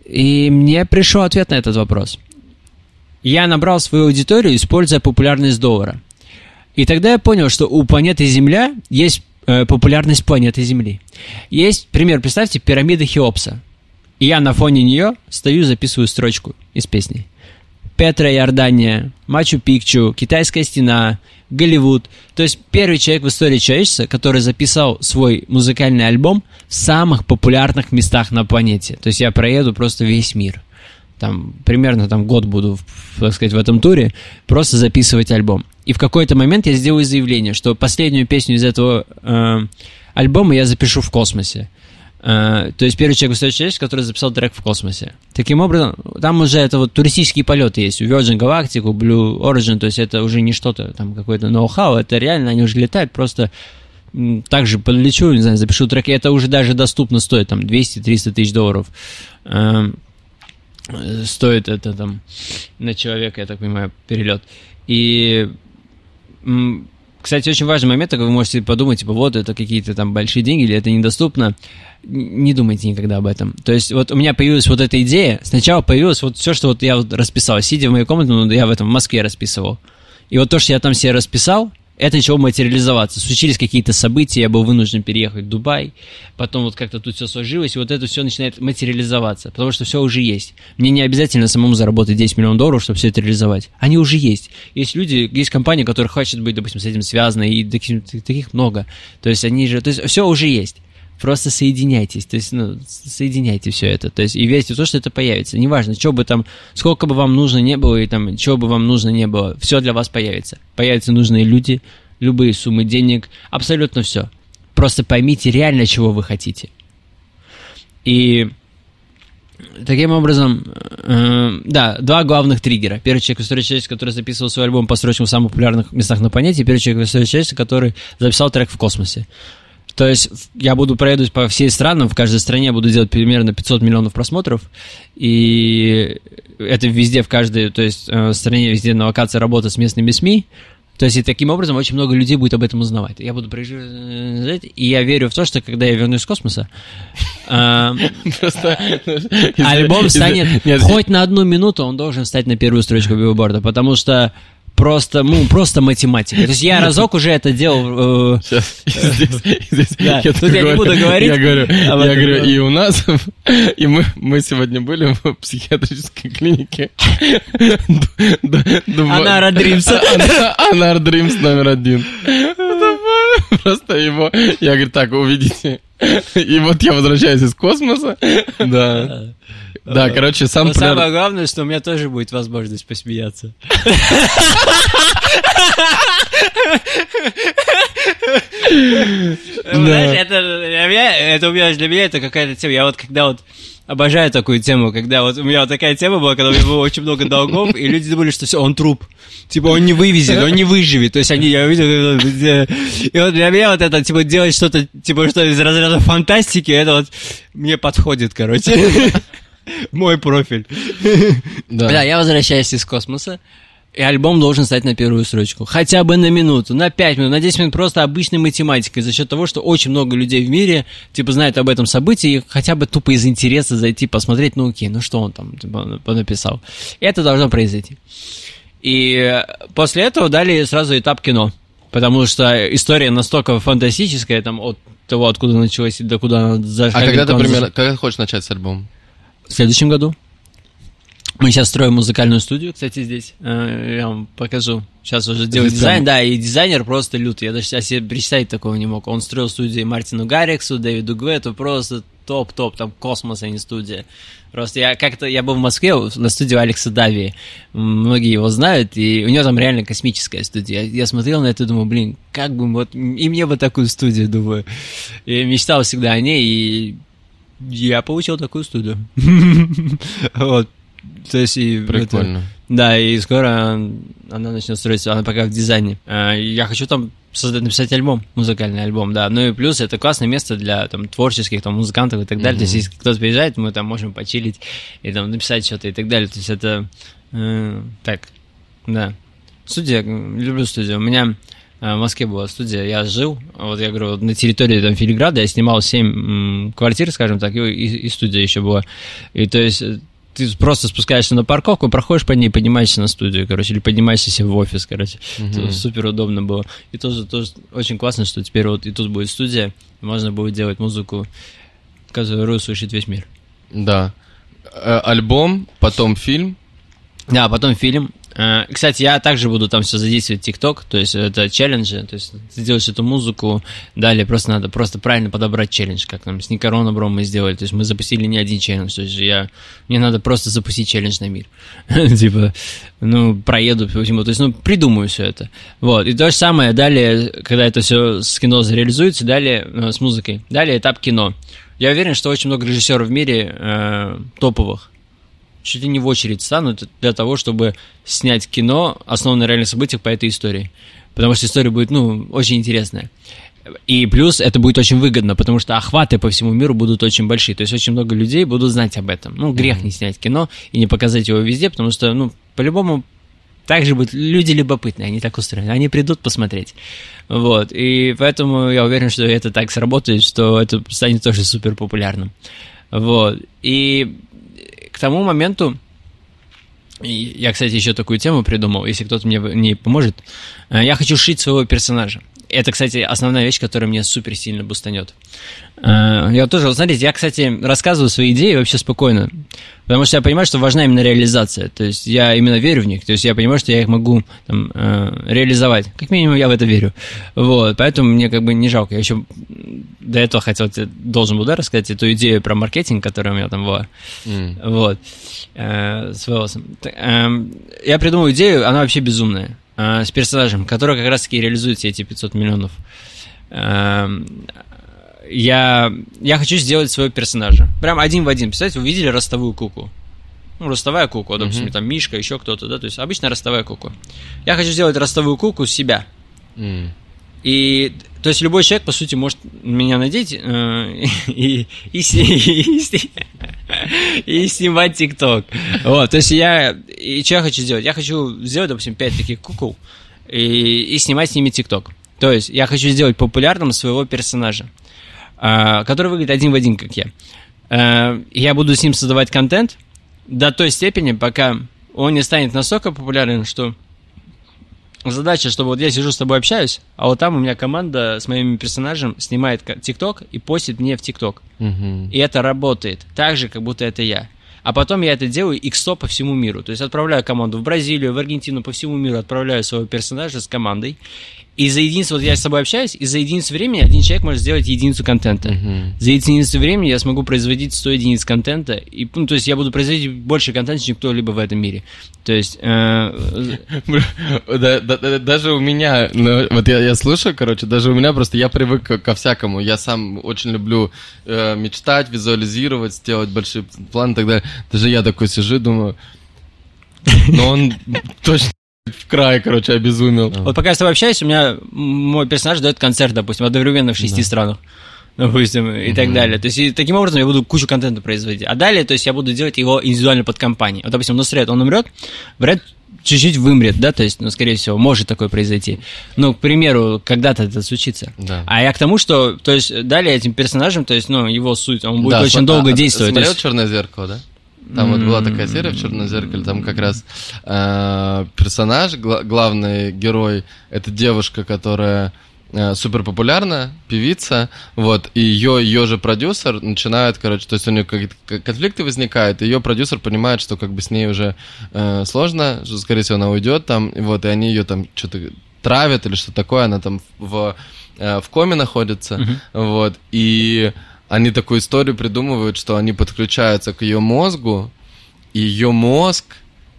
И мне пришел ответ на этот вопрос. Я набрал свою аудиторию, используя популярность доллара. И тогда я понял, что у планеты Земля есть э, популярность планеты Земли. Есть пример, представьте, пирамида Хеопса. И я на фоне нее стою, записываю строчку из песни. Петра Иордания, Мачу-Пикчу, Китайская стена, Голливуд. То есть первый человек в истории человечества, который записал свой музыкальный альбом в самых популярных местах на планете. То есть я проеду просто весь мир. Там примерно там год буду, так сказать, в этом туре, просто записывать альбом. И в какой-то момент я сделаю заявление, что последнюю песню из этого э, альбома я запишу в космосе. Э, то есть первый человек в человечества, который записал трек в космосе. Таким образом, там уже это вот туристические полеты есть. У Virgin Galactic, у Blue Origin, то есть это уже не что-то, там какой-то ноу-хау, это реально, они уже летают, просто также полечу, не знаю, запишу трек, и это уже даже доступно стоит, там, 200-300 тысяч долларов. Э, стоит это там на человека, я так понимаю, перелет. И Кстати, очень важный момент, так вы можете подумать, типа, вот это какие-то там большие деньги или это недоступно. Не думайте никогда об этом. То есть вот у меня появилась вот эта идея. Сначала появилась вот все, что вот я вот расписал. Сидя в моей комнате, ну, я в этом в Москве расписывал. И вот то, что я там себе расписал, это начало материализоваться. Случились какие-то события, я был вынужден переехать в Дубай, потом вот как-то тут все сложилось, и вот это все начинает материализоваться, потому что все уже есть. Мне не обязательно самому заработать 10 миллионов долларов, чтобы все это реализовать. Они уже есть. Есть люди, есть компании, которые хотят быть, допустим, с этим связаны, и таких, таких много. То есть они же, то есть все уже есть. Просто соединяйтесь, то есть, ну, соединяйте все это, то есть, и верьте в то, что это появится. Неважно, что бы там, сколько бы вам нужно не было, и там, чего бы вам нужно не было, все для вас появится. Появятся нужные люди, любые суммы денег, абсолютно все. Просто поймите реально, чего вы хотите. И таким образом, э, да, два главных триггера. Первый человек в истории человечества, который записывал свой альбом по строчкам в самых популярных местах на планете, и первый человек в истории человечества, который записал трек в космосе. То есть в- я буду проедусь по всей странам, в каждой стране буду делать примерно 500 миллионов просмотров, и это везде, в каждой, то есть э, стране везде на локации работа с местными СМИ, то есть и таким образом очень много людей будет об этом узнавать. Я буду проезжать, и я верю в то, что когда я вернусь из космоса, э, из- альбом станет Нет, хоть на одну минуту, он должен встать на первую строчку билборда, потому что просто, ну, просто математика. То есть я разок уже это делал. э, Сейчас, Я я не буду говорить Я говорю, об я говорю, и у нас, и мы, сегодня были в психиатрической клинике. Анара Дримс. Ана- Анар Дримс номер один. Просто его, я говорю, так, увидите. И вот я возвращаюсь из космоса. Да. Да, короче, сам Но самое главное, что у меня тоже будет возможность посмеяться. Знаешь, это для меня, это у меня, для меня это какая-то тема. Я вот когда вот обожаю такую тему, когда вот у меня вот такая тема была, когда у меня было очень много долгов, и люди думали, что все, он труп. Типа он не вывезет, он не выживет. То есть они, я видел, э, и вот для меня вот это, типа, делать что-то, типа, что из разряда фантастики, это вот мне подходит, короче. Мой профиль. Да, я возвращаюсь из космоса, и альбом должен стать на первую строчку. Хотя бы на минуту, на 5 минут, на 10 минут просто обычной математикой. За счет того, что очень много людей в мире, типа, знают об этом событии, и хотя бы тупо из интереса зайти посмотреть, ну окей, ну что он там типа, написал. И это должно произойти. И после этого дали сразу этап кино. Потому что история настолько фантастическая, там, от того, откуда началась и до куда она А зашла. когда ты примерно, когда ты хочешь начать с альбома? В следующем году. Мы сейчас строим музыкальную студию, кстати, здесь. Э, Я вам покажу. Сейчас уже Здесь дизайн, да, и дизайнер просто лютый. Я даже сейчас себе представить такого не мог. Он строил студии Мартину Гарриксу, Дэвиду Гвету, просто топ-топ, там космос, а не студия. Просто я как-то, я был в Москве на студию Алекса Дави, многие его знают, и у него там реально космическая студия. Я, смотрел на это и думаю, блин, как бы вот, и мне бы такую студию, думаю. И мечтал всегда о ней, и я получил такую студию. Вот. То есть и это- Прикольно. да, и скоро она начнет строиться, она пока в дизайне. А, Я хочу там создать, написать альбом, музыкальный альбом, да. Ну и плюс это классное место для там творческих там музыкантов и так далее. То есть если кто-то приезжает, мы там можем почилить и там написать что-то и так далее. То есть это э, так, да. Студия, м, люблю студию. У меня э, в Москве была студия, я жил, вот я говорю, вот на территории там Филиграда я снимал 7 квартир, скажем так, и, и- и студия еще была. И то есть э, ты просто спускаешься на парковку, проходишь по ней, поднимаешься на студию, короче, или поднимаешься себе в офис, короче. Это супер удобно было. И тоже, тоже очень классно, что теперь вот и тут будет студия, можно будет делать музыку, которую слышит весь мир. Да. Э, Альбом, потом фильм. Да, потом фильм. Э, Кстати, я также буду там все задействовать ТикТок, то есть это челленджи, то есть ты делаешь эту музыку, далее просто надо просто правильно подобрать челлендж, как там с Никорона Бром мы сделали, то есть мы запустили не один челлендж, то есть я, мне надо просто запустить челлендж на мир, типа, ну, проеду всему, то есть, ну, придумаю все это, вот, и то же самое далее, когда это все с кино зареализуется, далее э, с музыкой, далее этап кино. Я уверен, что очень много режиссеров в мире э, топовых, чуть ли не в очередь станут для того, чтобы снять кино, основанное на реальных событиях по этой истории. Потому что история будет, ну, очень интересная. И плюс это будет очень выгодно, потому что охваты по всему миру будут очень большие. То есть очень много людей будут знать об этом. Ну, грех не снять кино и не показать его везде, потому что, ну, по-любому так же будут люди любопытные, они так устроены, они придут посмотреть. Вот, и поэтому я уверен, что это так сработает, что это станет тоже супер популярным. Вот, и к тому моменту, я, кстати, еще такую тему придумал, если кто-то мне не поможет, э, я хочу шить своего персонажа. Это, кстати, основная вещь, которая мне супер сильно бустанет. Э, Я тоже, вот смотрите, я, кстати, рассказываю свои идеи вообще спокойно, потому что я понимаю, что важна именно реализация. То есть я именно верю в них, то есть я понимаю, что я их могу там, э, реализовать. Как минимум я в это верю. Вот, поэтому мне как бы не жалко. Я еще до этого хотел, должен был да, рассказать эту идею про маркетинг, которая у меня там была. М. Вот. Э, с волосом. Так, эм, Я придумал идею, она вообще безумная. Э, С персонажем, который как раз-таки реализует все эти 500 миллионов. Эм, Я, я хочу сделать своего персонажа. Прям один в один. Представляете, вы видели ростовую куклу? Ну, ростовая кукла, допустим, Мгм. там Мишка, еще кто-то, да, то есть обычно ростовая кукла. Я хочу сделать ростовую куклу с себя. М. И то есть любой человек, по сути, может меня надеть э, и, и, и, и, снимать ТикТок. Вот, то есть я... И что я хочу сделать? Я хочу сделать, допустим, 5 таких кукол и, и снимать с ними ТикТок. То есть я хочу сделать популярным своего персонажа, э, который выглядит один в один, как я. Э, я буду с ним создавать контент до той степени, пока он не станет настолько популярным, что задача, чтобы вот я сижу с тобой общаюсь, а вот там у меня команда с моим персонажем снимает ТикТок и постит мне в ТикТок. Мгм. И это работает так же, как будто это я. А потом я это делаю иксо по всему миру. То есть отправляю команду в Бразилию, в Аргентину, по всему миру отправляю своего персонажа с командой. И за единицу, вот я с тобой общаюсь, и за единицу времени один человек может сделать единицу контента. Мгм. За единицу времени я смогу производить 100 единиц контента. И, ну, то есть я буду производить больше контента, чем кто-либо в этом мире. То есть... э, Да- да- да- Даже у меня, ну, вот я, слушаю, короче, даже у меня просто я привык ко, ко всякому. Я сам очень люблю э, мечтать, визуализировать, сделать большие планы и так далее. Даже я такой сижу, думаю, но он точно в край, короче, обезумел. Вот пока я с тобой общаюсь, у меня мой персонаж дает концерт, допустим, одновременно в шести странах. Допустим, и так далее. То есть, и таким образом я буду кучу контента производить. А далее, то есть, я буду делать его индивидуально под компанию. Вот, допустим, Нусред, он умрет, Бред чуть-чуть вымрет, да, то есть, ну, скорее всего, может такое произойти. Ну, к примеру, когда-то это случится. Да. А я к тому, что, то есть, далее этим персонажем, то есть, ну, его суть, он будет Да, очень см- долго а, а, действовать. Смотрел есть- Черное зеркало, да? Там вот была такая серия в Черном зеркале, там как раз э, персонаж, гла- главный герой, это девушка, которая супер популярная, певица, вот, и ее, ее же продюсер начинает, короче, то есть у нее какие-то конфликты возникают, и ее продюсер понимает, что как бы с ней уже э, сложно, что, скорее всего, она уйдет там, и вот, и они ее там что-то травят или что такое, она там в, э, в коме находится, вот, и они такую историю придумывают, что они подключаются к ее мозгу, и ее мозг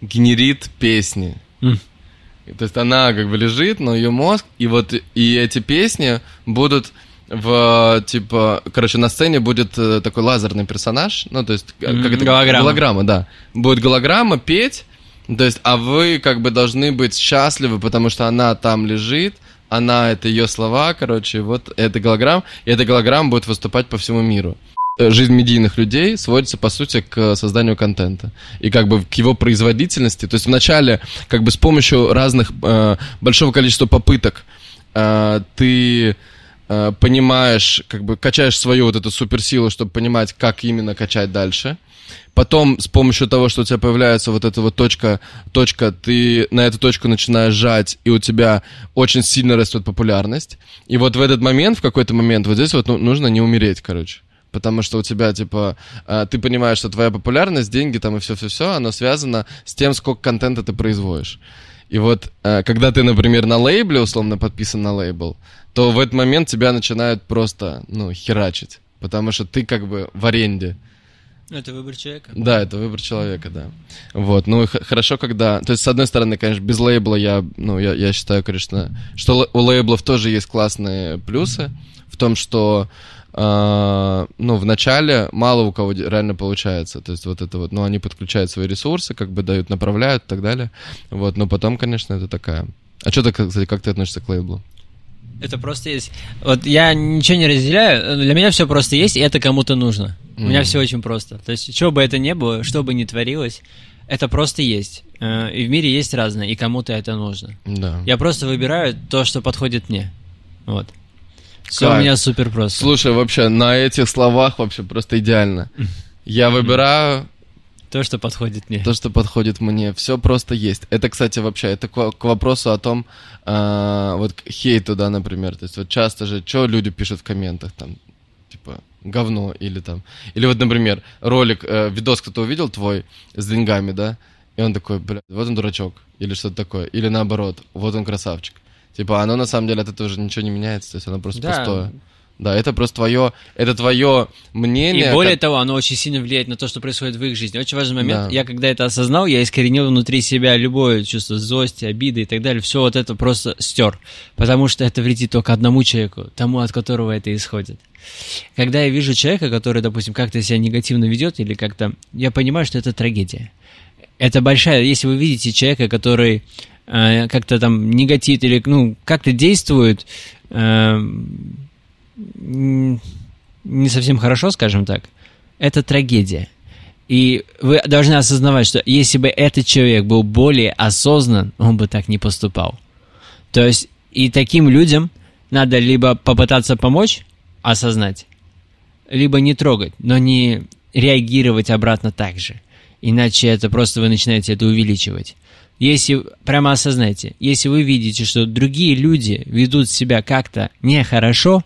генерит песни. И То есть она как бы лежит, но ее мозг, и вот и эти песни будут в типа, короче, на сцене будет э, такой лазерный персонаж, ну то есть М, как это голограмма. голограмма, да, будет голограмма петь, то есть, а вы как бы должны быть счастливы, потому что она там лежит, она это ее слова, короче, вот это голограмма, и эта голограмма будет выступать по всему миру. Э, Жизнь медийных людей сводится, по сути, к созданию контента и как бы к его производительности. То есть вначале как бы с помощью разных, э, большого количества попыток э, ты э, понимаешь, как бы качаешь свою вот эту суперсилу, чтобы понимать, как именно качать дальше. Потом с помощью того, что у тебя появляется вот эта вот точка, точка, ты на эту точку начинаешь жать, и у тебя очень сильно растет популярность. И вот в этот момент, в какой-то момент, вот здесь вот ну, нужно не умереть, короче. Потому что у тебя, типа, э, ты понимаешь, что твоя популярность, деньги там и все-все-все, оно связано с тем, сколько контента ты производишь. И вот, э, когда ты, например, на лейбле, условно, подписан на лейбл, то в этот момент тебя начинают просто, ну, херачить. Потому что ты как бы в аренде. Это выбор человека. Да, это выбор человека, да. Вот, ну хорошо, когда... То есть, с одной стороны, конечно, без лейбла я, ну, я, я считаю, конечно, что у лейблов тоже есть классные плюсы в том, что, а, ну, в начале мало у кого реально получается. То есть, вот это вот, ну, они подключают свои ресурсы, как бы дают, направляют и так далее. Вот, но потом, конечно, это такая... А что ты, кстати, как ты относишься к лейблу? Это просто есть. Вот я ничего не разделяю. Для меня все просто есть, и это кому-то нужно. У меня все очень просто. То есть, что бы это ни было, что бы ни творилось, это просто есть. Э, И в мире есть разное, и кому-то это нужно. Да. Я просто выбираю то, что подходит мне. Вот. Все у меня супер просто. Слушай, вообще, на этих словах вообще просто идеально. Я выбираю То, что подходит мне. то, что подходит мне. Все просто есть. Это, кстати, вообще, это к, к вопросу о том, а, вот к хейту, да, например. То есть вот часто же, что люди пишут в комментах, там, типа, говно или там. Или вот, например, ролик, э, видос кто-то увидел твой с деньгами, да, и он такой, бля, вот он дурачок, или что-то такое. Или наоборот, вот он красавчик. Типа, оно на самом деле от этого уже ничего не меняется, то есть оно просто Да. пустое. Да, это просто твое, это твое мнение. И более как- того, оно очень сильно влияет на то, что происходит в их жизни. Очень важный момент. Да. Я когда это осознал, я искоренил внутри себя любое чувство злости, обиды и так далее. Все вот это просто стер. Потому что это вредит только одному человеку, тому, от которого это исходит. Когда я вижу человека, который, допустим, как-то себя негативно ведет или как-то... Я понимаю, что это трагедия. Это большая... Если вы видите человека, который э, как-то там негатит или, ну, как-то действует м, не совсем хорошо, скажем так, это трагедия. И вы должны осознавать, что если бы этот человек был более осознан, он бы так не поступал. То есть и таким людям надо либо попытаться помочь, осознать, либо не трогать, но не реагировать обратно так же. Иначе это просто вы начинаете это увеличивать. Если, прямо осознайте, если вы видите, что другие люди ведут себя как-то нехорошо,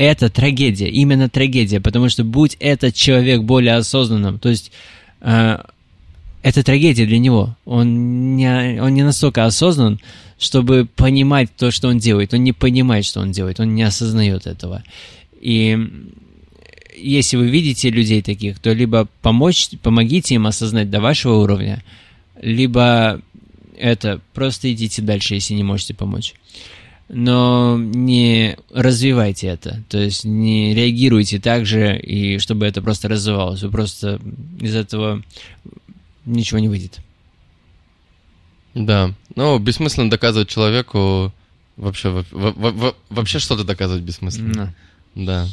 это трагедия, именно трагедия, потому что будь этот человек более осознанным, то есть э, это трагедия для него. Он не, он не настолько осознан, чтобы понимать то, что он делает. Он не понимает, что он делает, он не осознает этого. И если вы видите людей таких, то либо помочь, помогите им осознать до вашего уровня, либо это просто идите дальше, если не можете помочь. Но не развивайте это, то есть не реагируйте так же, и чтобы это просто развивалось. Вы просто из этого ничего не выйдет. Да. Ну, бессмысленно доказывать человеку вообще, во- во- во- вообще что-то доказывать бессмысленно. Да. Да.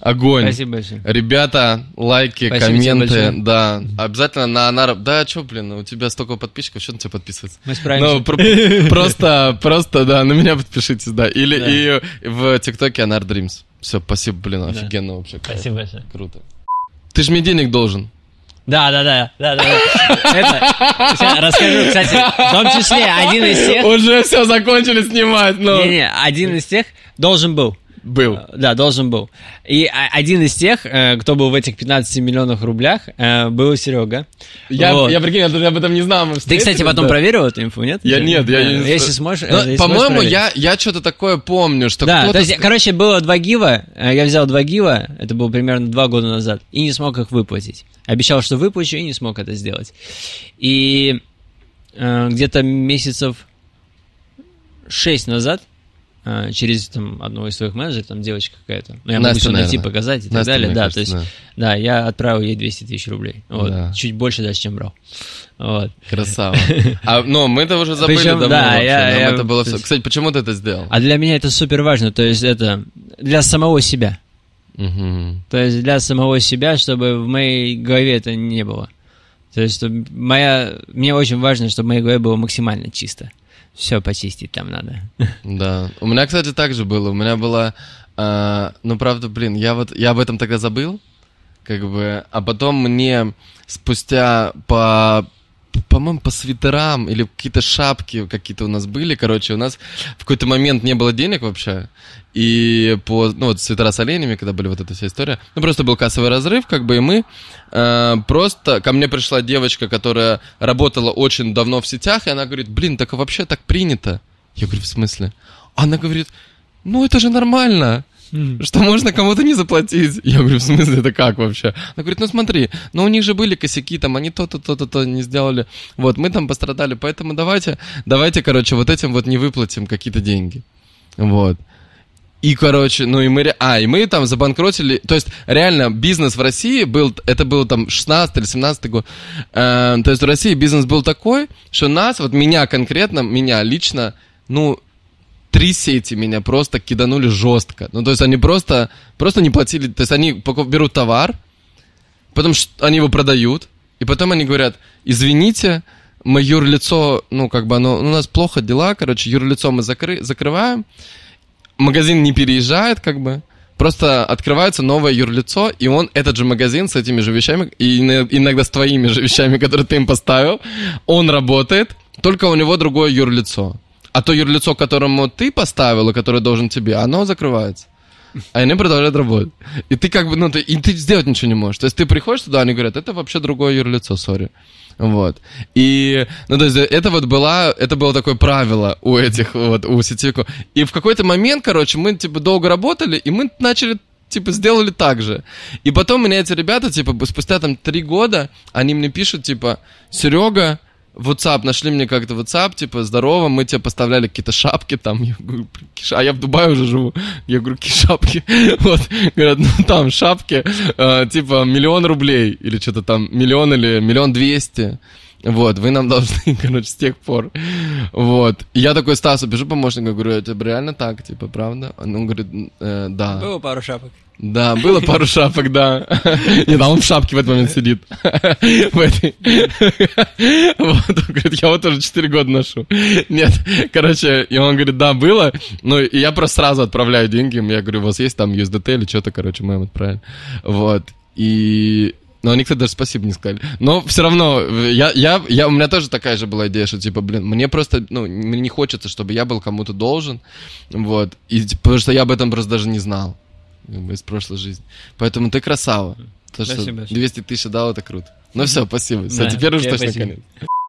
Огонь. Спасибо большое. Ребята, лайки, Спасибо комменты, да. Обязательно на Анара... Да, что, блин, у тебя столько подписчиков, что на тебя подписываться? Мы справимся. Ну, про- просто, просто, да, на меня подпишитесь, да. Или Да. и в ТикТоке Анар Дримс. Все, спасибо, блин, офигенно вообще. кайф. Спасибо большое. Круто. Ты же мне денег должен. Да, да, да, да, да. да. Это, сейчас расскажу, кстати, в том числе один из тех, Уже все закончили снимать, но... не, не, один из тех должен был. Был. Да, должен был. И один из тех, э, кто был в этих 15 миллионах рублях, э, был Серега. Я, Вот. я прикинь, я об этом не знал. Ты, кстати, потом да. проверил эту инфу, нет? Я нет, я Да, не... Если сможешь... Э, По-моему, я, я что-то такое помню, что Да, то есть, короче, было два гива, э, я взял два гива, это было примерно два года назад, и не смог их выплатить. Обещал, что выплачу, и не смог это сделать. И э, где-то месяцев шесть назад э, через там, одного из своих менеджеров, там девочка какая-то, ну, я могу Настя, все найти, наверное. показать и так Настя, далее, да, кажется, то есть, да, я отправил ей 200 тысяч рублей, вот, Да. чуть больше даже, чем брал. Вот. Красава. А, ну, мы это уже забыли Причем, давно да, вообще, я- нам я- это было всё- есть- Кстати, почему ты это сделал? А для меня это супер важно, то есть это для самого себя. Мгм. То есть для самого себя, чтобы в моей голове это не было. То есть моя... мне очень важно, чтобы в моей голове было максимально чисто. Все почистить там надо. Да. У меня, кстати, так же было. У меня было... а, ну, правда, блин, я вот... Я об этом тогда забыл, как бы... А потом мне спустя по... По-моему, по свитерам или какие-то шапки какие-то у нас были. Короче, у нас в какой-то момент не было денег вообще. И по, ну, вот свитера с оленями, когда были вот эта вся история, ну, просто был кассовый разрыв, как бы, и мы э, просто... Ко мне пришла девочка, которая работала очень давно в сетях, и она говорит, блин, так вообще так принято. Я говорю, в смысле? Она говорит, ну, это же нормально что можно кому-то не заплатить. Я говорю, в смысле, это как вообще? Она говорит, ну смотри, ну у них же были косяки, там, они то-то, то-то, то не сделали. Вот, мы там пострадали, поэтому давайте, давайте, короче, вот этим вот не выплатим какие-то деньги. Вот. И, короче, ну и мы... А, и мы там забанкротили... То есть, реально, бизнес в России был... Это был там 16 или 17 год. Э, то есть, в России бизнес был такой, что нас, вот меня конкретно, меня лично, ну, три сети меня просто киданули жестко. Ну, то есть, они просто, просто не платили... То есть, они берут товар, потом они его продают, и потом они говорят, извините, мы юрлицо, ну, как бы оно, у нас плохо дела, короче, юрлицо мы закры- закрываем, магазин не переезжает, как бы, просто открывается новое юрлицо, и он, этот же магазин с этими же вещами, и ино- иногда с твоими же вещами, которые ты им поставил, он работает, только у него другое юрлицо. А то юрлицо, которому ты поставил, и которое должен тебе, оно закрывается. А они продолжают работать. И ты как бы, ну, ты, и ты сделать ничего не можешь. То есть ты приходишь туда, они говорят, это вообще другое юрлицо, сори. Вот. И, ну, то есть это вот была, это было такое правило у этих вот, у сетевиков. И в какой-то момент, короче, мы, типа, долго работали, и мы начали типа, сделали так же. И потом меня эти ребята, типа, спустя там три года, они мне пишут, типа, Серега, WhatsApp, нашли мне как-то WhatsApp, типа, здорово, мы тебе поставляли какие-то шапки там, я говорю, а я в Дубае уже живу, я говорю, какие шапки, вот, говорят, ну там шапки, э, типа, миллион рублей, или что-то там, миллион или миллион двести, Вот, вы нам должны, короче, с тех пор. Вот. Я такой Стасу пишу помощнику, говорю, это реально так, типа, правда? Он говорит, «Э, да. Было пару шапок. Да, было пару шапок, да. Не, да, он в шапке в этот момент сидит. В этой. Вот, он говорит, я вот уже 4 года ношу. Нет, короче, и он говорит, да, было. Ну, и я просто сразу отправляю деньги. Я говорю, у вас есть там USDT или что-то, короче, мы им отправили. Вот. И но они, кстати, даже спасибо не сказали. Но все равно, я, я, я, у меня тоже такая же была идея, что, типа, блин, мне просто, ну, мне не хочется, чтобы я был кому-то должен, вот, и, типа, потому что я об этом просто даже не знал из прошлой жизни. Поэтому ты красава. То, что Спасибо. 200 тысяч дал, это круто. Ну все, спасибо. Все, Да, теперь уже точно конец.